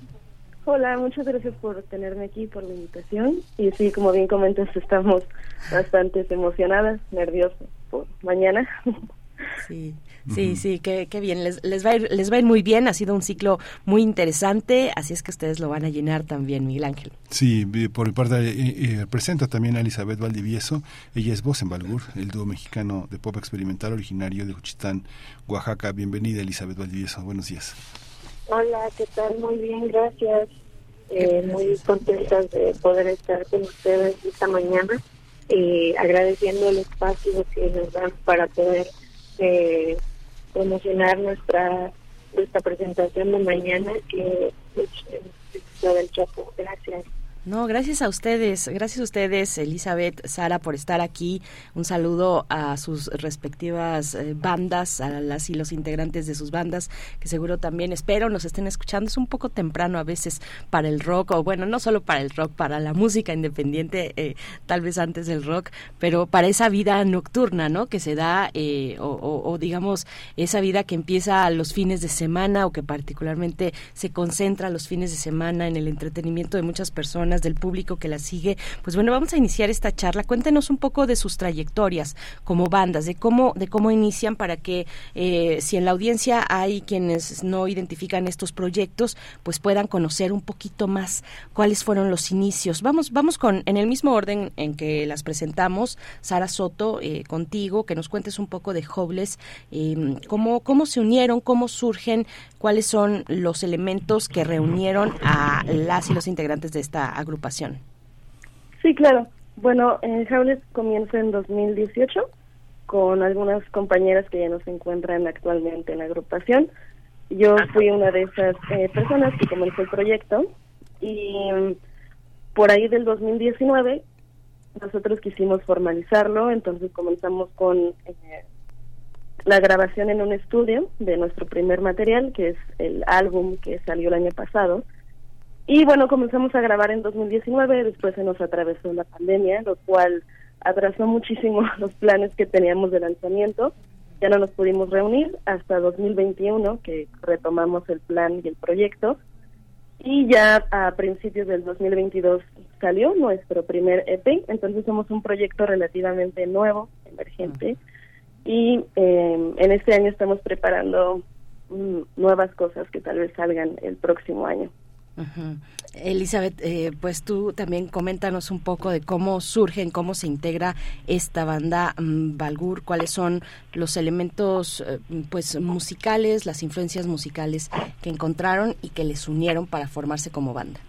Hola, muchas gracias por tenerme aquí, por la invitación. Y sí, como bien comentas, estamos bastante emocionadas, nerviosas por mañana. Sí, sí, sí, qué, qué bien. Les, les, va a ir, les va a ir muy bien. Ha sido un ciclo muy interesante, así es que ustedes lo van a llenar también, Miguel Ángel. Sí, por mi parte eh, eh, presento también a Elizabeth Valdivieso. Ella es voz en Balgur, el dúo mexicano de pop experimental originario de Juchitán, Oaxaca. Bienvenida, Elizabeth Valdivieso. Buenos días. Hola, ¿qué tal? Muy bien, gracias. Eh, muy contentas de poder estar con ustedes esta mañana y agradeciendo el espacio que nos dan para poder eh, promocionar nuestra nuestra presentación de mañana que es lo del Chopo. Gracias. No, gracias a ustedes, gracias a ustedes, Elizabeth, Sara, por estar aquí. Un saludo a sus respectivas eh, bandas, a las y los integrantes de sus bandas, que seguro también espero nos estén escuchando. Es un poco temprano a veces para el rock, o bueno, no solo para el rock, para la música independiente, eh, tal vez antes del rock, pero para esa vida nocturna, ¿no? Que se da, eh, o, o, digamos, esa vida que empieza a los fines de semana o que particularmente se concentra los fines de semana en el entretenimiento de muchas personas del público que la sigue. Pues bueno, vamos a iniciar esta charla. Cuéntenos un poco de sus trayectorias como bandas, de cómo, de cómo inician para que eh, si en la audiencia hay quienes no identifican estos proyectos, pues puedan conocer un poquito más cuáles fueron los inicios. Vamos, vamos con, en el mismo orden en que las presentamos, Sara Soto, eh, contigo, que nos cuentes un poco de Jobles, eh, cómo, cómo se unieron, cómo surgen, cuáles son los elementos que reunieron a las y los integrantes de esta agrupación. Sí, claro. Bueno, eh, Howless comienza en 2018 con algunas compañeras que ya no se encuentran actualmente en la agrupación. Yo fui una de esas eh, personas que comenzó el proyecto y mm, por ahí del 2019 nosotros quisimos formalizarlo, entonces comenzamos con eh, la grabación en un estudio de nuestro primer material, que es el álbum que salió el año pasado. Y bueno, comenzamos a grabar en 2019, después se nos atravesó la pandemia, lo cual atrasó muchísimo los planes que teníamos de lanzamiento. Ya no nos pudimos reunir hasta 2021, que retomamos el plan y el proyecto. Y ya a principios del 2022 salió nuestro primer EP, entonces somos un proyecto relativamente nuevo, emergente, y eh, en este año estamos preparando mm, nuevas cosas que tal vez salgan el próximo año. Elizabeth, eh, pues tú también coméntanos un poco de cómo surge, cómo se integra esta banda mm, Balgur, cuáles son los elementos eh, pues musicales, las influencias musicales que encontraron y que les unieron para formarse como banda.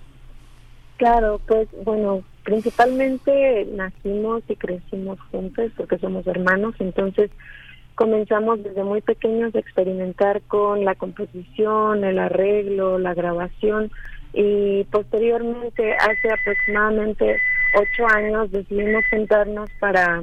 Claro, pues bueno, principalmente nacimos y crecimos juntos porque somos hermanos, entonces comenzamos desde muy pequeños a experimentar con la composición, el arreglo, la grabación y posteriormente hace aproximadamente ocho años decidimos sentarnos para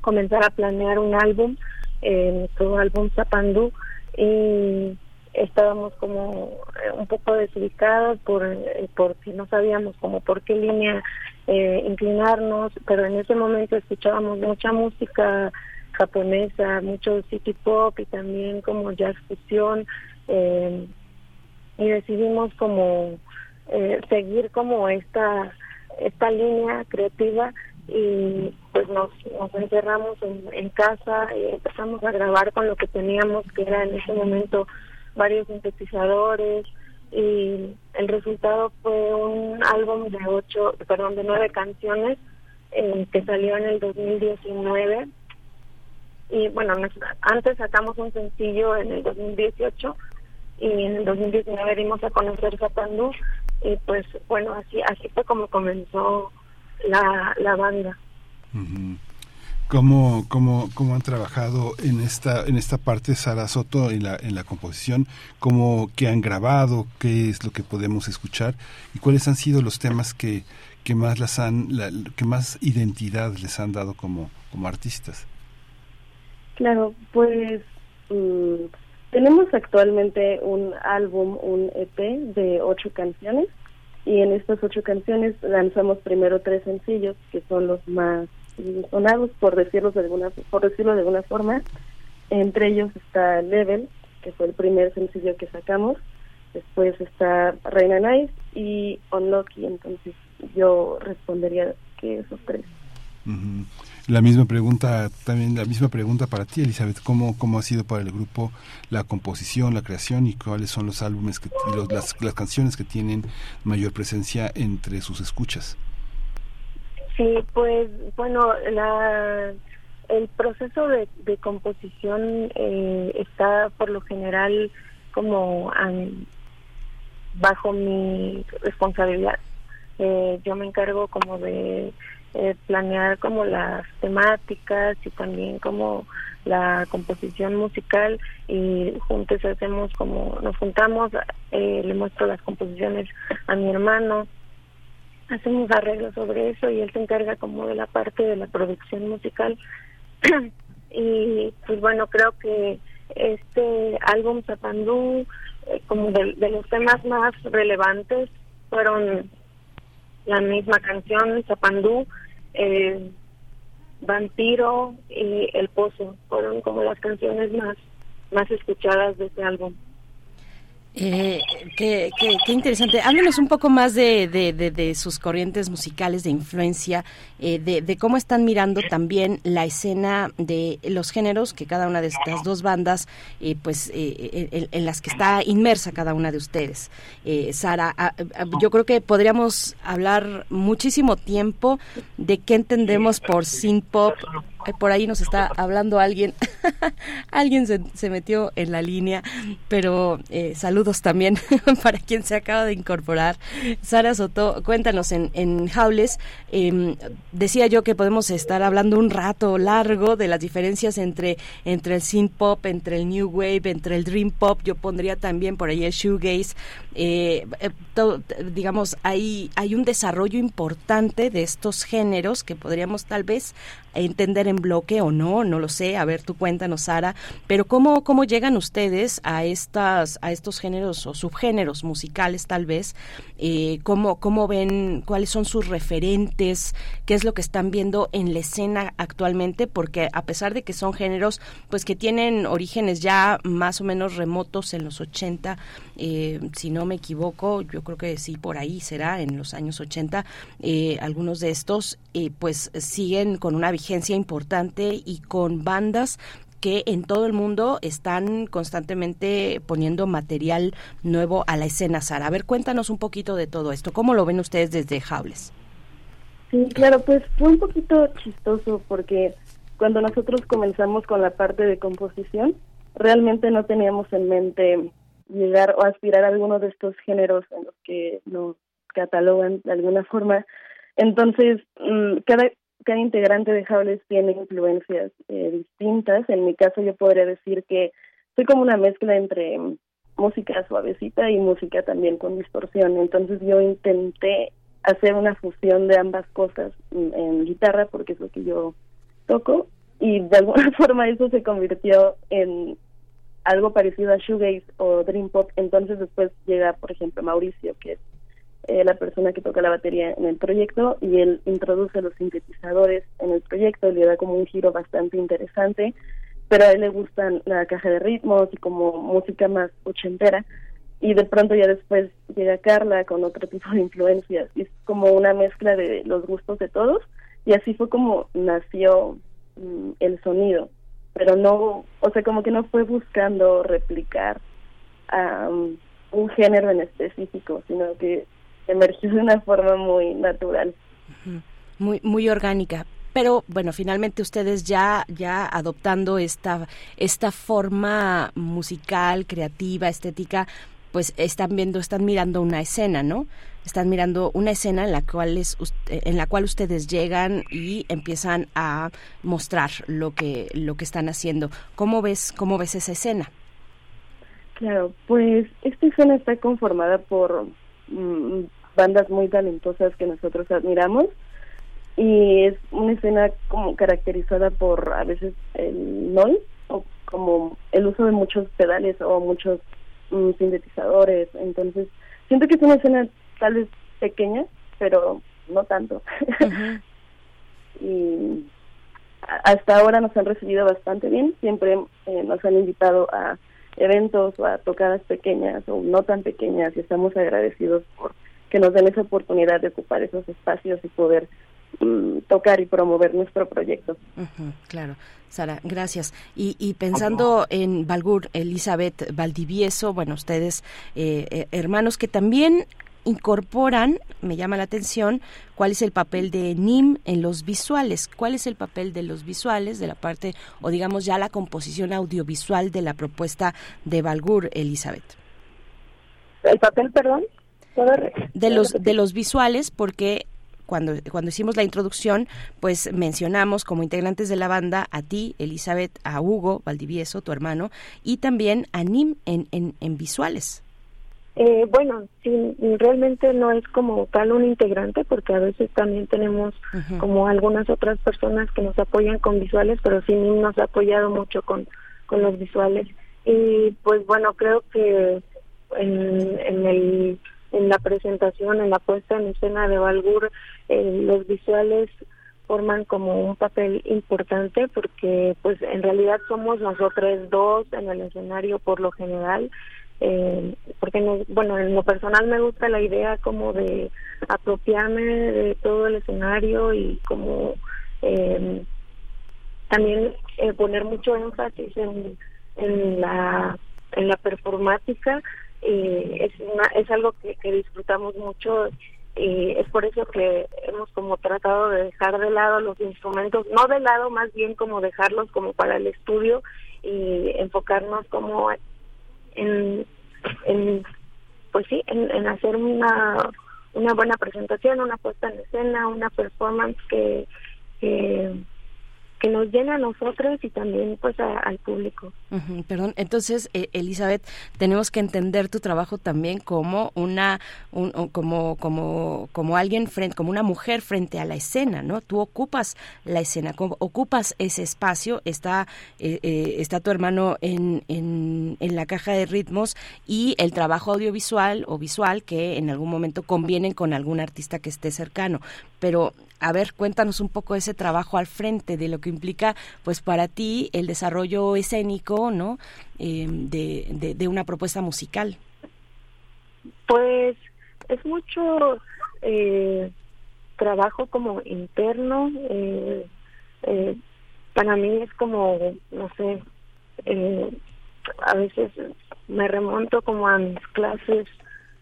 comenzar a planear un álbum, eh, álbum Zapandú y estábamos como eh, un poco desubicados por eh, porque no sabíamos como por qué línea eh, inclinarnos, pero en ese momento escuchábamos mucha música japonesa, mucho city pop y también como jazz fusión eh, y decidimos como eh, seguir como esta esta línea creativa y pues nos, nos encerramos en, casa y empezamos a grabar con lo que teníamos que era en ese momento varios sintetizadores y el resultado fue un álbum de ocho, perdón, de nueve canciones eh, que salió en el 2019 y bueno, antes sacamos un sencillo en el 2018 y en el 2019 dimos a conocer Zapandú y pues bueno, así así fue como comenzó la, la banda. ¿Cómo, cómo, cómo han trabajado en esta, en esta parte Sara Soto en la, en la composición? ¿Cómo, ¿Qué han grabado? ¿Qué es lo que podemos escuchar? ¿Y cuáles han sido los temas que, que más las han, la, que más identidad les han dado como, como artistas? Claro, pues mm, tenemos actualmente un álbum, un EP de ocho canciones y en estas ocho canciones lanzamos primero tres sencillos que son los más sonados por decirlo de alguna por decirlo de alguna forma. Entre ellos está Level que fue el primer sencillo que sacamos. Después está Reina Nice y Unlucky entonces yo respondería que esos tres La misma pregunta, también la misma pregunta para ti, Elizabeth, ¿cómo, cómo ha sido para el grupo la composición, la creación y cuáles son los álbumes que, y los, las, canciones que tienen mayor presencia entre sus escuchas? Sí, pues bueno, la, el proceso de, composición eh, está por lo general como bajo mi responsabilidad. Eh, yo me encargo como de eh, planear como las temáticas y también como la composición musical y juntos hacemos como nos juntamos, eh, le muestro las composiciones a mi hermano hacemos arreglos sobre eso y él se encarga como de la parte de la producción musical. Y pues bueno creo que este álbum Zapandú eh, como de, de, los temas más relevantes fueron la misma canción Zapandú eh, Vampiro y El Pozo fueron como las canciones más más escuchadas de este álbum eh, qué, qué, qué, interesante. Háblenos un poco más de, de, de, de sus corrientes musicales, de influencia, eh, de, cómo están mirando también la escena de los géneros que cada una de estas dos bandas, eh, pues, eh, en, en, las que está inmersa cada una de ustedes. Eh, Sara, a, a, yo creo que podríamos hablar muchísimo tiempo de qué entendemos por synth pop, por ahí nos está hablando alguien, alguien se, metió en la línea, pero eh, saludos también para quien se acaba de incorporar. Sara Soto, cuéntanos en, en Jaules, eh, decía yo que podemos estar hablando un rato largo de las diferencias entre, entre el synth pop, entre el new wave, entre el dream pop, yo pondría también por ahí el shoegaze, eh, digamos, hay, hay un desarrollo importante de estos géneros que podríamos tal vez entender en bloque o no, no lo sé, a ver, tú cuéntanos, Sara, pero ¿cómo, cómo llegan ustedes a, estas, a estos géneros o subgéneros musicales tal vez? Eh, ¿cómo, ¿Cómo ven, cuáles son sus referentes? ¿Qué es lo que están viendo en la escena actualmente? Porque a pesar de que son géneros pues que tienen orígenes ya más o menos remotos en los 80, eh, si no me equivoco, yo creo que sí, por ahí será, en los años 80, eh, algunos de estos pues siguen con una vigencia importante y con bandas que en todo el mundo están constantemente poniendo material nuevo a la escena, Sara. A ver, cuéntanos un poquito de todo esto. ¿Cómo lo ven ustedes desde Jables? Sí, claro, pues fue un poquito chistoso porque cuando nosotros comenzamos con la parte de composición, realmente no teníamos en mente llegar o aspirar a alguno de estos géneros en los que nos catalogan de alguna forma. Entonces, mm, cada, cada integrante de Jables tiene influencias eh, distintas. En mi caso, yo podría decir que soy como una mezcla entre música suavecita y música también con distorsión. Entonces, yo intenté hacer una fusión de ambas cosas mm, en guitarra, porque es lo que yo toco, y de alguna forma eso se convirtió en algo parecido a shoegaze o dream pop. Entonces, después llega, por ejemplo, Mauricio, que es eh, la persona que toca la batería en el proyecto y él introduce los sintetizadores en el proyecto y le da como un giro bastante interesante, pero a él le gustan la caja de ritmos y como música más ochentera y de pronto ya después llega Carla con otro tipo de influencias y es como una mezcla de los gustos de todos y así fue como nació mm, el sonido pero no o sea como que no fue buscando replicar un género en específico sino que emergió de una forma muy natural. Muy, muy orgánica. Pero bueno, finalmente ustedes ya, ya adoptando esta, esta forma musical, creativa, estética, pues están viendo, están mirando una escena, ¿no? Están mirando una escena en la cual es, en la cual ustedes llegan y empiezan a mostrar lo que lo que están haciendo. ¿Cómo ves cómo ves esa escena? Claro, pues esta escena está conformada por Mm, bandas muy talentosas que nosotros admiramos. Y es una escena como caracterizada por a veces el noise o como el uso de muchos pedales o muchos mm, sintetizadores. Entonces siento que es una escena tal vez pequeña pero no tanto. Y hasta ahora nos han recibido bastante bien. Siempre eh, nos han invitado a eventos o a tocadas pequeñas o no tan pequeñas y estamos agradecidos por que nos den esa oportunidad de ocupar esos espacios y poder mm, tocar y promover nuestro proyecto. claro. Sara, gracias. Y, y pensando en Balgur, Elizabeth Valdivieso, bueno, ustedes eh, eh, hermanos que también incorporan, me llama la atención, cuál es el papel de NIM en los visuales, cuál es el papel de los visuales, de la parte, o digamos ya la composición audiovisual de la propuesta de Balgur, Elizabeth. ¿El papel, perdón? De los, de los visuales, porque cuando, cuando hicimos la introducción, pues mencionamos como integrantes de la banda a ti, Elizabeth, a Hugo Valdivieso, tu hermano, y también a Nim en, en, en visuales. Eh, bueno, sí, realmente no es como tal un integrante porque a veces también tenemos como algunas otras personas que nos apoyan con visuales, pero sí nos ha apoyado mucho con, con los visuales. Y pues bueno, creo que en, en, el, en la presentación, en la puesta en escena de Valgur, eh, los visuales forman como un papel importante porque pues en realidad somos nosotros dos en el escenario por lo general eh, porque bueno en lo personal me gusta la idea como de apropiarme de todo el escenario y como eh, también poner mucho énfasis en, en la en la performática es una, es algo que, que disfrutamos mucho y es por eso que hemos como tratado de dejar de lado los instrumentos no de lado más bien como dejarlos como para el estudio y enfocarnos como en, en pues sí, en, hacer una, una buena presentación, una puesta en escena, una performance que, que que nos llena a nosotros y también pues al público. perdón, entonces eh, Elizabeth, tenemos que entender tu trabajo también como una como como como alguien frente como una mujer frente a la escena, ¿no? Tú ocupas la escena, ocupas ese espacio, está eh, eh, está tu hermano en, en, en la caja de ritmos y el trabajo audiovisual o visual que en algún momento convienen con algún artista que esté cercano, pero a ver, cuéntanos un poco ese trabajo al frente de lo que implica, pues para ti, el desarrollo escénico, ¿no? Eh, de, de, una propuesta musical. Pues es mucho eh, trabajo como interno, eh, para mí es como, no sé, eh, a veces me remonto como a mis clases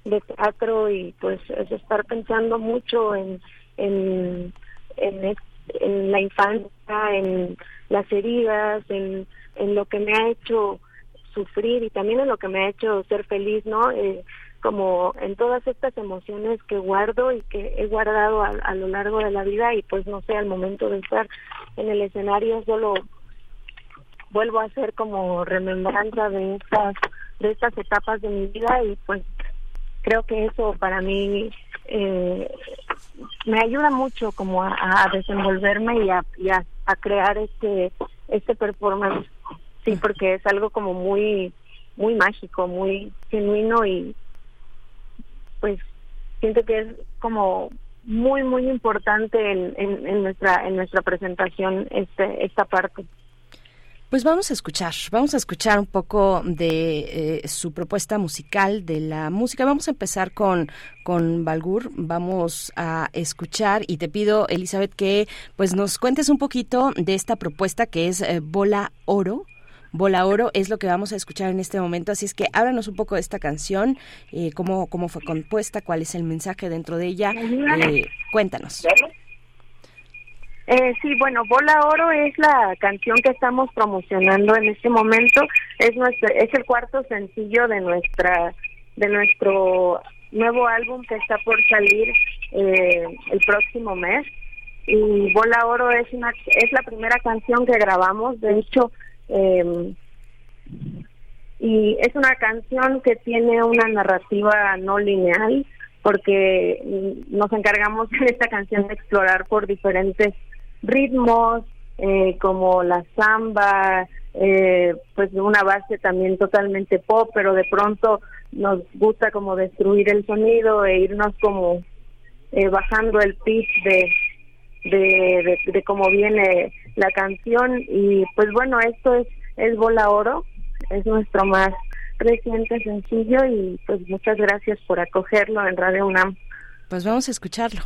de teatro y pues es estar pensando mucho en, en, en, en la infancia, en las heridas, en, en lo que me ha hecho sufrir y también en lo que me ha hecho ser feliz, ¿no? Eh, como en todas estas emociones que guardo y que he guardado a, a, lo largo de la vida y pues no sé, al momento de estar en el escenario solo vuelvo a hacer como remembranza de estas de estas etapas de mi vida y pues creo que eso para mí eh, me ayuda mucho como a, a desenvolverme y, a, y a, crear este este performance. Sí porque es algo como muy muy mágico muy genuino y pues siento que es como muy muy importante en, en, en nuestra en nuestra presentación este esta parte pues vamos a escuchar, vamos a escuchar un poco de eh, su propuesta musical, de la música. Vamos a empezar con, con Balgur, vamos a escuchar y te pido, Elizabeth, que pues nos cuentes un poquito de esta propuesta que es eh, Bola Oro. Bola Oro es lo que vamos a escuchar en este momento, así es que háblanos un poco de esta canción, eh, cómo, cómo fue compuesta, cuál es el mensaje dentro de ella, eh, cuéntanos. Eh, sí, bueno, Bola Oro es la canción que estamos promocionando en este momento. Es nuestro, es el cuarto sencillo de nuestra, de nuestro nuevo álbum que está por salir eh, el próximo mes. Y Bola Oro es una, es la primera canción que grabamos. De hecho, eh, y es una canción que tiene una narrativa no lineal porque nos encargamos en esta canción de explorar por diferentes ritmos eh, como la samba, eh, pues una base también totalmente pop, pero de pronto nos gusta como destruir el sonido e irnos como eh, bajando el pitch de, de, de, de cómo viene la canción y pues bueno, esto es, es Bola Oro, es nuestro más reciente sencillo y pues muchas gracias por acogerlo en Radio UNAM. Pues vamos a escucharlo.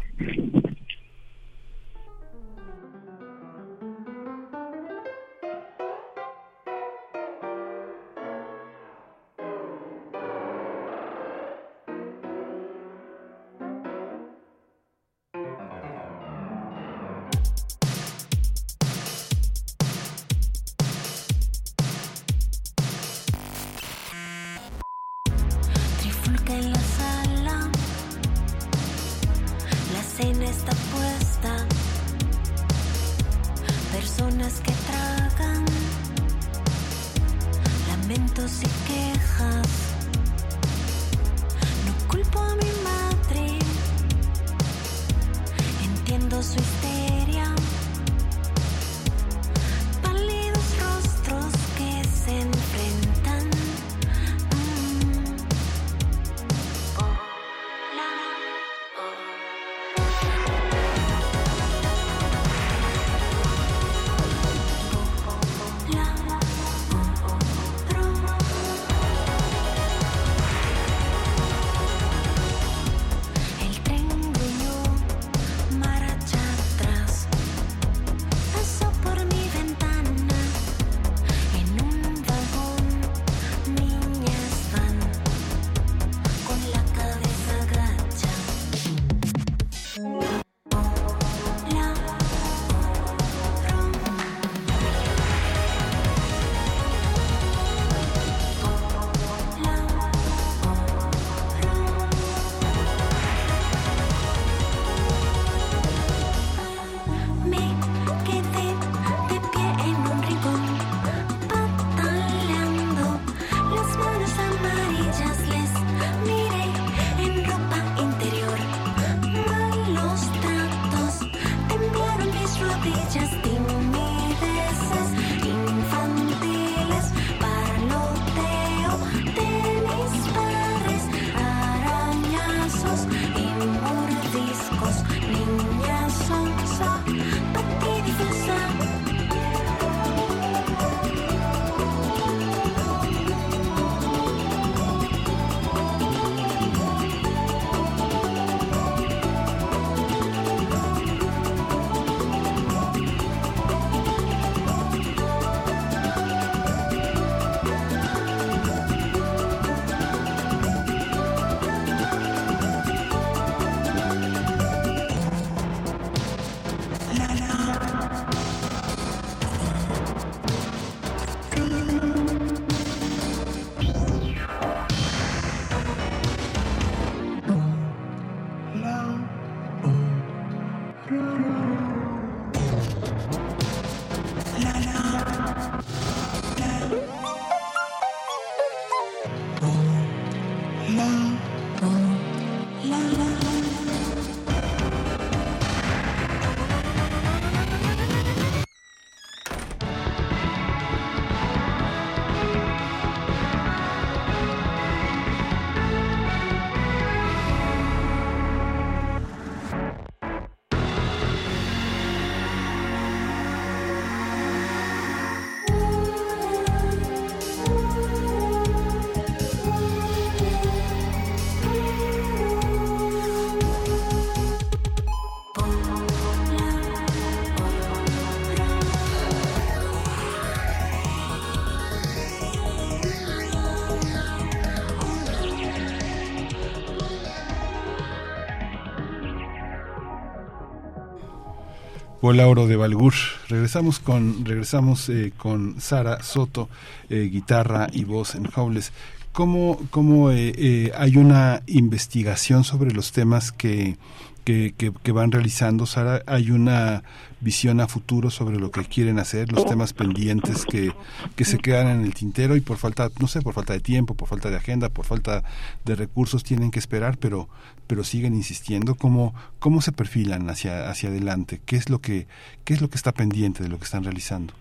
Hola Oro de Balgur. Regresamos con regresamos eh, con Sara Soto, eh, guitarra y voz en Howles. ¿Cómo, cómo eh, hay una investigación sobre los temas que, que, que, van realizando, Sara? ¿Hay una visión a futuro sobre lo que quieren hacer, los temas pendientes que, que se quedan en el tintero y por falta, no sé, por falta de tiempo, por falta de agenda, por falta de recursos tienen que esperar, pero, pero siguen insistiendo? ¿Cómo, cómo se perfilan hacia, hacia adelante? ¿Qué es, lo que, ¿Qué es lo que está pendiente de lo que están realizando?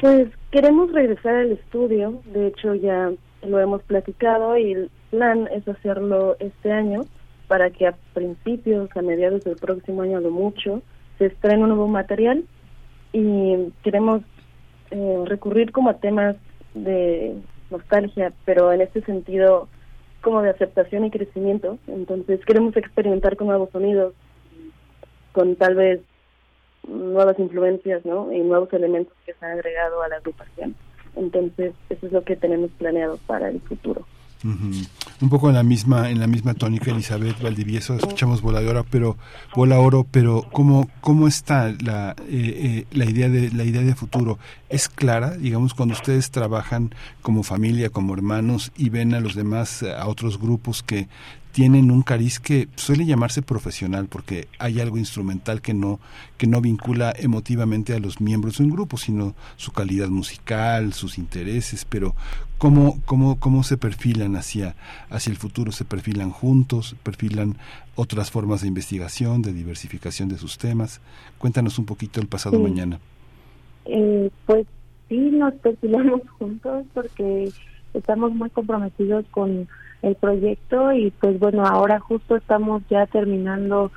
Pues queremos regresar al estudio, de hecho ya lo hemos platicado y el plan es hacerlo este año para que a principios, a mediados del próximo año, lo mucho, se estrene un nuevo material y queremos eh, recurrir como a temas de nostalgia, pero en este sentido como de aceptación y crecimiento. Entonces queremos experimentar con nuevos sonidos, con tal vez nuevas influencias, ¿no? Y nuevos elementos que se han agregado a la agrupación. Entonces, eso es lo que tenemos planeado para el futuro. Un poco en la misma en la misma tónica Elizabeth Valdivieso escuchamos voladora pero bola oro pero cómo cómo está la eh, eh, la idea de la idea de futuro es clara digamos cuando ustedes trabajan como familia como hermanos y ven a los demás a otros grupos que tienen un cariz que suele llamarse profesional porque hay algo instrumental que no que no vincula emotivamente a los miembros de un grupo sino su calidad musical sus intereses pero cómo cómo cómo se perfilan hacia hacia el futuro se perfilan juntos perfilan otras formas de investigación de diversificación de sus temas cuéntanos un poquito el pasado mañana. Eh, pues sí nos perfilamos juntos porque estamos muy comprometidos con el proyecto y pues bueno, ahora justo estamos ya terminando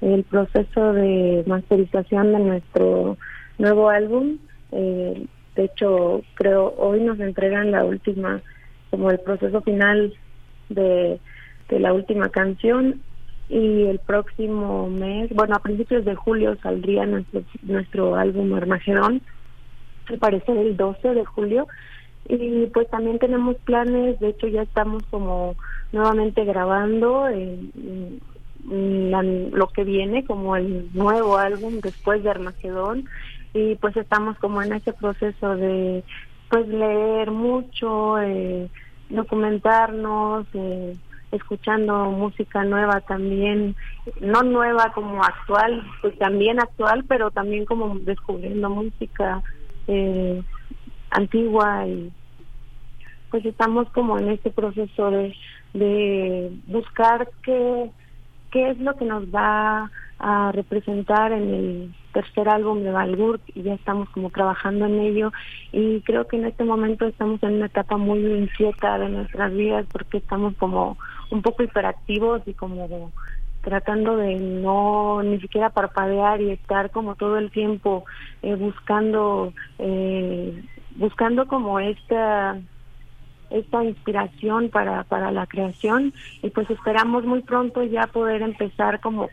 el proceso de masterización de nuestro nuevo álbum. Eh, de hecho, creo hoy nos entregan la última, como el proceso final de, la última canción y el próximo mes, bueno, a principios de julio saldría nuestro, nuestro álbum Armagedón, al parecer el 12 de julio, y pues también tenemos planes, de hecho ya estamos como nuevamente grabando lo que viene como el nuevo álbum después de Armagedón y pues estamos como en ese proceso de pues leer mucho, eh, documentarnos, eh, escuchando música nueva también, no nueva como actual, pues también actual, pero también como descubriendo música eh, antigua y pues estamos como en este proceso de, de buscar qué, qué es lo que nos va a representar en el tercer álbum de Valgur y ya estamos como trabajando en ello y creo que en este momento estamos en una etapa muy incierta de nuestras vidas porque estamos como un poco hiperactivos y como tratando de no ni siquiera parpadear y estar como todo el tiempo eh, buscando eh, buscando como esta esta inspiración para para la creación. Y pues esperamos muy pronto ya poder empezar como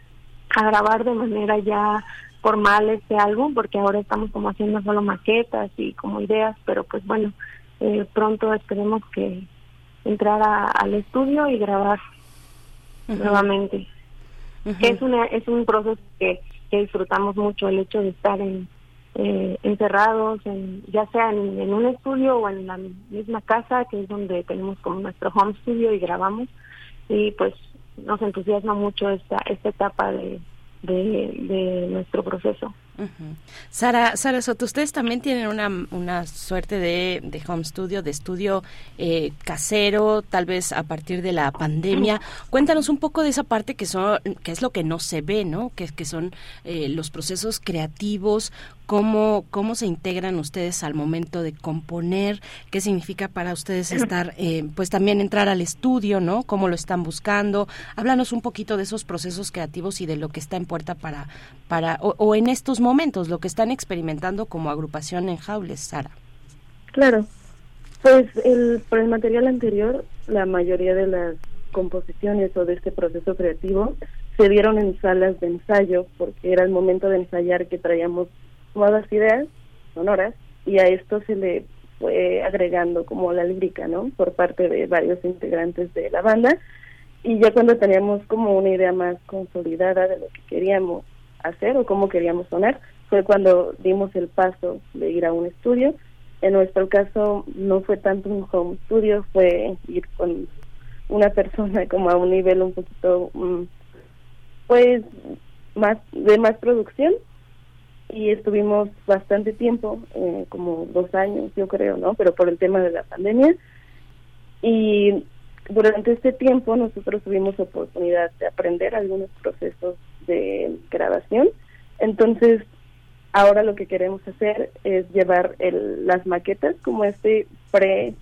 a grabar de manera ya formal este álbum porque ahora estamos como haciendo solo maquetas y como ideas pero pues bueno eh, pronto esperemos que entrar al estudio y grabar nuevamente. Es una es un proceso que, disfrutamos mucho el hecho de estar en eh, encerrados en, ya sea en, un estudio o en la misma casa que es donde tenemos como nuestro home studio y grabamos. Y pues nos entusiasma mucho esta esta etapa de, de nuestro proceso Sara, Sara Soto, ustedes también tienen una, una suerte de, de, home studio, de estudio eh, casero, tal vez a partir de la pandemia. Cuéntanos un poco de esa parte que son, que es lo que no se ve, ¿no? Que, que son eh, los procesos creativos, cómo, cómo se integran ustedes al momento de componer, qué significa para ustedes estar, eh, pues también entrar al estudio, ¿no? Cómo lo están buscando. Háblanos un poquito de esos procesos creativos y de lo que está en puerta para, para o, en estos momentos, lo que están experimentando como agrupación en Jaules, Sara. Claro, pues el, por el material anterior, la mayoría de las composiciones o de este proceso creativo se dieron en salas de ensayo porque era el momento de ensayar que traíamos nuevas ideas sonoras y a esto se le fue agregando como la lírica, ¿no? Por parte de varios integrantes de la banda y ya cuando teníamos como una idea más consolidada de lo que queríamos hacer o cómo queríamos sonar, fue cuando dimos el paso de ir a un estudio. En nuestro caso no fue tanto un home studio, fue ir con una persona como a un nivel un poquito, mm, pues, más de más producción y estuvimos bastante tiempo, eh, como dos años yo creo, ¿no? Pero por el tema de la pandemia. Y durante este tiempo nosotros tuvimos oportunidad de aprender algunos procesos de grabación. Entonces, ahora lo que queremos hacer es llevar el, las maquetas como este pre,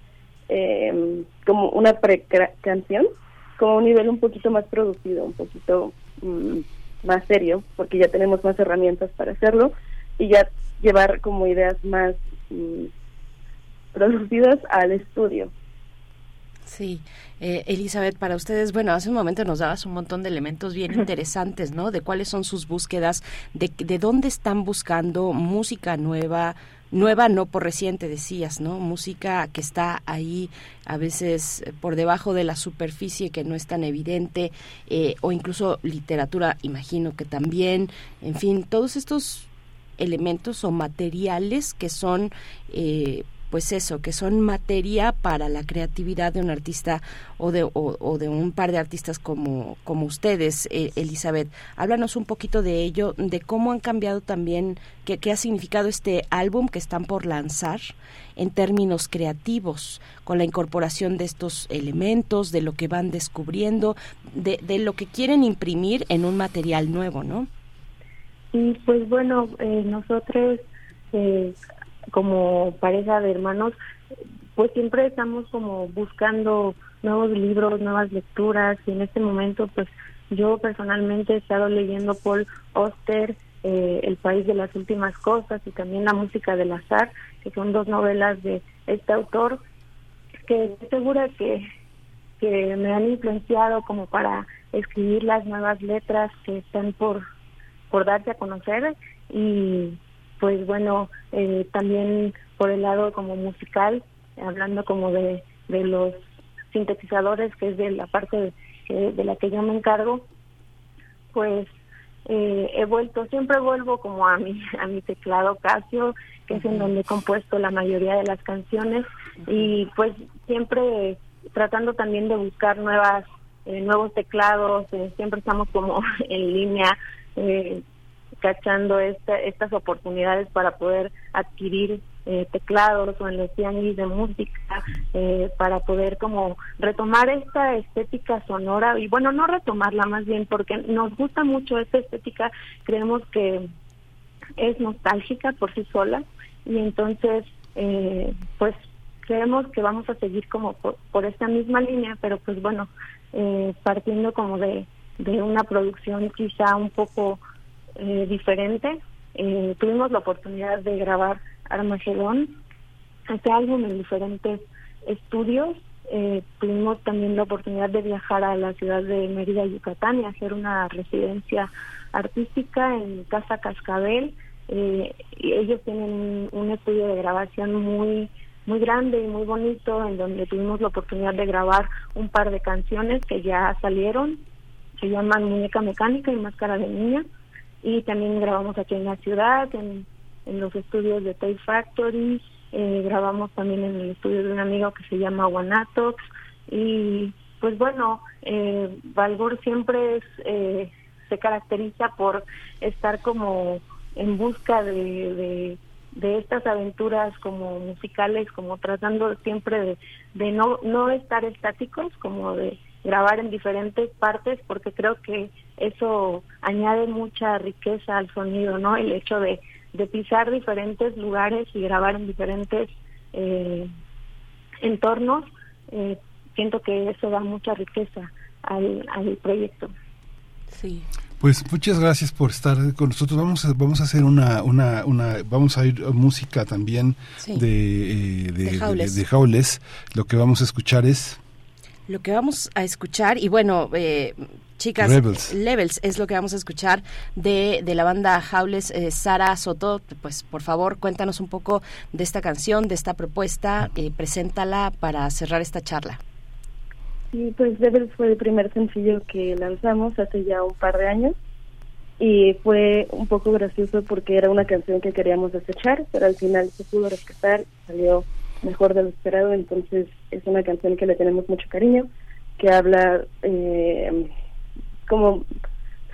eh, como una pre-canción, como un nivel un poquito más producido, un poquito mm, más serio, porque ya tenemos más herramientas para hacerlo y ya llevar como ideas más mm, producidas al estudio. Sí, eh, Elizabeth, para ustedes, bueno, hace un momento nos dabas un montón de elementos bien interesantes, ¿no? De cuáles son sus búsquedas, de, de dónde están buscando música nueva, nueva no por reciente decías, ¿no? Música que está ahí a veces eh, por debajo de la superficie que no es tan evidente eh, o incluso literatura, imagino que también, en fin, todos estos elementos o materiales que son eh, pues eso, que son materia para la creatividad de un artista o de, o, de un par de artistas como, como ustedes, eh, Elizabeth. Háblanos un poquito de ello, de cómo han cambiado también, qué, qué ha significado este álbum que están por lanzar en términos creativos, con la incorporación de estos elementos, de lo que van descubriendo, de, de lo que quieren imprimir en un material nuevo, ¿no? Y pues bueno, eh, nosotros eh, como pareja de hermanos, pues siempre estamos como buscando nuevos libros, nuevas lecturas y en este momento pues yo personalmente he estado leyendo Paul Oster, eh, El País de las Últimas Cosas y también La Música del Azar, que son dos novelas de este autor que estoy segura que, que me han influenciado como para escribir las nuevas letras que están por, por darse a conocer y pues bueno, eh, también por el lado como musical, hablando como de, de los sintetizadores, que es de la parte de, de la que yo me encargo, pues eh, he vuelto, siempre vuelvo como a mi, a mi teclado Casio, que es en donde he compuesto la mayoría de las canciones, y pues siempre tratando también de buscar nuevas eh, nuevos teclados, eh, siempre estamos como en línea eh, cachando esta, estas oportunidades para poder adquirir eh, teclados o en los tianguis de música eh, para poder como retomar esta estética sonora y bueno no retomarla más bien porque nos gusta mucho esta estética creemos que es nostálgica por sí sola y entonces eh, pues creemos que vamos a seguir como por, por esta misma línea pero pues bueno eh, partiendo como de de una producción quizá un poco eh, diferente. Eh, tuvimos la oportunidad de grabar Armagedón, este álbum en diferentes estudios. Eh, tuvimos también la oportunidad de viajar a la ciudad de Mérida, Yucatán y hacer una residencia artística en Casa Cascabel. Eh, ellos tienen un estudio de grabación muy muy grande y muy bonito en donde tuvimos la oportunidad de grabar un par de canciones que ya salieron se llaman Muñeca Mecánica y Máscara de Niña y también grabamos aquí en la ciudad, en, en los estudios de Tay Factory, eh, grabamos también en el estudio de un amigo que se llama Guanatox y pues bueno, eh, Valgor siempre es, eh, se caracteriza por estar como en busca de, de, de, estas aventuras como musicales, como tratando siempre de, de no, no estar estáticos, como de grabar en diferentes partes porque creo que eso añade mucha riqueza al sonido, ¿no? El hecho de, de pisar diferentes lugares y grabar en diferentes eh, entornos, eh, siento que eso da mucha riqueza al, al proyecto. Sí. Pues muchas gracias por estar con nosotros. Vamos a, vamos a hacer una, una, una vamos a ir música también Sí. de, eh, de, De Jaules. de Jaules. Lo que vamos a escuchar es Lo que vamos a escuchar, y bueno, eh, chicas, Rebels. Levels es lo que vamos a escuchar de, de la banda Jaules. Eh, Sara Soto, pues por favor, cuéntanos un poco de esta canción, de esta propuesta, eh, preséntala para cerrar esta charla. Sí, pues Devils fue el primer sencillo que lanzamos hace ya un par de años. y fue un poco gracioso porque era una canción que queríamos desechar, pero al final se pudo rescatar, salió mejor de lo esperado, entonces es una canción que le tenemos mucho cariño, que habla eh, como,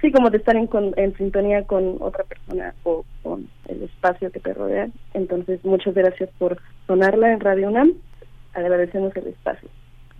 sí, como de estar en, en sintonía con otra persona o con el espacio que te rodea. Entonces, muchas gracias por sonarla en Radio UNAM, agradecemos el espacio.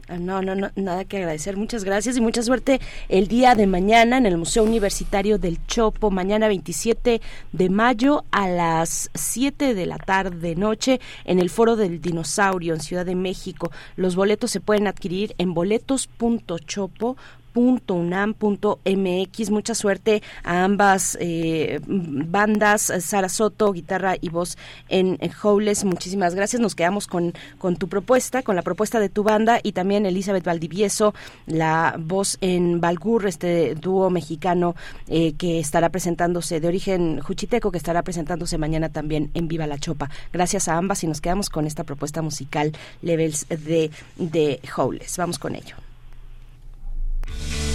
Ah, no, no, no, nada que agradecer. Muchas gracias y mucha suerte el día de mañana en el Museo Universitario del Chopo, mañana 27 de mayo a las 7 de la tarde noche en el Foro del Dinosaurio en Ciudad de México. Los boletos se pueden adquirir en boletos.chopo .unam.mx. Mucha suerte a ambas eh, bandas, Sara Soto, guitarra y voz en, Howles. Muchísimas gracias. Nos quedamos con, con tu propuesta, con la propuesta de tu banda y también Elizabeth Valdivieso, la voz en Balgur, este dúo mexicano eh, que estará presentándose de origen juchiteco, que estará presentándose mañana también en Viva la Chopa. Gracias a ambas y nos quedamos con esta propuesta musical Levels de, de Howles. Vamos con ello. Thank you.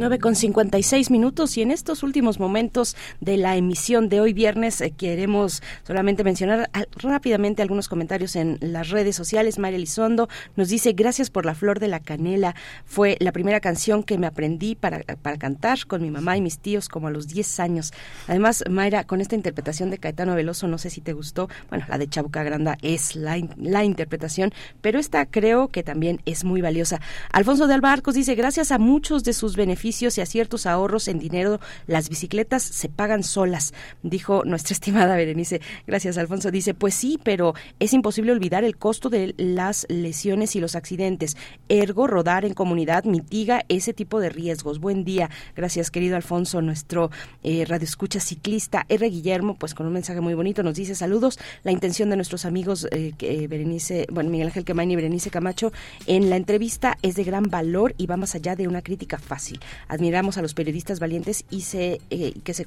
9 con 56 minutos y en estos últimos momentos de la emisión de hoy viernes eh, queremos solamente mencionar rápidamente algunos comentarios en las redes sociales. María Elizondo nos dice gracias por la flor de la canela. Fue la primera canción que me aprendí para, para cantar con mi mamá y mis tíos como a los 10 años. Además, Mayra, con esta interpretación de Caetano Veloso, no sé si te gustó. Bueno, la de Chabuca Granda es la, la interpretación, pero esta creo que también es muy valiosa. Alfonso de Albarcos dice gracias a muchos de sus beneficios y a ciertos ahorros en dinero, las bicicletas se pagan solas, dijo nuestra estimada Berenice. Gracias, Alfonso. Dice, pues sí, pero es imposible olvidar el costo de las lesiones y los accidentes. Ergo, rodar en comunidad mitiga ese tipo de riesgos. Buen día. Gracias, querido Alfonso, nuestro eh, radioescucha ciclista. R. Guillermo, pues con un mensaje muy bonito, nos dice saludos. La intención de nuestros amigos eh, eh, Berenice, bueno, Miguel Ángel Quemain y Berenice Camacho en la entrevista es de gran valor y va más allá de una crítica fácil. Admiramos a los periodistas valientes y se, eh, que se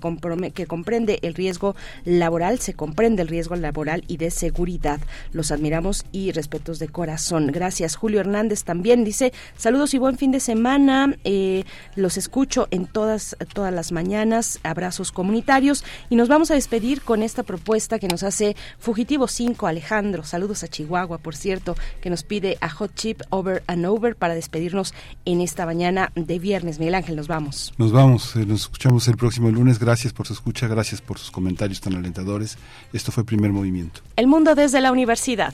que comprende el riesgo laboral, se comprende el riesgo laboral y de seguridad. Los admiramos y respetos de corazón. Gracias. Julio Hernández también dice saludos y buen fin de semana. Eh, los escucho en todas, todas las mañanas. Abrazos comunitarios y nos vamos a despedir con esta propuesta que nos hace Fugitivo 5 Alejandro. Saludos a Chihuahua, por cierto, que nos pide a Hot Chip Over and Over para despedirnos en esta mañana de viernes. Miguel Ángel, nos vamos. Nos vamos, eh, nos escuchamos el próximo lunes. Gracias por su escucha, gracias por sus comentarios tan alentadores. Esto fue Primer Movimiento. El mundo desde la universidad.